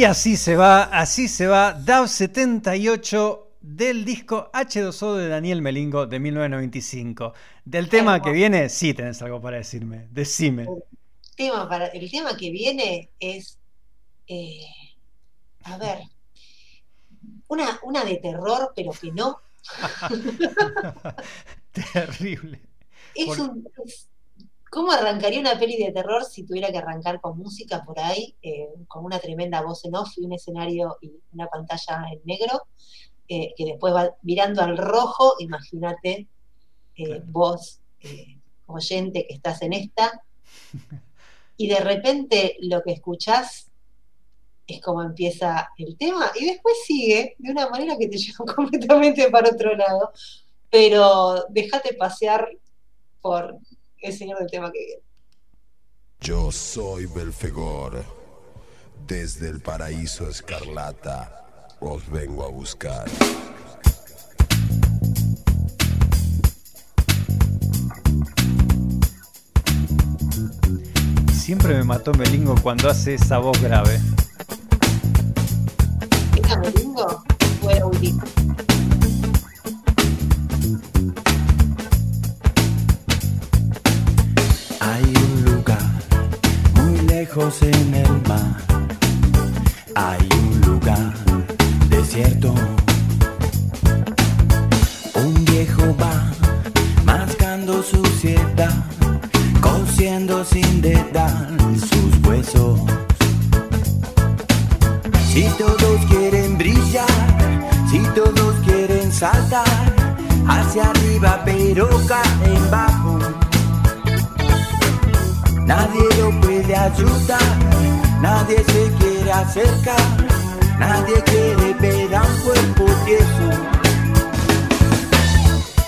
[SPEAKER 1] Y así se va, así se va DAV 78 del disco H2O de Daniel Melingo de 1995. Del tema que viene, sí tenés algo para decirme. Decime.
[SPEAKER 4] Tema para, el tema que viene es, eh, a ver, una, una de terror, pero que no.
[SPEAKER 1] Terrible.
[SPEAKER 4] Es
[SPEAKER 1] Por-
[SPEAKER 4] un, es- ¿Cómo arrancaría una peli de terror si tuviera que arrancar con música por ahí, eh, con una tremenda voz en off y un escenario y una pantalla en negro, eh, que después va mirando al rojo? Imagínate eh, vos, eh, oyente, que estás en esta, y de repente lo que escuchás es como empieza el tema, y después sigue de una manera que te lleva completamente para otro lado, pero déjate pasear por el señor del tema que viene.
[SPEAKER 10] Yo soy Belfegor. Desde el paraíso escarlata os vengo a buscar.
[SPEAKER 1] Siempre me mató Melingo cuando hace esa voz grave.
[SPEAKER 4] ¿Era Melingo o era un
[SPEAKER 9] lejos en el mar. Hay un lugar desierto. Un viejo va mascando suciedad, cosiendo sin dedal sus huesos. Si todos quieren brillar, si todos quieren saltar hacia arriba, pero caen bajo. Nadie lo puede ayudar, nadie se quiere acercar, nadie quiere ver a un cuerpo tieso.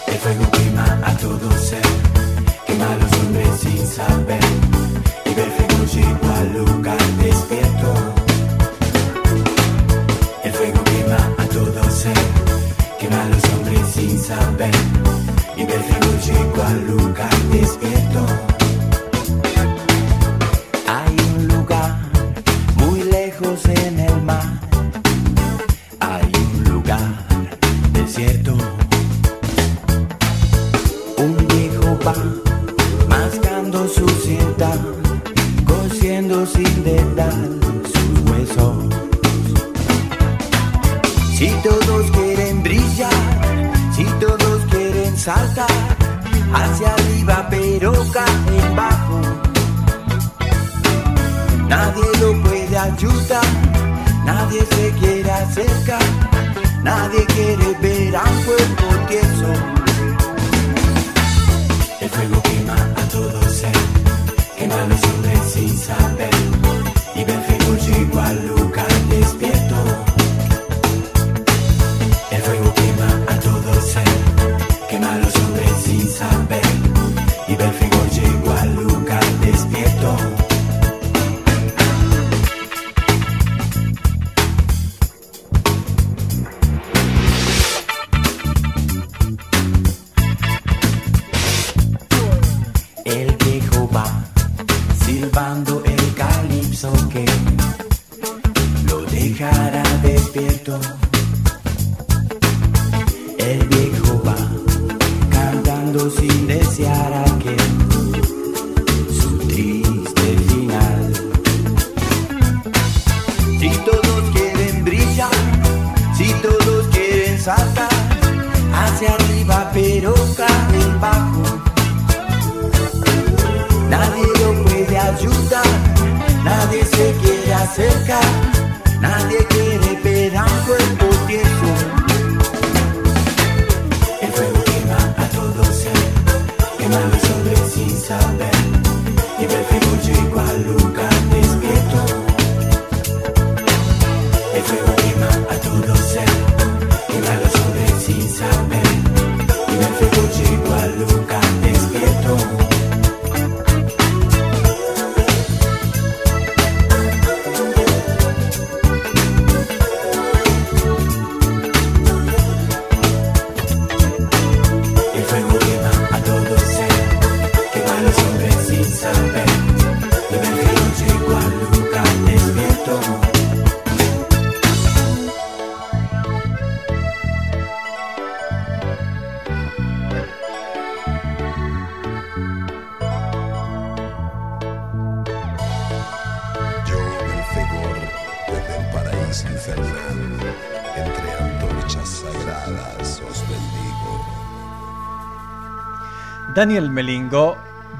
[SPEAKER 9] El fuego quema a todo ser, quema a los hombres sin saber, y llegó al lugar despierto. El fuego quema a todo ser, quema a los hombres sin saber, y llegó al lugar despierto.
[SPEAKER 1] Daniel Melingo,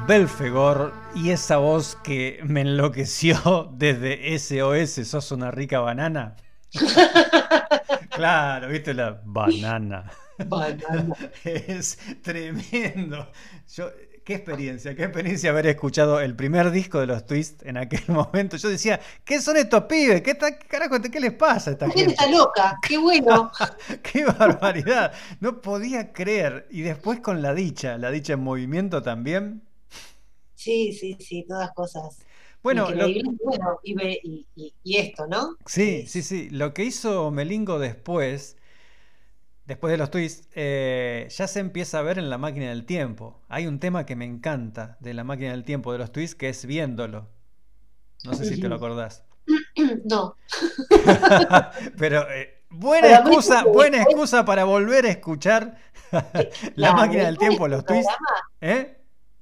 [SPEAKER 1] Belfegor y esa voz que me enloqueció desde SOS, sos una rica banana. claro, viste la banana.
[SPEAKER 4] Banana.
[SPEAKER 1] Es tremendo. Yo, qué experiencia, qué experiencia haber escuchado el primer disco de los Twist en aquel momento. Yo decía, ¿qué son estos pibes? ¿Qué, ta- carajo, qué les pasa a esta
[SPEAKER 4] gente está loca, qué bueno.
[SPEAKER 1] ¡Qué barbaridad! No podía creer. Y después con la dicha, la dicha en movimiento también.
[SPEAKER 4] Sí, sí, sí, todas cosas.
[SPEAKER 1] Bueno, lo-.
[SPEAKER 4] Bueno, y, y- y- y esto, ¿no?
[SPEAKER 1] Sí, sí, sí. Lo que hizo Melingo después, después de los twists, eh, ya se empieza a ver en la máquina del tiempo. Hay un tema que me encanta de la máquina del tiempo de los twists que es viéndolo. No sé si te lo acordás.
[SPEAKER 4] No.
[SPEAKER 1] Pero eh, buena excusa, buena excusa para volver a escuchar la
[SPEAKER 4] Claro,
[SPEAKER 1] máquina del tiempo,
[SPEAKER 4] de
[SPEAKER 1] los
[SPEAKER 4] este programa-
[SPEAKER 1] ¿Eh?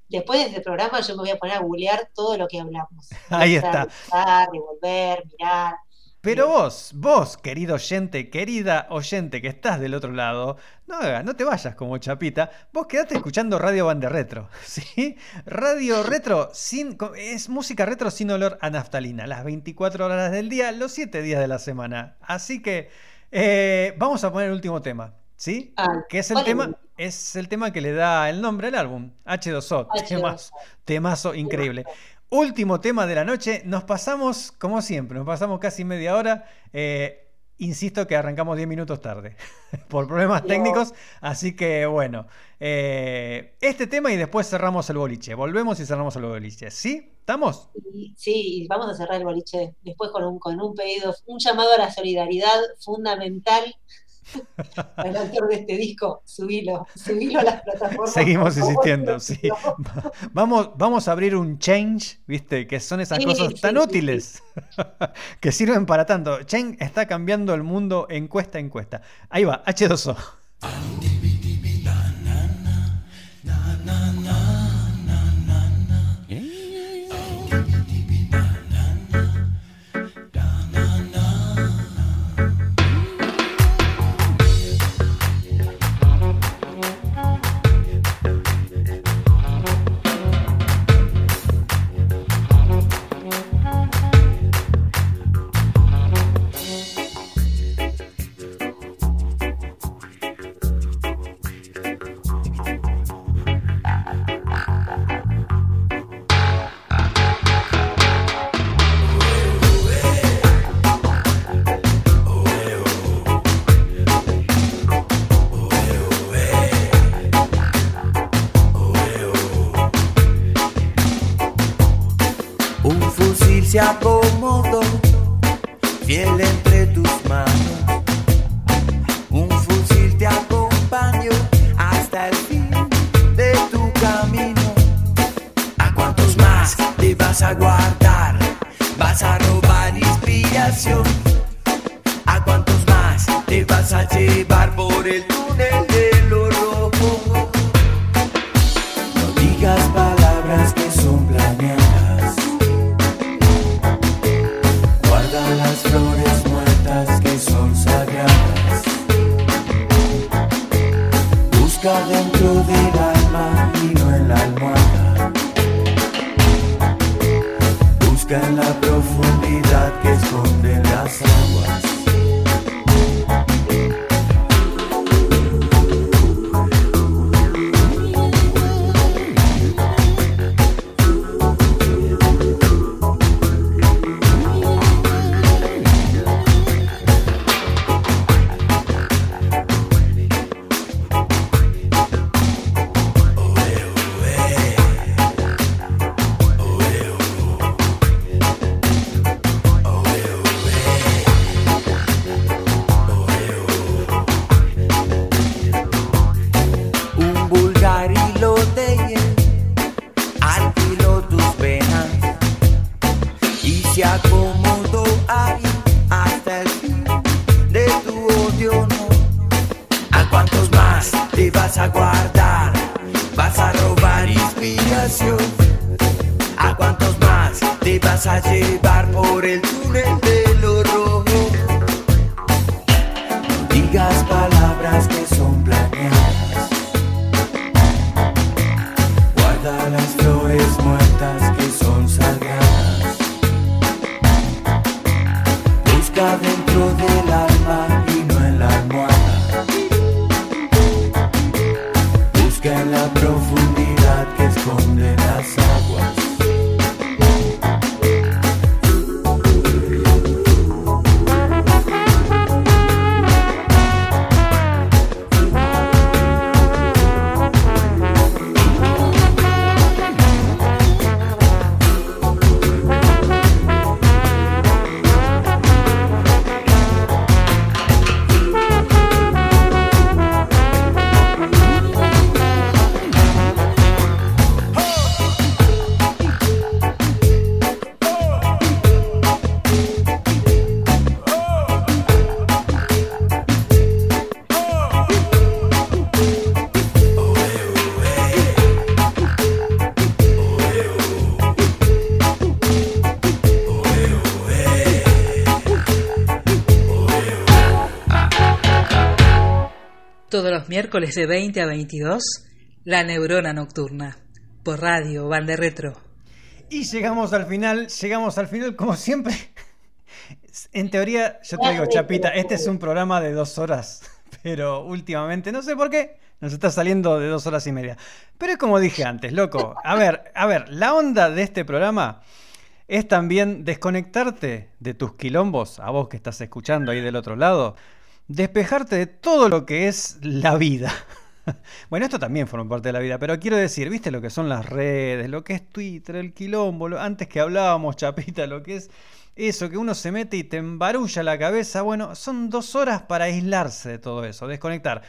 [SPEAKER 4] Después de este programa yo me voy a poner a googlear todo lo que hablamos.
[SPEAKER 1] Ahí está.
[SPEAKER 4] devolver, mirar.
[SPEAKER 1] Pero vos, vos, querido oyente, querida oyente que estás del otro lado, no, no te vayas como chapita, vos quedate escuchando Radio Bande Retro, ¿sí? Radio Retro sin, es música retro sin olor a naftalina, las 24 horas del día, los 7 días de la semana. Así que eh, vamos a poner el último tema, ¿sí?
[SPEAKER 4] Ah,
[SPEAKER 1] Que es el
[SPEAKER 4] ¿cuál es
[SPEAKER 1] tema, es el tema que le da el nombre al álbum, H2O,
[SPEAKER 4] H2O.
[SPEAKER 1] temazo, temazo increíble. Último tema de la noche, nos pasamos, como siempre, nos pasamos casi media hora. eh, insisto que arrancamos 10 minutos tarde por problemas técnicos, así que bueno, eh, este tema y después cerramos el boliche. Volvemos y cerramos el boliche. ¿Sí? ¿Estamos?
[SPEAKER 4] Sí, vamos a cerrar el boliche después con un, con un pedido, un llamado a la solidaridad fundamental al autor de este disco. Subilo, subilo a las plataformas.
[SPEAKER 1] Seguimos insistiendo, sí. Vamos, vamos a abrir un change, ¿viste? Que son esas
[SPEAKER 4] Sí,
[SPEAKER 1] cosas
[SPEAKER 4] sí,
[SPEAKER 1] tan
[SPEAKER 4] sí,
[SPEAKER 1] útiles que sirven para tanto. Change está cambiando el mundo encuesta a encuesta. Ahí va, H2O.
[SPEAKER 5] Miércoles de 20 a 22, La Neurona Nocturna, por radio, Bande Retro.
[SPEAKER 1] Y llegamos al final, llegamos al final como siempre. En teoría, yo te digo, Chapita, este es un programa de dos horas, pero últimamente, no sé por qué, nos está saliendo de dos horas y media. Pero es como dije antes, loco. A ver, a ver, la onda de este programa es también desconectarte de tus quilombos, a vos que estás escuchando ahí del otro lado, despejarte de todo lo que es la vida. Bueno, esto también forma parte de la vida, pero quiero decir, ¿viste lo que son las redes, lo que es Twitter, el quilombo, lo- antes que hablábamos, Chapita, lo que es eso, que uno se mete y te embarulla la cabeza? Bueno, son dos horas para aislarse de todo eso, desconectar.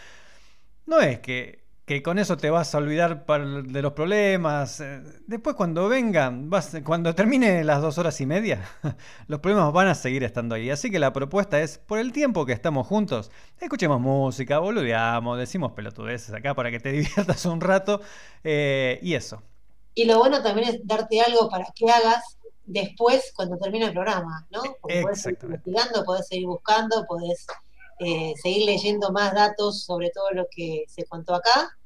[SPEAKER 1] No es que, que con eso te vas a olvidar de los problemas. eh, Después cuando vengan, vas, cuando termine las dos horas y media, los problemas van a seguir estando ahí. Así que la propuesta es, por el tiempo que estamos juntos, escuchemos música, boludeamos, decimos pelotudeces acá para que te diviertas un rato. eh, y eso.
[SPEAKER 4] Y lo bueno también es darte algo para que hagas después cuando termine el programa, ¿no? Porque podés seguir investigando, podés seguir buscando, podés eh, seguir leyendo más datos sobre todo lo que se contó acá.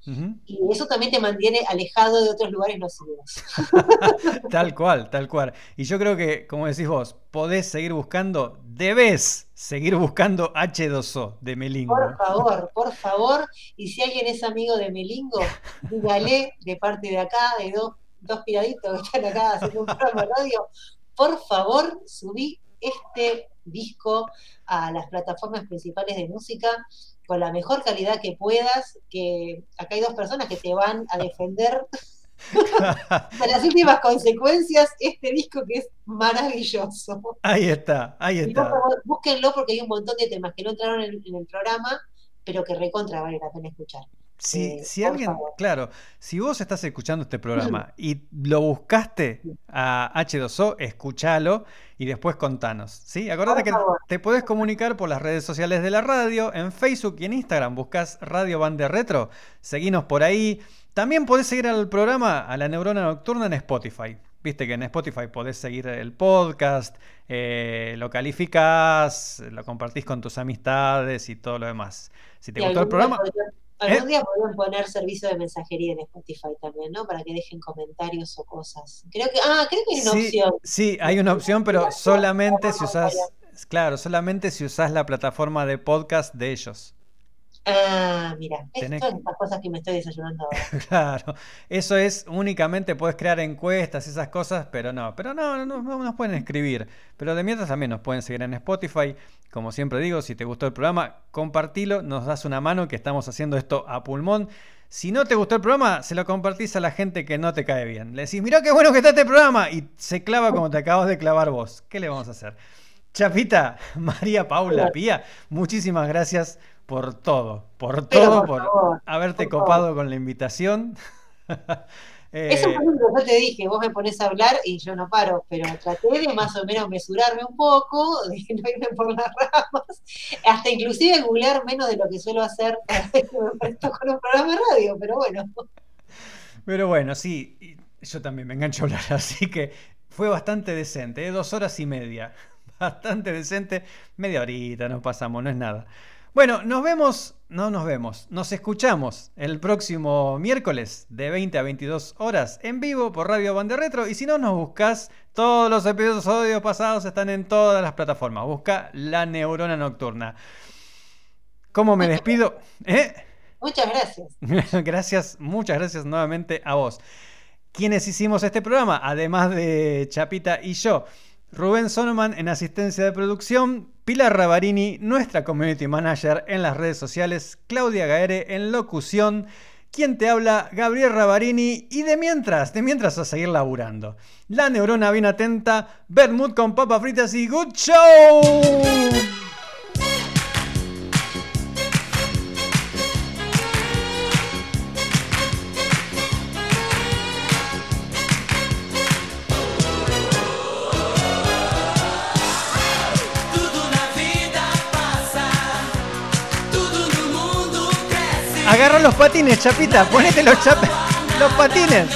[SPEAKER 4] Y eso también te mantiene alejado de otros lugares nocivos.
[SPEAKER 1] Tal cual, tal cual. Y yo creo que, como decís vos, podés seguir buscando, debes seguir buscando H2O de Melingo.
[SPEAKER 4] Por favor, por favor. Y si alguien es amigo de Melingo, dígale de parte de acá, de dos, dos piraditos que están acá haciendo un programa de radio, por favor, subí este disco a las plataformas principales de música con la mejor calidad que puedas, que acá hay dos personas que te van a defender de las últimas consecuencias este disco que es maravilloso.
[SPEAKER 1] Ahí está, ahí está.
[SPEAKER 4] favor, búsquenlo porque hay un montón de temas que no entraron en, en el programa, pero que recontra vale la pena escuchar.
[SPEAKER 1] Si,
[SPEAKER 4] Eh,
[SPEAKER 1] si alguien,
[SPEAKER 4] favor.
[SPEAKER 1] claro, si vos estás escuchando este programa y lo buscaste a H2O, escúchalo y después contanos, ¿sí? Acordate que te podés comunicar por las redes sociales de la radio, en Facebook y en Instagram, buscas Radio Bande Retro, seguinos por ahí. También podés seguir al programa, a la Neurona Nocturna en Spotify. Viste que en Spotify podés seguir el podcast, eh, lo calificás, lo compartís con tus amistades y todo lo demás. Si te
[SPEAKER 4] Y
[SPEAKER 1] gustó el programa,
[SPEAKER 4] algún
[SPEAKER 1] ¿Eh?
[SPEAKER 4] día podrían poner servicio de mensajería en Spotify también, ¿no? Para que dejen comentarios o cosas. Creo que, ah, creo que hay una
[SPEAKER 1] Sí,
[SPEAKER 4] opción.
[SPEAKER 1] sí, hay una opción, pero solamente si usás, claro, solamente si usás la plataforma de podcast de ellos.
[SPEAKER 4] Ah, mira,
[SPEAKER 1] Tenés
[SPEAKER 4] todas estas cosas que me estoy desayunando ahora.
[SPEAKER 1] Claro, eso es únicamente puedes crear encuestas, esas cosas, pero no, pero no, no, no nos pueden escribir. Pero de mientras también nos pueden seguir en Spotify. Como siempre digo, si te gustó el programa, compartilo, nos das una mano que estamos haciendo esto a pulmón. Si no te gustó el programa, se lo compartís a la gente que no te cae bien. Le decís, mirá qué bueno que está este programa y se clava como te acabas de clavar vos. ¿Qué le vamos a hacer? Chapita, María Paula, Pía, muchísimas gracias por todo, por todo,
[SPEAKER 4] por
[SPEAKER 1] haberte
[SPEAKER 4] por
[SPEAKER 1] copado con la invitación.
[SPEAKER 4] Es un
[SPEAKER 1] Eh,
[SPEAKER 4] poco lo que yo te dije, vos me pones a hablar y yo no paro, pero traté de más o menos mesurarme un poco, de no irme por las ramas, hasta inclusive googlear menos de lo que suelo hacer con un programa de radio, pero bueno.
[SPEAKER 1] pero bueno, sí, yo también me engancho a hablar, así que fue bastante decente, ¿eh? dos horas y media, bastante decente, media horita nos pasamos, no es nada. Bueno, nos vemos, no nos vemos, nos escuchamos el próximo miércoles de 20 a 22 horas en vivo por Radio Bande Retro. Y si no nos buscas, todos los episodios pasados están en todas las plataformas. Busca La Neurona Nocturna. ¿Cómo me despido? ¿Eh?
[SPEAKER 4] Muchas gracias.
[SPEAKER 1] gracias, muchas gracias nuevamente a vos. Quienes hicimos este programa, además de Chapita y yo, Rubén Sonoman en asistencia de producción, Pilar Ravarini, nuestra community manager en las redes sociales, Claudia Gaere en locución, quien te habla, Gabriel Ravarini, y de mientras, de mientras a seguir laburando. La neurona bien atenta, Bermud con papas fritas y good show. Los patines, Chapita, ponete los, chap- los patines.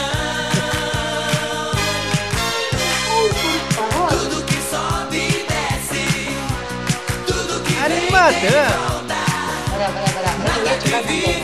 [SPEAKER 1] Animate,
[SPEAKER 9] volta.
[SPEAKER 4] Pará, pará, pará.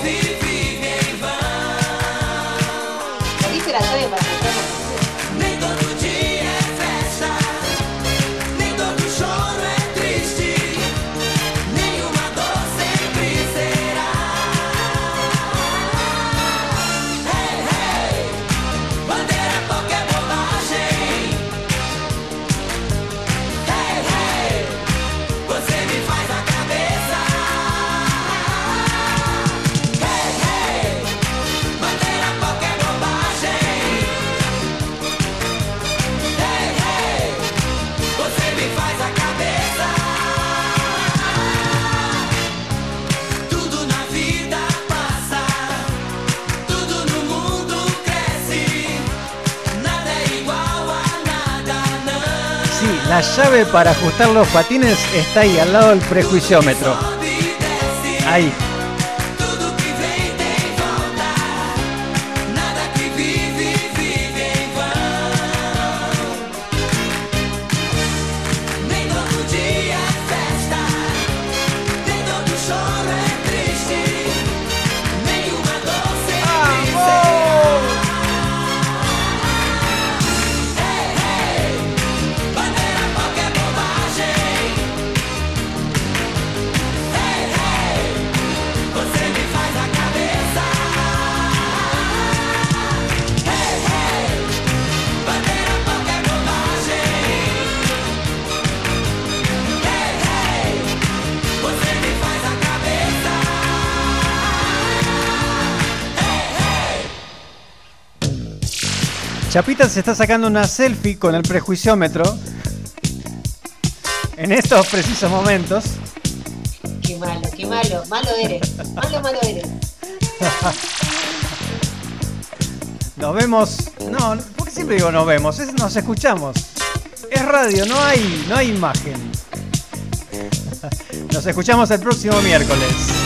[SPEAKER 4] La llave para
[SPEAKER 1] ajustar los patines está ahí, al lado del prejuiciómetro. Ahí. Chapita se está sacando una selfie con el prejuiciómetro. En estos precisos momentos.
[SPEAKER 4] Qué malo, qué malo. Malo eres. Malo, malo eres.
[SPEAKER 1] Nos vemos. No, porque siempre digo nos vemos, es nos escuchamos. Es radio, no hay, no hay imagen. Nos escuchamos el próximo miércoles.